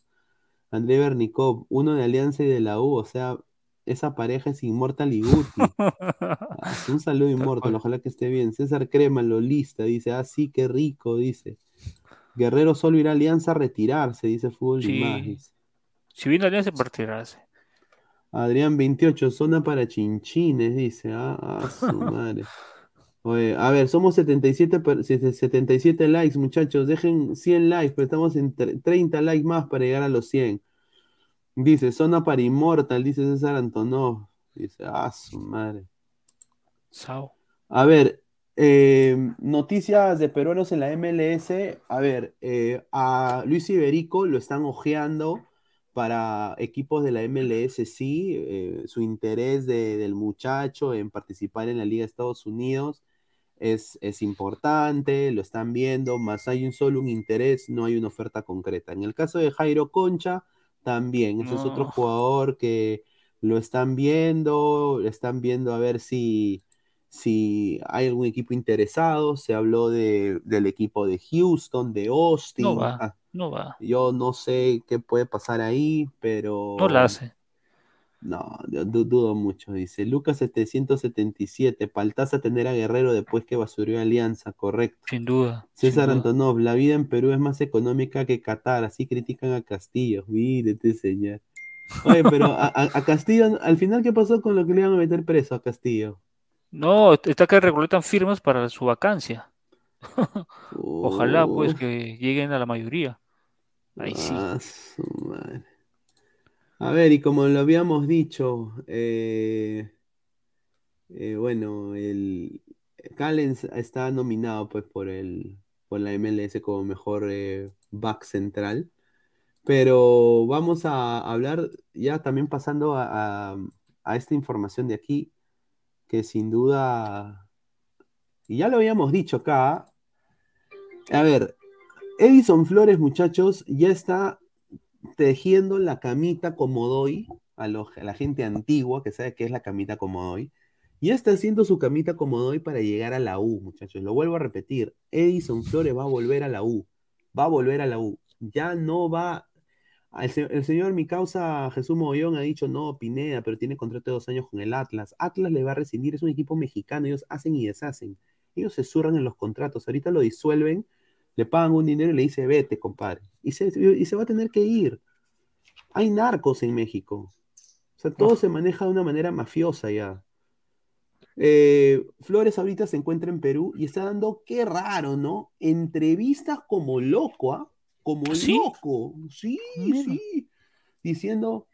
André Bernikov, uno de Alianza y de la U, o sea, esa pareja es Inmortal y Guti. Un saludo Inmortal, ojalá que esté bien. César Crema, lolista, dice, ah, sí, qué rico, dice. Guerrero solo irá a Alianza a retirarse, dice Fútbol Sí. dice. Si viene Alianza, partirase. Adrián 28, zona para chinchines, dice. Ah, ah, su madre. Oye, a ver, somos 77, per- 77 likes, muchachos. Dejen 100 likes, pero estamos en tre- 30 likes más para llegar a los 100. Dice, zona para Immortal, dice César Antonov. Dice, ah, su madre. Sao. A ver, eh, noticias de peruanos en la MLS. A ver, eh, a Luis Iberico lo están ojeando para equipos de la MLS, sí. eh, su interés de- del muchacho en participar en la Liga de Estados Unidos es, es importante, lo están viendo, más hay un solo un interés, no hay una oferta concreta. En el caso de Jairo Concha, también, ese es otro jugador que lo están viendo, lo están viendo a ver si, si hay algún equipo interesado. Se habló de, del equipo de Houston, de Austin. No va, Ah, no va. yo no sé qué puede pasar ahí, pero No la hace. No, du- du- dudo mucho, dice. Lucas 777, Paltaza tener a Guerrero después que basurió Alianza, correcto. Sin duda. sin César duda. Antonov, la vida en Perú es más económica que Qatar, así critican a Castillo. Mírete, señor. Oye, pero a, a- a Castillo, al final, ¿qué pasó con lo que le iban a meter preso a Castillo? No, está que recolectan firmas para su vacancia. Ojalá, pues, que lleguen a la mayoría. Ahí sí. ah, su madre. A ver, y como lo habíamos dicho, eh, eh, bueno, el Callens está nominado pues por el por la MLS como mejor eh, back central. Pero vamos a hablar ya también pasando a, a- a esta información de aquí, que sin duda Y ya lo habíamos dicho acá. A ver, Edison Flores, muchachos, ya está tejiendo la camita Comodoy a, lo- a la gente antigua que sabe qué es la camita Comodoy. Ya está haciendo su camita Comodoy para llegar a la U, muchachos. Lo vuelvo a repetir. Edison Flores va a volver a la U. Va a volver a la U. Ya no va. El, se- el señor, mi causa Jesús Mogollón, ha dicho no, Pineda, pero tiene contrato de dos años con el Atlas. Atlas le va a rescindir, es un equipo mexicano, ellos hacen y deshacen. Ellos se zurran en los contratos. Ahorita lo disuelven, le pagan un dinero y le dice vete, compadre. Y se, y se va a tener que ir. Hay narcos en México. O sea, todo se maneja de una manera mafiosa ya. Eh, Flores ahorita se encuentra en Perú y está dando, qué raro, ¿no? Entrevistas como loco, ¿ah? Como ¿Sí? loco. Sí, Mira. sí. Diciendo,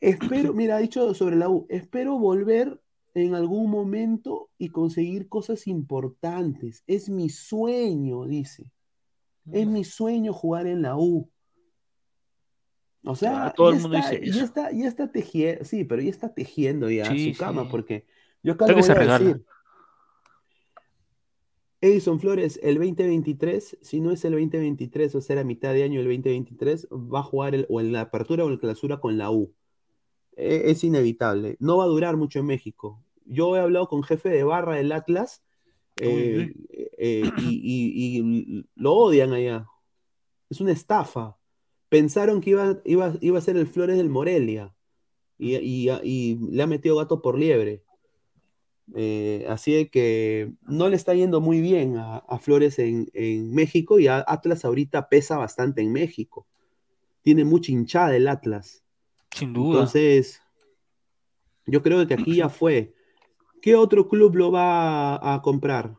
espero, mira, ha dicho sobre la U, espero volver en algún momento y conseguir cosas importantes. Es mi sueño, dice. Es mi sueño jugar en la U. O sea, Ah, todo ya el mundo está, dice ya eso. está, ya está tejiendo, sí, pero ya está tejiendo ya Sí, su cama, sí. porque yo acá lo voy a regala. decir. Edison Flores, el 2023, si no es el 2023, o sea, a mitad de año del 2023, va a jugar el- o en la apertura o en la clausura con la U. E- es inevitable. No va a durar mucho en México. Yo he hablado con jefe de barra del Atlas eh, eh, y, y- y lo odian allá. Es una estafa. Pensaron que iba, iba, iba a ser el Flores del Morelia y, y- le ha metido gato por liebre. Eh, así de que no le está yendo muy bien a, a Flores en, en México y a Atlas ahorita pesa bastante en México. Tiene mucha hinchada el Atlas. Sin duda. Entonces, yo creo que aquí ya fue. ¿Qué otro club lo va a, a comprar?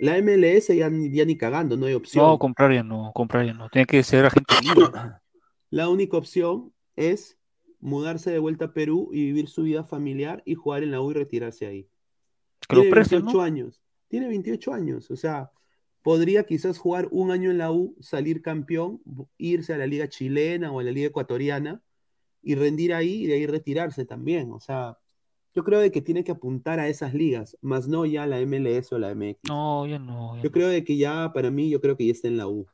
La MLS ya, ni- ya ni cagando, no hay opción. no, comprar ya no, comprar ya no. Tiene que ser agente libre. La única opción es mudarse de vuelta a Perú y vivir su vida familiar y jugar en la U y retirarse ahí. Que Tiene presten, 28 ¿no? años. Tiene 28 años. O sea, podría quizás jugar un año en la U, salir campeón, irse a la liga chilena o a la liga ecuatoriana y rendir ahí y de ahí retirarse también. O sea, yo creo de que tiene que apuntar a esas ligas, más no ya la MLS o la MX. No, ya no. Yo no. creo de que ya, para mí, yo creo que ya está en la U.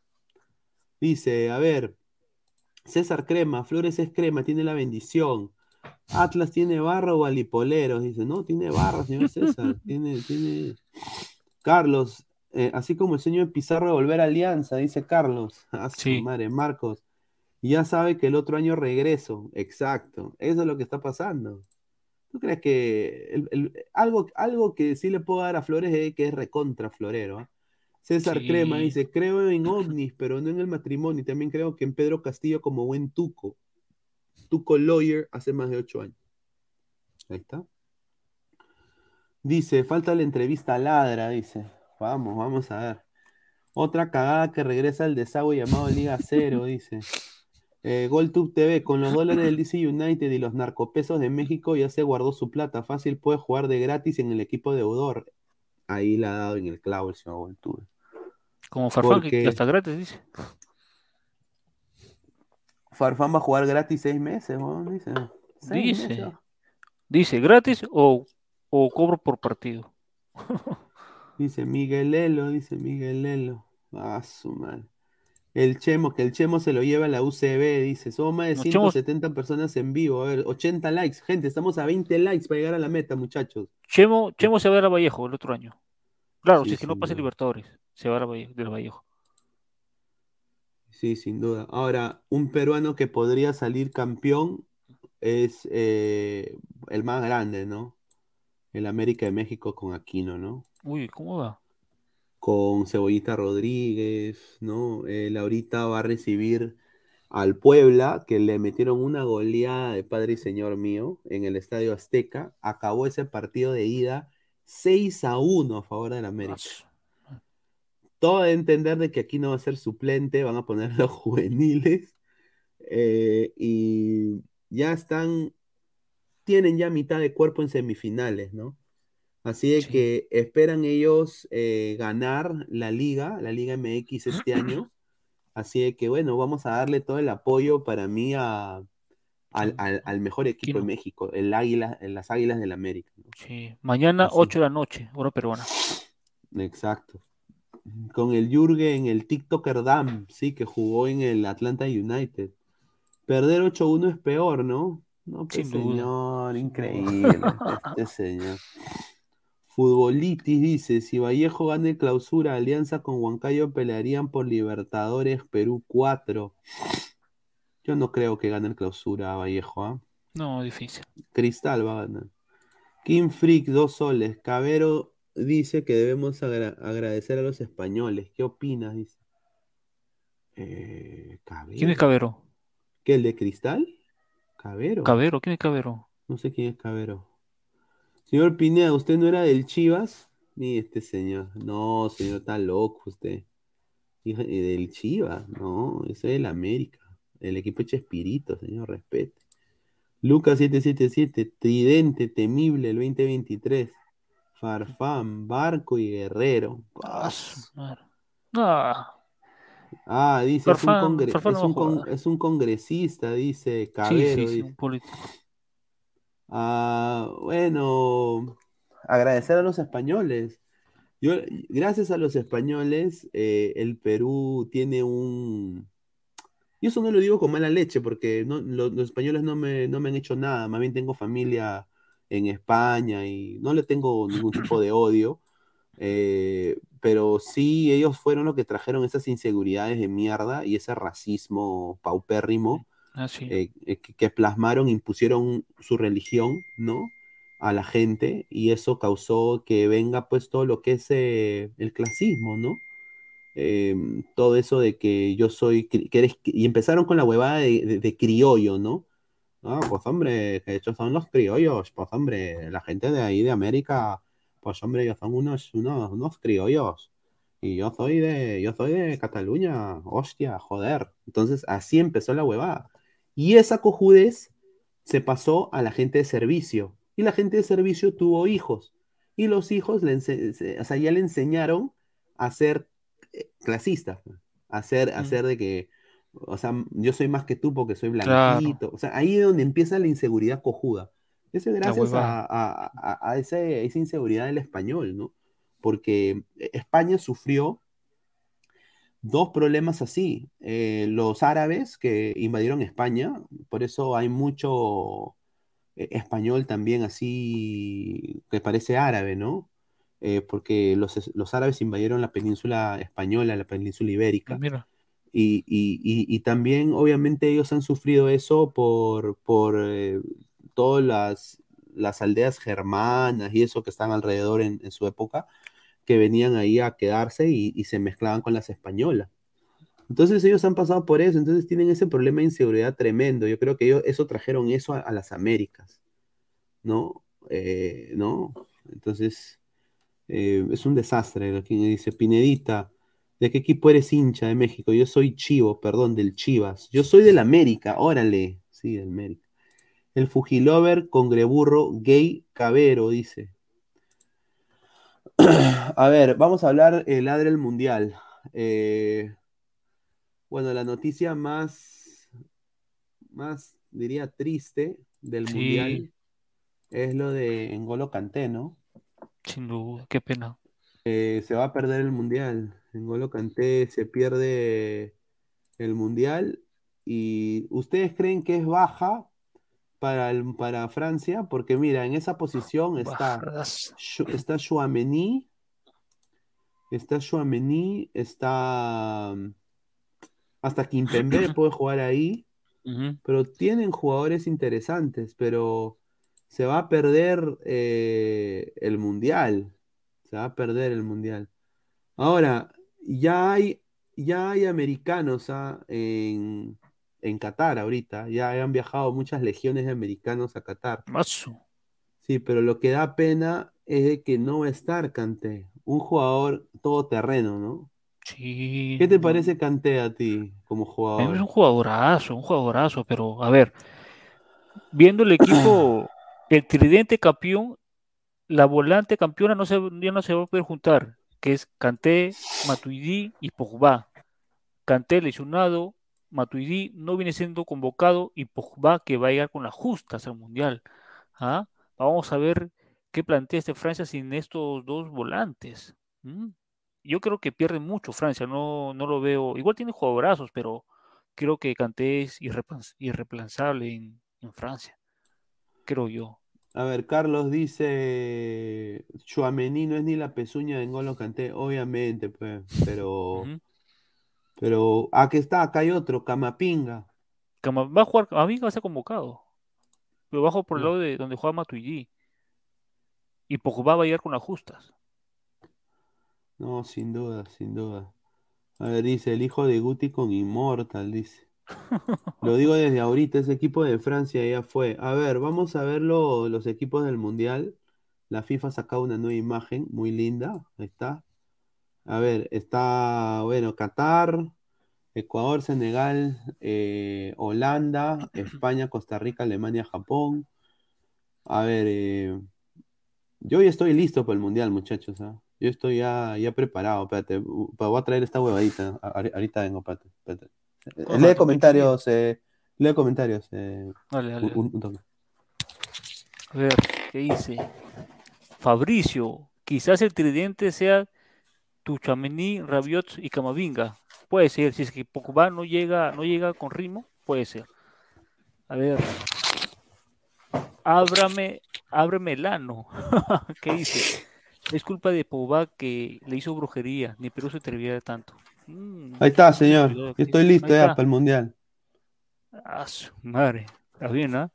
Dice, a ver, César Crema, Flores es crema, tiene la bendición. Atlas tiene barra o alipoleros. Dice, no, tiene barra, señor César. tiene, tiene. Carlos, eh, así como el señor Pizarro de volver a Alianza, dice Carlos. A su Sí. madre, Marcos. Ya sabe que el otro año regreso. Exacto. Eso es lo que está pasando. ¿Tú crees que el- el- algo, algo que sí le puedo dar a Flores es que es recontra florero? ¿ah? César Sí. Crema dice, creo en ovnis, pero no en el matrimonio. Y también creo que en Pedro Castillo como buen tuco. Tuco lawyer hace más de ocho años. Ahí está. Dice, falta la entrevista a Ladra, dice. Vamos, vamos a ver. Otra cagada que regresa al desagüe llamado Liga Cero, dice. Eh, GolTube TV, con los dólares del DC United y los narcopesos de México ya se guardó su plata. Fácil puede jugar de gratis en el equipo deudor. Ahí la ha dado en el clavo el señor GolTube. Como Farfán, que- porque- que hasta gratis, dice. Farfán va a jugar gratis seis meses, weón, dice. Seis Dice. meses. Dice, gratis o, o cobro por partido. Dice Miguel Lelo, dice Miguel Lelo. Ah, su madre. El Chemo, que el Chemo se lo lleva a la UCB, dice. Somos más de No, Chemo- 170 personas en vivo. A ver, 80 likes. Gente, estamos a 20 likes para llegar a la meta, muchachos. Chemo, Chemo se va a dar a Vallejo el otro año. Claro, Sí, si es que no pasa duda. Libertadores, se va a dar a Valle- del Vallejo. Sí, sin duda. Ahora, un peruano que podría salir campeón es eh, el más grande, ¿no? El América de México con Aquino, ¿no? Uy, ¿cómo va? Con Cebollita Rodríguez, ¿no? Él ahorita va a recibir al Puebla, que le metieron una goleada de padre y señor mío en el Estadio Azteca. Acabó ese partido de ida 6 a 1 a favor del América. todo de entender de que aquí no va a ser suplente, van a poner los juveniles eh, y ya están, tienen ya mitad de cuerpo en semifinales, ¿no? Así de Sí. que esperan ellos eh, ganar la liga, la Liga MX este año. Así de que bueno, vamos a darle todo el apoyo para mí a, al, al- al mejor equipo de. México, el Águila, las Águilas del América. ¿no? Sí. Mañana, Así. 8 de la noche, hora peruana. Exacto. Con el Jürgen, el TikToker Dam, sí, que jugó en el Atlanta United. Perder 8-1 es peor, ¿no? No, pues, señor, increíble. Este señor. Futbolitis dice, si Vallejo gana el clausura, Alianza con Huancayo pelearían por Libertadores Perú 4. Yo no creo que gane el clausura Vallejo, ¿ah? No, difícil. Cristal va a ganar. King Freak, dos soles. Cabero dice que debemos agra- agradecer a los españoles. ¿Qué opinas? Dice. Eh, Cabero. ¿Quién es Cabero? ¿Qué, el de Cristal? Cabero. Cabero, ¿quién es Cabero? No sé quién es Cabero. Señor Pineda, ¿usted no era del Chivas? Ni este señor. No, señor, está loco usted. Eh, Del Chivas, no, yo soy del América. El equipo de Chespirito, señor, respete. Lucas 777, Tridente, Temible, el 2023. Farfán, Barco y Guerrero. Ah. Ah, Ah, dice, es un, Farfán- es un con- es congresista, dice sí, Cabero. sí, sí, dice. un político. Ah, bueno, agradecer a los españoles. Yo, gracias a los españoles, eh, el Perú tiene un... Y eso no lo digo con mala leche, porque los españoles no me, no me han hecho nada. Más bien tengo familia en España y no le tengo ningún tipo de odio. eh, pero sí, ellos fueron los que trajeron esas inseguridades de mierda y ese racismo paupérrimo Ah, eh, eh, que, que plasmaron, impusieron su religión, ¿no? A la gente y eso causó que venga pues todo lo que es eh, el clasismo, ¿no? Eh, todo eso de que yo soy, que eres, y empezaron con la huevada de, de- de criollo, ¿no? Ah, pues hombre, que estos son los criollos, pues hombre, la gente de ahí de América, pues hombre, ellos son unos, unos, unos criollos. Y yo soy de, yo soy de Cataluña, hostia, joder. Entonces así empezó la huevada. Y esa cojudez se pasó a la gente de servicio. Y la gente de servicio tuvo hijos. Y los hijos le, o sea, ya le enseñaron a ser eh, clasistas. A ser, a Mm. ser de que, o sea, yo soy más que tú porque soy Claro. blanquito. O sea, ahí es donde empieza la inseguridad cojuda. Eso es gracias a, a- a- a ese- esa inseguridad del español, ¿no? Porque España sufrió dos problemas así. Eh, los árabes que invadieron España, por eso hay mucho eh, español también así que parece árabe, ¿no? Eh, porque los, los árabes invadieron la península española, la península ibérica. Mira, Y, y- y- y también, obviamente, ellos han sufrido eso por, por todas las, las aldeas germanas y eso que están alrededor en, en su época, que venían ahí a quedarse y, se mezclaban con las españolas. Entonces ellos han pasado por eso, entonces tienen ese problema de inseguridad tremendo. Yo creo que ellos eso trajeron eso a, las Américas, ¿no? Eh, ¿no? Entonces eh, es un desastre que dice Pinedita. ¿De qué equipo eres hincha de México? Yo soy Chivo, perdón, del Chivas. Yo soy del América, órale. Sí, del América. El Fujilover, congreburro, gay, cabero, dice. A ver, vamos a hablar el ladre del mundial. Eh, bueno, la noticia más, más, diría, triste del Sí. mundial es lo de Engolo Kanté, ¿no? sin duda, qué pena. Eh, se va a perder el mundial. Engolo Kanté se pierde el mundial. ¿Y ustedes creen que es baja para, el- para Francia? Porque mira, en esa posición está, está Chouameni, está Chouameni, está mm, hasta Kimpembe puede jugar ahí, pero tienen jugadores interesantes, pero se va a perder eh, el mundial, se va a perder el mundial. Ahora, ya hay, ya hay americanos ah, en, en Qatar ahorita, ya han viajado muchas legiones de americanos a Qatar. Mazo. Sí, pero lo que da pena es de que no va a estar Kanté, un jugador todoterreno, ¿no? Sí. ¿Qué te parece Kanté a ti como mí Es jugador? un jugadorazo, un jugadorazo, pero a ver, viendo el equipo, el tridente campeón, la volante campeona no se, ya no se va a poder juntar, que es Kanté, Matuidi y Pogba. Kanté lesionado, Matuidi no viene siendo convocado y Pogba que va a llegar con las justas al Mundial. ¿Ah? Vamos a ver qué plantea este Francia sin estos dos volantes. Mm. Yo creo que pierde mucho Francia, no, no lo veo. Igual tiene jugadorazos, pero creo que Kanté es irreemplazable en, en Francia. Creo yo. A ver, Carlos dice, Tchouaméni no es ni la pezuña de N'Golo Kanté, obviamente, pues, pero. Pero, aquí está, acá hay otro, Camapinga. Cama- va a jugar, a mí va a ser convocado. Pero bajo por el lado de donde juega Matuidi. Y Pogba va a llegar con las justas. No, sin duda, sin duda. A ver, dice, el hijo de Guti con Immortal, dice. Lo digo desde ahorita, ese equipo de Francia ya fue. A ver, vamos a ver lo- los equipos del Mundial. La FIFA ha sacado una nueva imagen, muy linda. Ahí está. A ver, está, bueno, Qatar, Ecuador, Senegal, eh, Holanda, España, Costa Rica, Alemania, Japón. A ver, eh, yo ya estoy listo para el Mundial, muchachos. ¿ah? Yo estoy ya, ya preparado. Espérate, voy a traer esta huevadita. Ahorita vengo, espérate. espérate. Eh, Lee comentarios, eh, lee comentarios. Dale, dale, un- dale. un- un toque. A ver, ¿qué dice? Fabricio, quizás el tridente sea Tuchamení, Rabiot y Camavinga. Puede ser, si es que Pogba no llega, no llega con ritmo, puede ser. A ver. Ábrame, ábreme el ano. ¿Qué dice? Es culpa de Pogba que le hizo brujería, ni Perú se atreviera tanto. Mm, Ahí está, señor. cuidado, Yo ¿qué estoy listo ya para el Mundial. Ah, su madre. Está bien, ¿ah?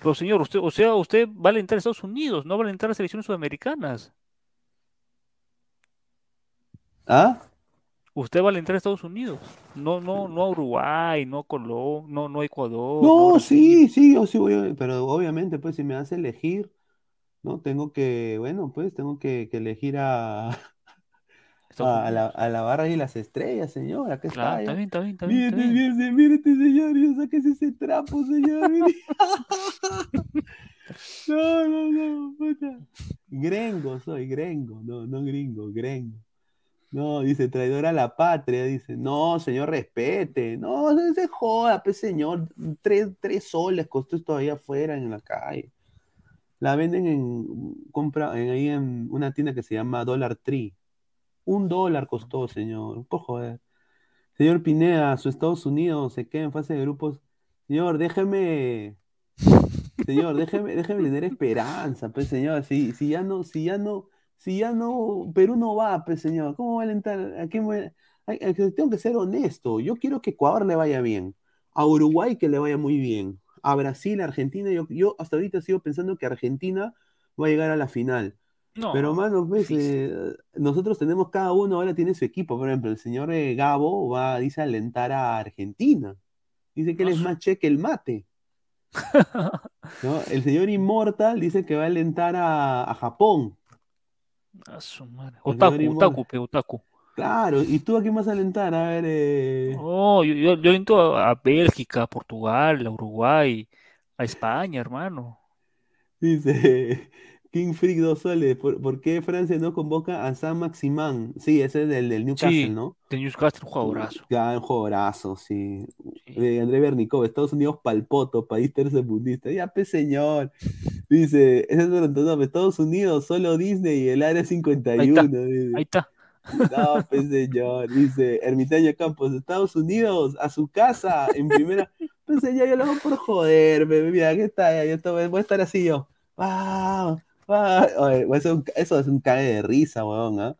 Pero señor, usted, o sea, usted va a alentar a Estados Unidos, no va a alentar a selecciones sudamericanas. ¿Ah? Usted va a alentar a Estados Unidos, no, no, no a Uruguay, no a Colombia, no, no a Ecuador, No, sí, sí, yo sí voy a- pero obviamente, pues si me hace elegir, ¿no? Tengo que, bueno, pues tengo que, que elegir a, A, la, a la barra y las estrellas, señor. Acá Claro, está bien, está bien, está bien, Mírate, bien. mírate, mírate, señor, yo sáquese ese trapo, señor. No, no, no, puta. Gringo soy, gringo, no, no gringo, gringo. No, dice, traidor a la patria, dice, no, señor, respete, no, se joda, pues, señor, tres, tres soles costó esto ahí afuera en la calle. La venden en, compra, en, ahí en una tienda que se llama Dollar Tree. Un dólar costó, señor, por joder. Señor Pineda, su Estados Unidos se queda en fase de grupos. Señor, déjeme, señor, déjeme, déjeme tener esperanza, pues, señor. Si, si ya no, si ya no, si ya no, Perú no va, pues, señor, ¿cómo va a alentar? ¿A quién voy a- ay, ay, que tengo que ser honesto. Yo quiero que Ecuador le vaya bien, a Uruguay que le vaya muy bien, a Brasil, a Argentina. Yo, yo hasta ahorita sigo pensando que Argentina va a llegar a la final. No, Pero, mano, pues, eh, nosotros tenemos, cada uno ahora tiene su equipo. Por ejemplo, el señor eh, Gabo va, dice, alentar a Argentina. Dice que él Ah, es más che que el mate. ¿no? El señor Immortal dice que va a alentar a, a Japón. A su madre. Otaku, otaku, pe, otaku. Claro, ¿y tú a quién vas a alentar? A ver, eh, Oh, yo, yo, yo aliento a, a Bélgica, a Portugal, a Uruguay, a España, hermano. dice King Freak dos soles. ¿Por, por qué Francia no convoca a San Maximán? Sí, ese es del, del Newcastle, Sí, ¿no? de Newcastle, un jugadorazo. Gran jugadorazo, sí. Sí. Eh, André Bernicov, Estados Unidos palpoto, país tercermundista. Ya, pues, señor. Dice, ese es no, Estados Unidos, solo Disney y el área 51. dice. Ahí está. No, pues, señor. Dice, Ermitaño Campos, Estados Unidos, a su casa, en primera. Pues, señor, yo lo hago por joder, bebé. Mira, aquí está, ya, yo voy a estar así yo. ¡Wow! Eso, es un- eso es un cague de risa, weón, ¿ah?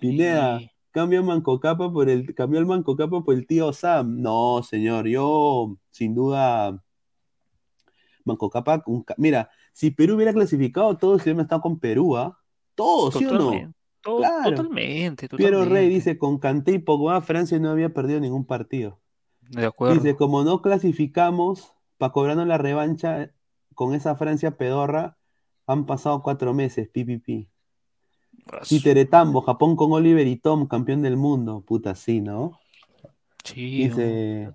Pineda, Sí. Cambia Manco Capa por el, cambió el Manco Capa por el tío Sam. No, señor, yo sin duda Manco Capa, un mira, si Perú hubiera clasificado, todos hubiéramos estado con Perú, ¿ah? Todos, ¿sí o no? To- Claro. Totalmente, Piero Rey dice, con Kanté y Pogba, Francia no había perdido ningún partido. De acuerdo. Dice, como no clasificamos para cobrarnos la revancha con esa Francia pedorra, han pasado cuatro meses, su- Titeretambo, Japón con Oliver y Tom, campeón del mundo. Puta, sí, ¿no? Sí, Dice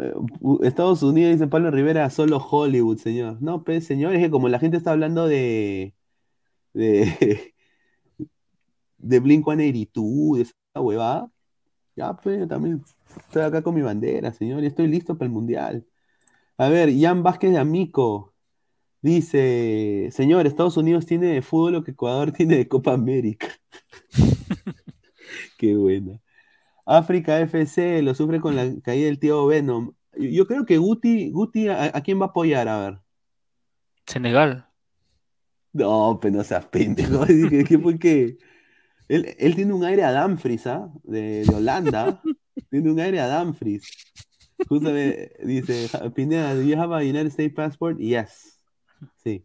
eh, Estados Unidos, dice Pablo Rivera, solo Hollywood, señor. No, pues, señor, es que como la gente está hablando de de, de Blink-182, de esa huevada, ya, pues, yo también estoy acá con mi bandera, señor, y estoy listo para el mundial. A ver, Jan Vázquez de Amico Dice, señor, Estados Unidos tiene de fútbol lo que Ecuador tiene de Copa América. Qué buena. África FC lo sufre con la caída del tío Venom. Yo, yo creo que Guti, Guti ¿a, a quién va a apoyar? A ver. Senegal. No, pero no seas pendejo. ¿Qué, qué? Él, él tiene un aire a Dumfries, ¿ah? De, de Holanda. tiene un aire a Dumfries. Justamente, dice, Pineda, ¿do you have a United States passport? Yes. Sí.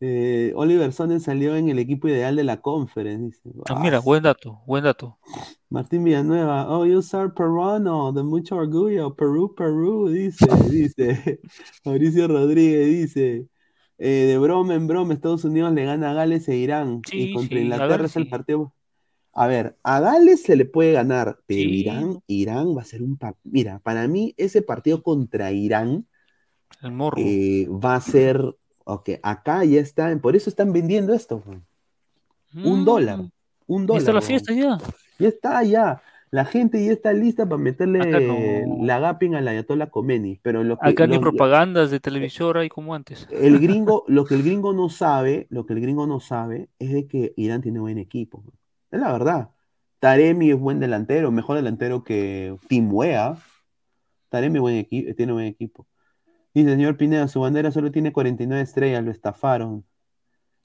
Eh, Oliver Sonnen salió en el equipo ideal de la conference. Dice. Ah, mira, buen dato, buen dato. Martín Villanueva, oh, you are peruano, de mucho orgullo, Perú, Perú, dice, dice. Mauricio Rodríguez dice, eh, de broma en broma, Estados Unidos le gana a Gales e Irán, y Sí, contra sí, Inglaterra ver, es el sí. partido. A ver, a Gales se le puede ganar, pero. Irán, Irán va a ser un partido. Mira, para mí ese partido contra Irán El morro. eh, va a ser, ok, acá ya están, por eso están vendiendo esto, un Mm, dólar, un ¿Ya dólar. está la fiesta ya? Ya está, ya. La gente ya está lista para meterle no. la gaping a la Ayatollah Khomeini, pero lo que Acá ni lo- propagandas de televisora y como antes. el gringo, lo que el gringo no sabe, lo que el gringo no sabe es de que Irán tiene buen equipo. Es la verdad. Taremi es buen delantero, mejor delantero que Tim Wea. Taremi buen tiene buen equipo. Dice, señor Pineda, su bandera solo tiene 49 estrellas, lo estafaron.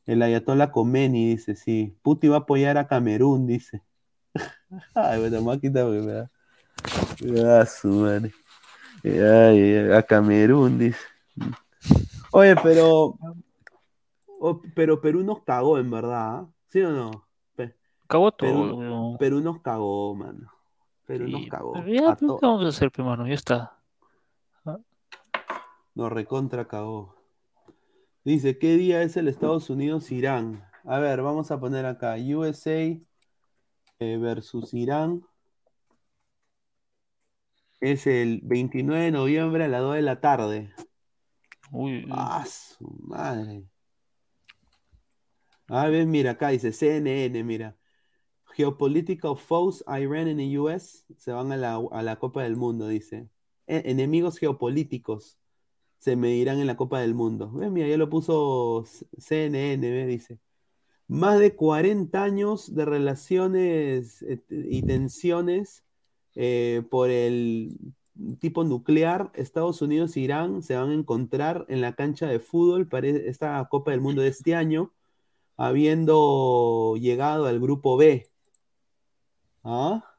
El Ayatollah Khomeini dice, sí. Puti va a apoyar a Camerún, dice. Ay, bueno, máquina, me da. me da su madre. Ay, a Camerún, dice. Oye, pero. pero Perú nos cagó, en verdad. ¿ah? ¿Sí o no? Pe- Perú, todo. weón. Perú nos cagó, mano. Perú nos cagó. pero ya, A to- ¿qué vamos a hacer, pe, mano? Ya está. Nos recontra cagó. Dice, ¿qué día es el Estados Unidos-Irán? A ver, vamos a poner acá. USA eh, versus Irán. Es el 29 de noviembre a las 2 de la tarde. Uy, Ah, su madre. A ver, mira, acá dice CNN, mira. Geopolitical foes, Iran and the US se van a la, a la Copa del Mundo, dice. E- enemigos geopolíticos se medirán en la Copa del Mundo. Ve, mira, ya lo puso CNN, dice. Más de 40 años de relaciones eh, y tensiones eh, por el tipo nuclear, Estados Unidos e Irán se van a encontrar en la cancha de fútbol para esta Copa del Mundo de este año, habiendo llegado al grupo B. ¿Ah?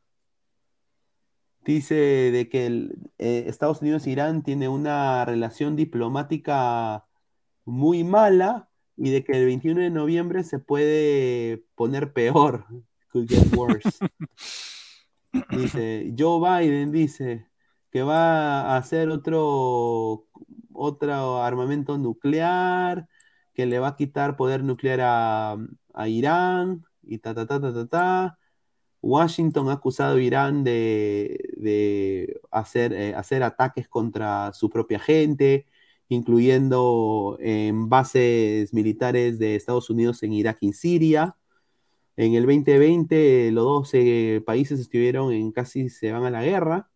Dice de que el, eh, Estados Unidos e Irán tiene una relación diplomática muy mala y de que el 21 de noviembre se puede poner peor. Could get worse. Dice, Joe Biden dice que va a hacer otro, otro armamento nuclear, que le va a quitar poder nuclear a, a Irán y ta, ta, ta, ta, ta, ta. Washington ha acusado a Irán de, de hacer, eh, hacer ataques contra su propia gente, incluyendo en bases militares de Estados Unidos en Irak y Siria. En el 2020 los dos eh, países estuvieron en casi se van a la guerra,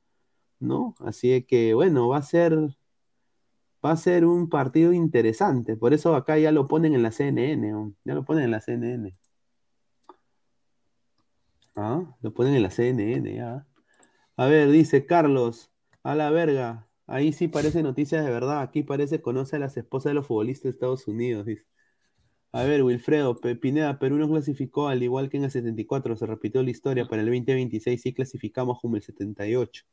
¿no? Así que bueno, va a ser va a ser un partido interesante. Por eso acá ya lo ponen en la CNN, ya lo ponen en la CNN. Ah, lo ponen en la CNN, ya. A ver, dice Carlos, a la verga. Ahí sí parece noticias de verdad. Aquí parece conoce a las esposas de los futbolistas de Estados Unidos, dice. A ver, Wilfredo, Pineda, Perú no clasificó al igual que en el 74, se repitió la historia, para el 2026 sí clasificamos como el 78.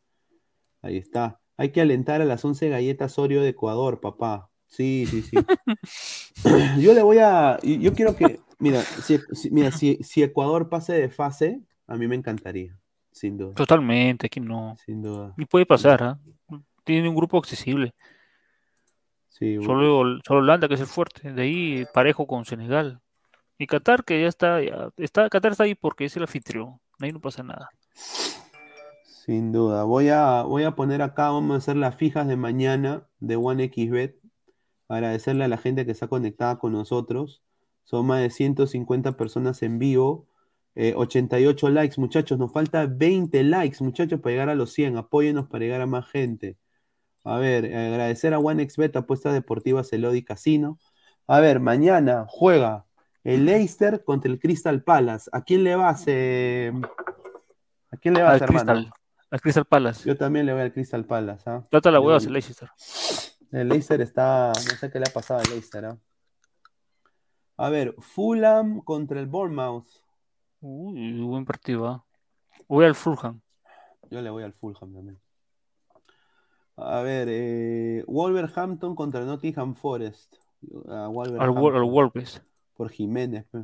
Ahí está. Hay que alentar a las 11 galletas Oreo de Ecuador, papá. Sí, sí, sí. yo le voy a, yo yo quiero que, mira, si, si- mira, si, si Ecuador pase de fase, a mí me encantaría, sin duda, totalmente, aquí no. sin duda. Y puede pasar, ¿ah? Tiene un grupo accesible. Sí, bueno. Solo, solo Holanda, que es el fuerte. De ahí parejo con Senegal. Y Qatar, que ya está, ya está, Qatar está ahí porque es el anfitrión. Ahí no pasa nada. Sin duda. Voy a, voy a poner acá, vamos a hacer las fijas de mañana de OneXBet. Agradecerle a la gente que está conectada con nosotros. Son más de 150 personas en vivo. Eh, 88 likes, muchachos. Nos falta 20 likes, muchachos, para llegar a los 100. Apóyenos para llegar a más gente. A ver, agradecer a OneXBet, apuestas deportivas Elodi Casino. A ver, mañana juega el Leicester contra el Crystal Palace. ¿A quién le vas? eh? ¿A quién le vas, Al hermano? Crystal, al Crystal Palace. Yo también le voy al Crystal Palace. ¿ah? Trata la hueva Yo- el Leicester. El Leicester está. No sé qué le ha pasado al Leicester. ¿ah? A ver, Fulham contra el Bournemouth. Uy, buen partido, ¿ah? Voy al Fulham. Yo le voy al Fulham también. A ver, eh, Wolverhampton contra Nottingham Forest. A Al, Wolverhampton, Wol- al Wolves. por Jiménez. pe.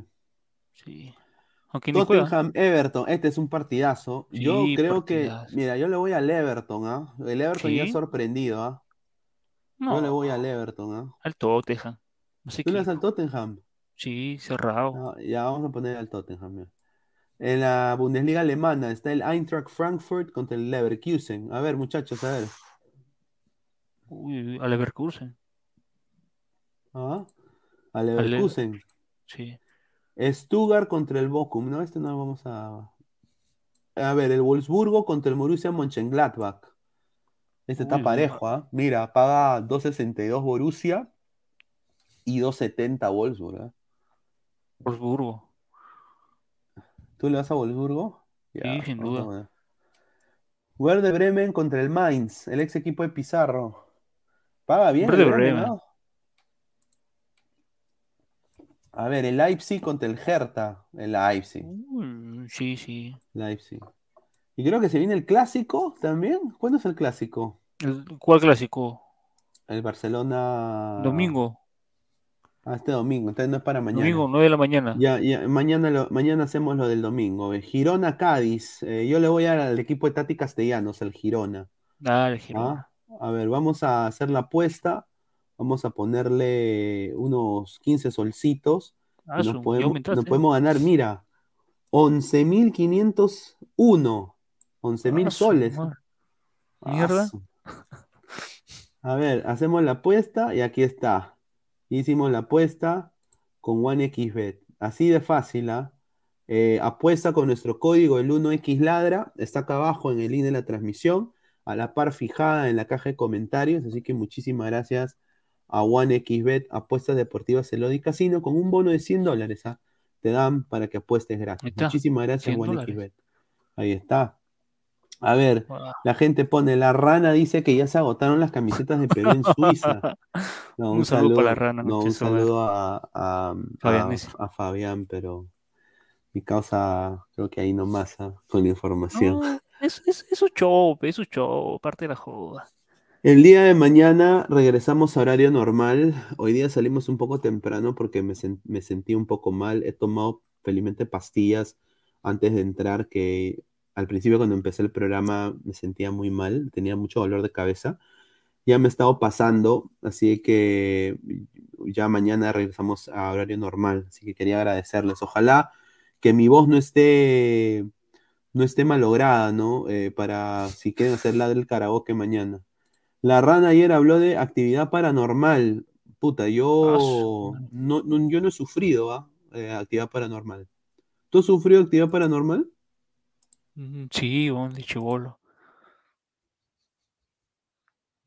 Sí. Tottenham Everton, este es un partidazo. yo creo que, mira, yo le voy al Everton, ¿ah? El Everton ya ha sorprendido, ¿ah? No, Yo le voy al Everton, ¿ah? al Tottenham. No sé ¿Tú le das al Tottenham? Sí, cerrado. Ah, ya vamos a poner al Tottenham. mira. En la Bundesliga alemana está el Eintracht Frankfurt contra el Leverkusen. A ver, muchachos, a ver. Uy, al Leverkusen. ¿Ah? Al Leverkusen. Sí. Stuttgart contra el Bochum. No, este no lo vamos a. A ver, el Wolfsburgo contra el Borussia Mönchengladbach. Este está parejo, ¿ah? Mira, paga 2.62 Borussia y 2.70 Wolfsburg. ¿ah? Wolfsburgo. ¿Tú le vas a Wolfsburgo? Sí, sin duda. ver. Werder Bremen contra el Mainz, el ex equipo de Pizarro. Paga bien el Werder Bremen. A ver, el Leipzig contra el Hertha. El Leipzig. Sí, sí. Leipzig. Y creo que se viene el clásico también. ¿Cuándo es el clásico? El- ¿Cuál clásico? El Barcelona. Domingo. Ah, este domingo, entonces no es para mañana. Domingo, 9 de la mañana. Ya, ya, mañana, lo- mañana hacemos lo del domingo. Girona Cádiz. Eh, yo le voy al equipo de Tati Castellanos, el Girona. Ah, A ver, vamos a hacer la apuesta. Vamos a ponerle unos 15 solcitos. Ah, nos podemos, nos podemos ganar, mira, 11.501. 11.000 Ah, soles. Ah, Mierda. A ver, hacemos la apuesta y aquí está. Hicimos la apuesta con OneXBet. Así de fácil, ¿ah? Eh, apuesta con nuestro código el 1XLadra. Está acá abajo en el link de la transmisión. A la par fijada en la caja de comentarios. Así que muchísimas gracias a OneXBet, apuestas deportivas Elodi Casino, con un bono de 100 dólares. ¿ah? Te dan para que apuestes gratis. Muchísimas gracias, 100 OneXBet. Ahí está. A ver, la gente pone, la rana dice que ya se agotaron las camisetas de Perú en Suiza. No, Un saludo para la rana, no, un saludo a, a- Fabián a- dice. a Fabián, pero mi causa creo que ahí nomás ah, con la información. No, es, es, es un show, es un show, parte de la joda. El día de mañana regresamos a horario normal. Hoy día salimos un poco temprano porque me, sen- me sentí un poco mal. He tomado felizmente pastillas antes de entrar que al principio cuando empecé el programa me sentía muy mal, tenía mucho dolor de cabeza. Ya me he estado pasando, así que ya mañana regresamos a horario normal. Así que quería agradecerles. Ojalá que mi voz no esté, no esté malograda, ¿no? Eh, para si quieren hacer la del karaoke mañana. La rana ayer habló de actividad paranormal. Puta, Ah, yo no, no- yo no he sufrido ¿ah? Eh, actividad paranormal. ¿Tú has sufrido actividad paranormal? Sí, bon, de chivolo.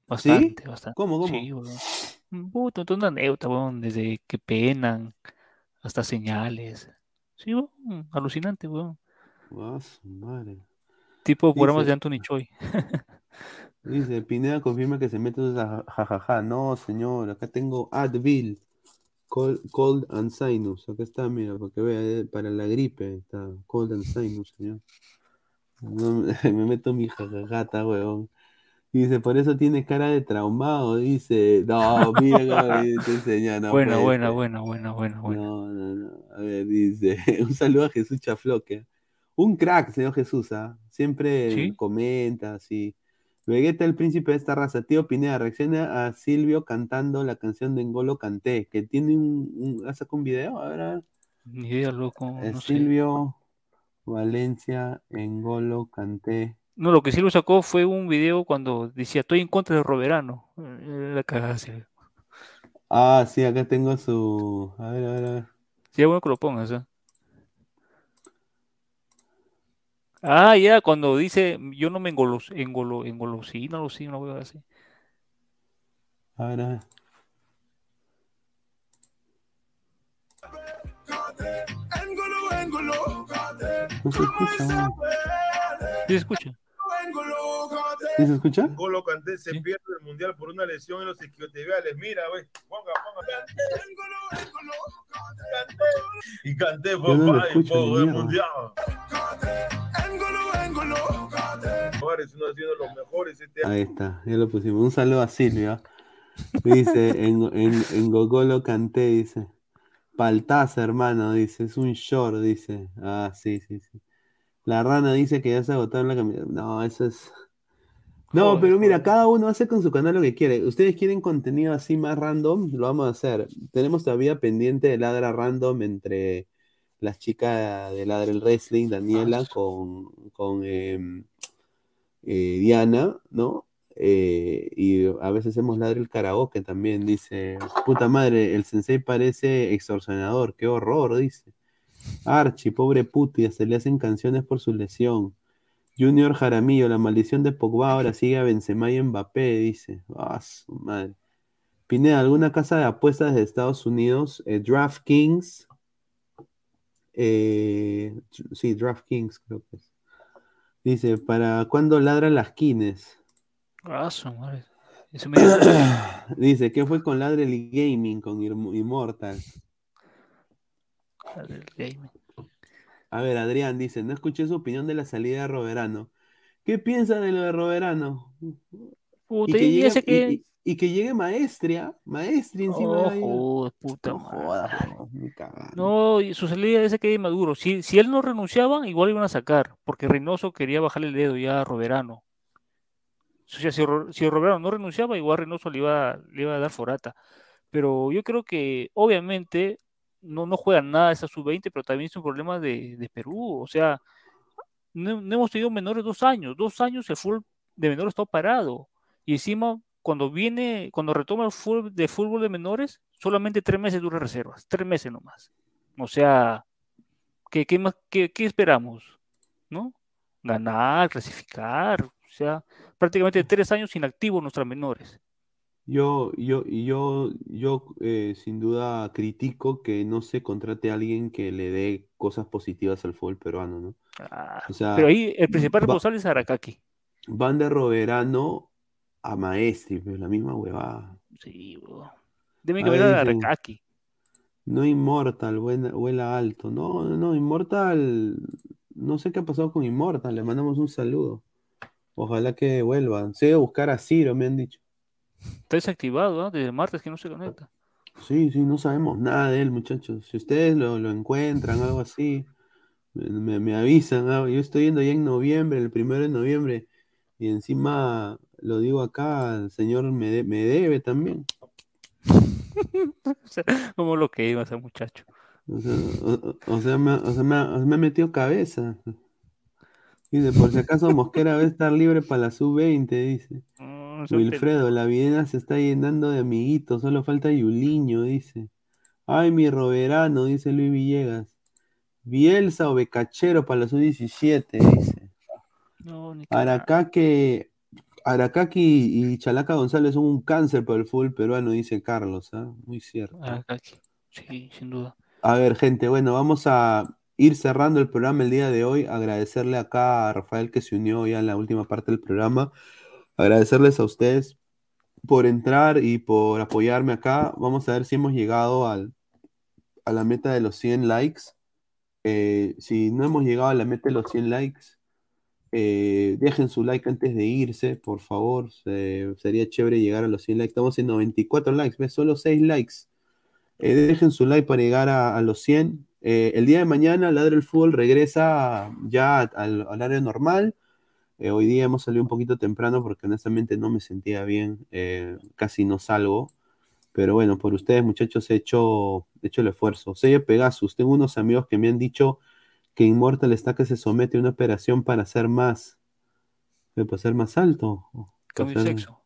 Bastante, bastante. ¿Cómo, cómo? Sí, weón. Un puto, montón de anécdotas, weón, desde que penan hasta señales. Sí, weón, alucinante, weón. Ah, su madre. Tipo programas Dice- de Anthony Choi. Dice, Pineda confirma que se mete esa jajaja. No, señor, acá tengo Advil, Cold, cold and Sinus. Acá está, mira, para que vea, eh, para la gripe está Cold and Sinus, señor. No, me meto mi jajajata, weón. Dice, por eso tiene cara de traumado. Dice, no, mira dice. No buena, ser. buena, buena, buena, buena. No, no, no. A ver, dice, un saludo a Jesús Chafloque. Un crack, señor Jesús, ¿ah? Siempre ¿Sí? comenta, así. Vegeta, el príncipe de esta raza. Tío Pineda, reacciona a Silvio cantando la canción de Engolo Canté, que tiene un, un- ¿ha sacado un video? A ver, a ver. Ni idea, loco, no sé. Valencia, Engolo, Canté. No, lo que sí lo sacó fue un video cuando decía, estoy en contra de Roberano. Eh, la cagada Ah, sí, acá tengo su... A ver, a ver, a ver. Sí, bueno que lo pongas, ¿eh? Ah, ya, cuando dice, yo no me engolos, engolo, engolosino, lo sí, no voy a así. A ver, a ver. Engolo, engolo. No se escucha. ¿Sí se escucha? ¿Sí se escucha? Golo Kanté se Sí. pierde el mundial por una lesión en los isquiotibiales. Mira, güey. Ponga, ponga. Y Kanté Yo por no escucho, el mundial. Juárez uno haciendo los mejores este año. Ahí está, ya lo pusimos. Un saludo a Silvia. Dice, en, en, en Gogolo Canté, dice. Paltaza, hermano, dice, es un short, dice. Ah, sí, sí, sí. La rana dice que ya se agotaron la camiseta. No, eso es. No, Joder, pero mira, joder. cada uno hace con su canal lo que quiere. Ustedes quieren contenido así más random, lo vamos a hacer. Tenemos todavía pendiente de ladra random entre las chicas de ladra el wrestling, Daniela, con, con em, eh, Diana, ¿no? Eh, y a veces hacemos ladra el karaoke también, dice. Puta madre, el sensei parece extorsionador, qué horror, dice. Archie, pobre putia, se le hacen canciones por su lesión. Junior Jaramillo, la maldición de Pogba ahora sigue a Benzema y Mbappé, dice. Ah, su madre. Pineda, ¿alguna casa de apuestas de Estados Unidos? Eh, DraftKings. Eh, sí, DraftKings creo que es. Dice, ¿para cuándo ladran las quines? Madre. Eso me Dice, ¿qué fue con Ladrel Gaming, con Immortal? A ver, Adrián dice, no escuché su opinión de la salida de Roberano. ¿Qué piensa de lo de Roberano? Y que, llegue, ese y- que. y- y que llegue Maestria, Maestria encima de. Ojo, puta No jodas, y su salida ese que Maduro. Si, si él no renunciaba, igual iban a sacar, porque Reynoso quería bajarle el dedo ya a Roberano. O sea, si, si no renunciaba, igual Reynoso le iba, le iba a dar forata. Pero yo creo que, obviamente, no, no juegan nada esa sub-20, pero también es un problema de, de Perú. O sea, no, no hemos tenido menores dos años. Dos años el fútbol de menores está parado. Y encima, cuando viene, cuando retoma el fútbol de fútbol de menores, solamente tres meses dura reservas. Tres meses nomás. O sea, ¿qué, qué más, qué, qué esperamos? ¿No? Ganar, clasificar. O sea, prácticamente tres años inactivos nuestras menores. Yo, yo, yo, yo eh, sin duda critico que no se contrate a alguien que le dé cosas positivas al fútbol peruano, ¿no? Ah, O sea, pero ahí el principal responsable es Aracaki. van de Roberano a Maestri, pues la misma huevada. Sí. Deben A que ver a Aracaki. No Immortal, buena, vuela alto. No, no, no, Immortal, no sé qué ha pasado con Immortal, le mandamos un saludo. Ojalá que vuelva. Se debe buscar a Ciro, me han dicho. Está desactivado, ¿ah? Desde el martes que no se conecta. Sí, sí, no sabemos nada de él, muchachos. Si ustedes lo, lo encuentran, algo así, me, me- avisan. ah, Yo estoy yendo ya en noviembre, el primero de noviembre, y encima lo digo acá, el señor me, de- me debe también. Como lo que iba ese muchacho. O sea, o, o- o sea, me, o sea, me me ha metido cabeza. Dice, por si acaso Mosquera va a estar libre para la sub-20, dice. Son Wilfredo, la Viena se está llenando de amiguitos, solo falta Yuliño, dice. Ay, mi Roberano, dice Luis Villegas. Bielsa o Becachero para la sub-17, dice. No. Aracaque, Aracaki y Chalaca González son un cáncer para el fútbol peruano, dice Carlos, ¿ah? Muy cierto. Aracaki. Sí, sin duda. A ver, gente, bueno, vamos a ir cerrando el programa el día de hoy. Agradecerle acá a Rafael que se unió ya en la última parte del programa. Agradecerles a ustedes por entrar y por apoyarme acá. Vamos a ver si hemos llegado al, a la meta de los 100 likes. Eh, si no hemos llegado a la meta de los 100 likes, eh, dejen su like antes de irse, por favor. Se- sería chévere llegar a los 100 likes. Estamos en 94 likes, ¿ves? Solo 6 likes. Eh, dejen su like para llegar a, a los 100. Eh, el día de mañana, Ladre el Fútbol regresa ya al al horario normal. Eh, hoy día hemos salido un poquito temprano porque honestamente no me sentía bien. eh, casi no salgo. Pero bueno, por ustedes, muchachos, he hecho, he hecho el esfuerzo. Sella Pegasus, tengo unos amigos que me han dicho que Immortal está que se somete a una operación para ser más. ¿Para ser más alto? Cambio de sexo.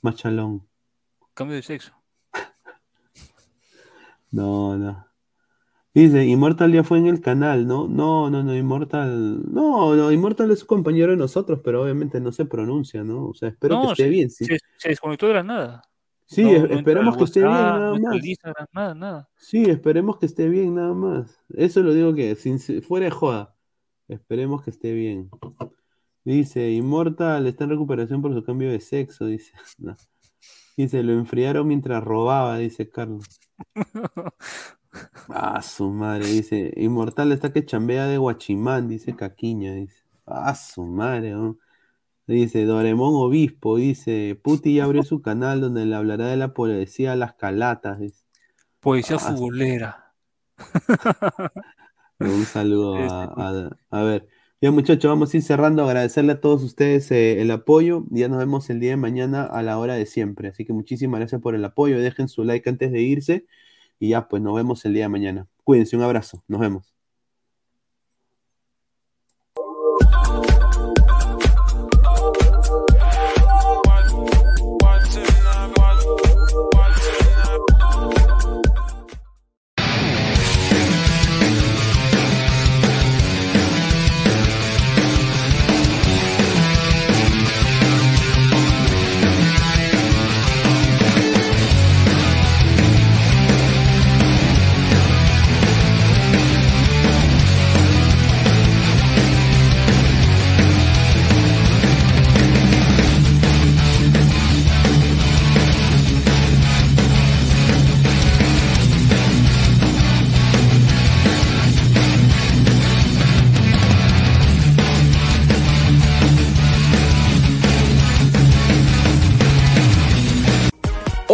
Más chalón. Cambio de sexo. No, no. Dice, Immortal ya fue en el canal, ¿no? No, no, no, Immortal. No, no, Immortal es un compañero de nosotros, pero obviamente no se pronuncia, ¿no? O sea, espero que esté se, bien, sí. se, se desconectó de la nada. Sí, No, es- al que esté bien, nada más. Instagram, nada, nada. Sí, esperemos que esté bien, nada más. Eso lo digo que, sin, fuera de joda. Esperemos que esté bien. Dice, Immortal está en recuperación por su cambio de sexo, dice. Dice, lo enfriaron mientras robaba, dice Carlos. Ah, su madre, dice. Inmortal está que chambea de guachimán, dice Caquiña, dice. Ah, su madre, ¿no? Dice Doremón Obispo, dice, Puti ya abrió su canal donde le hablará de la poesía Las Calatas, dice. Poesía Ah, futbolera. Un saludo a, a- a ver. Ya muchachos, vamos a ir cerrando. Agradecerle a todos ustedes eh, el apoyo. Ya nos vemos el día de mañana a la hora de siempre. Así que muchísimas gracias por el apoyo. Dejen su like antes de irse. Y ya, pues nos vemos el día de mañana. Cuídense, un abrazo. Nos vemos.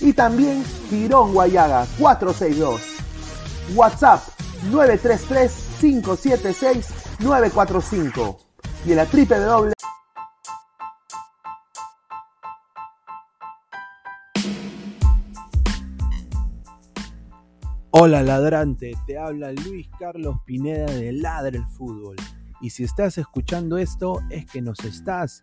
y también Girón Guayaga 462. WhatsApp 933-576-945 y en la www. Hola ladrante, te habla Luis Carlos Pineda de Ladre el Fútbol. Y si estás escuchando esto es que nos estás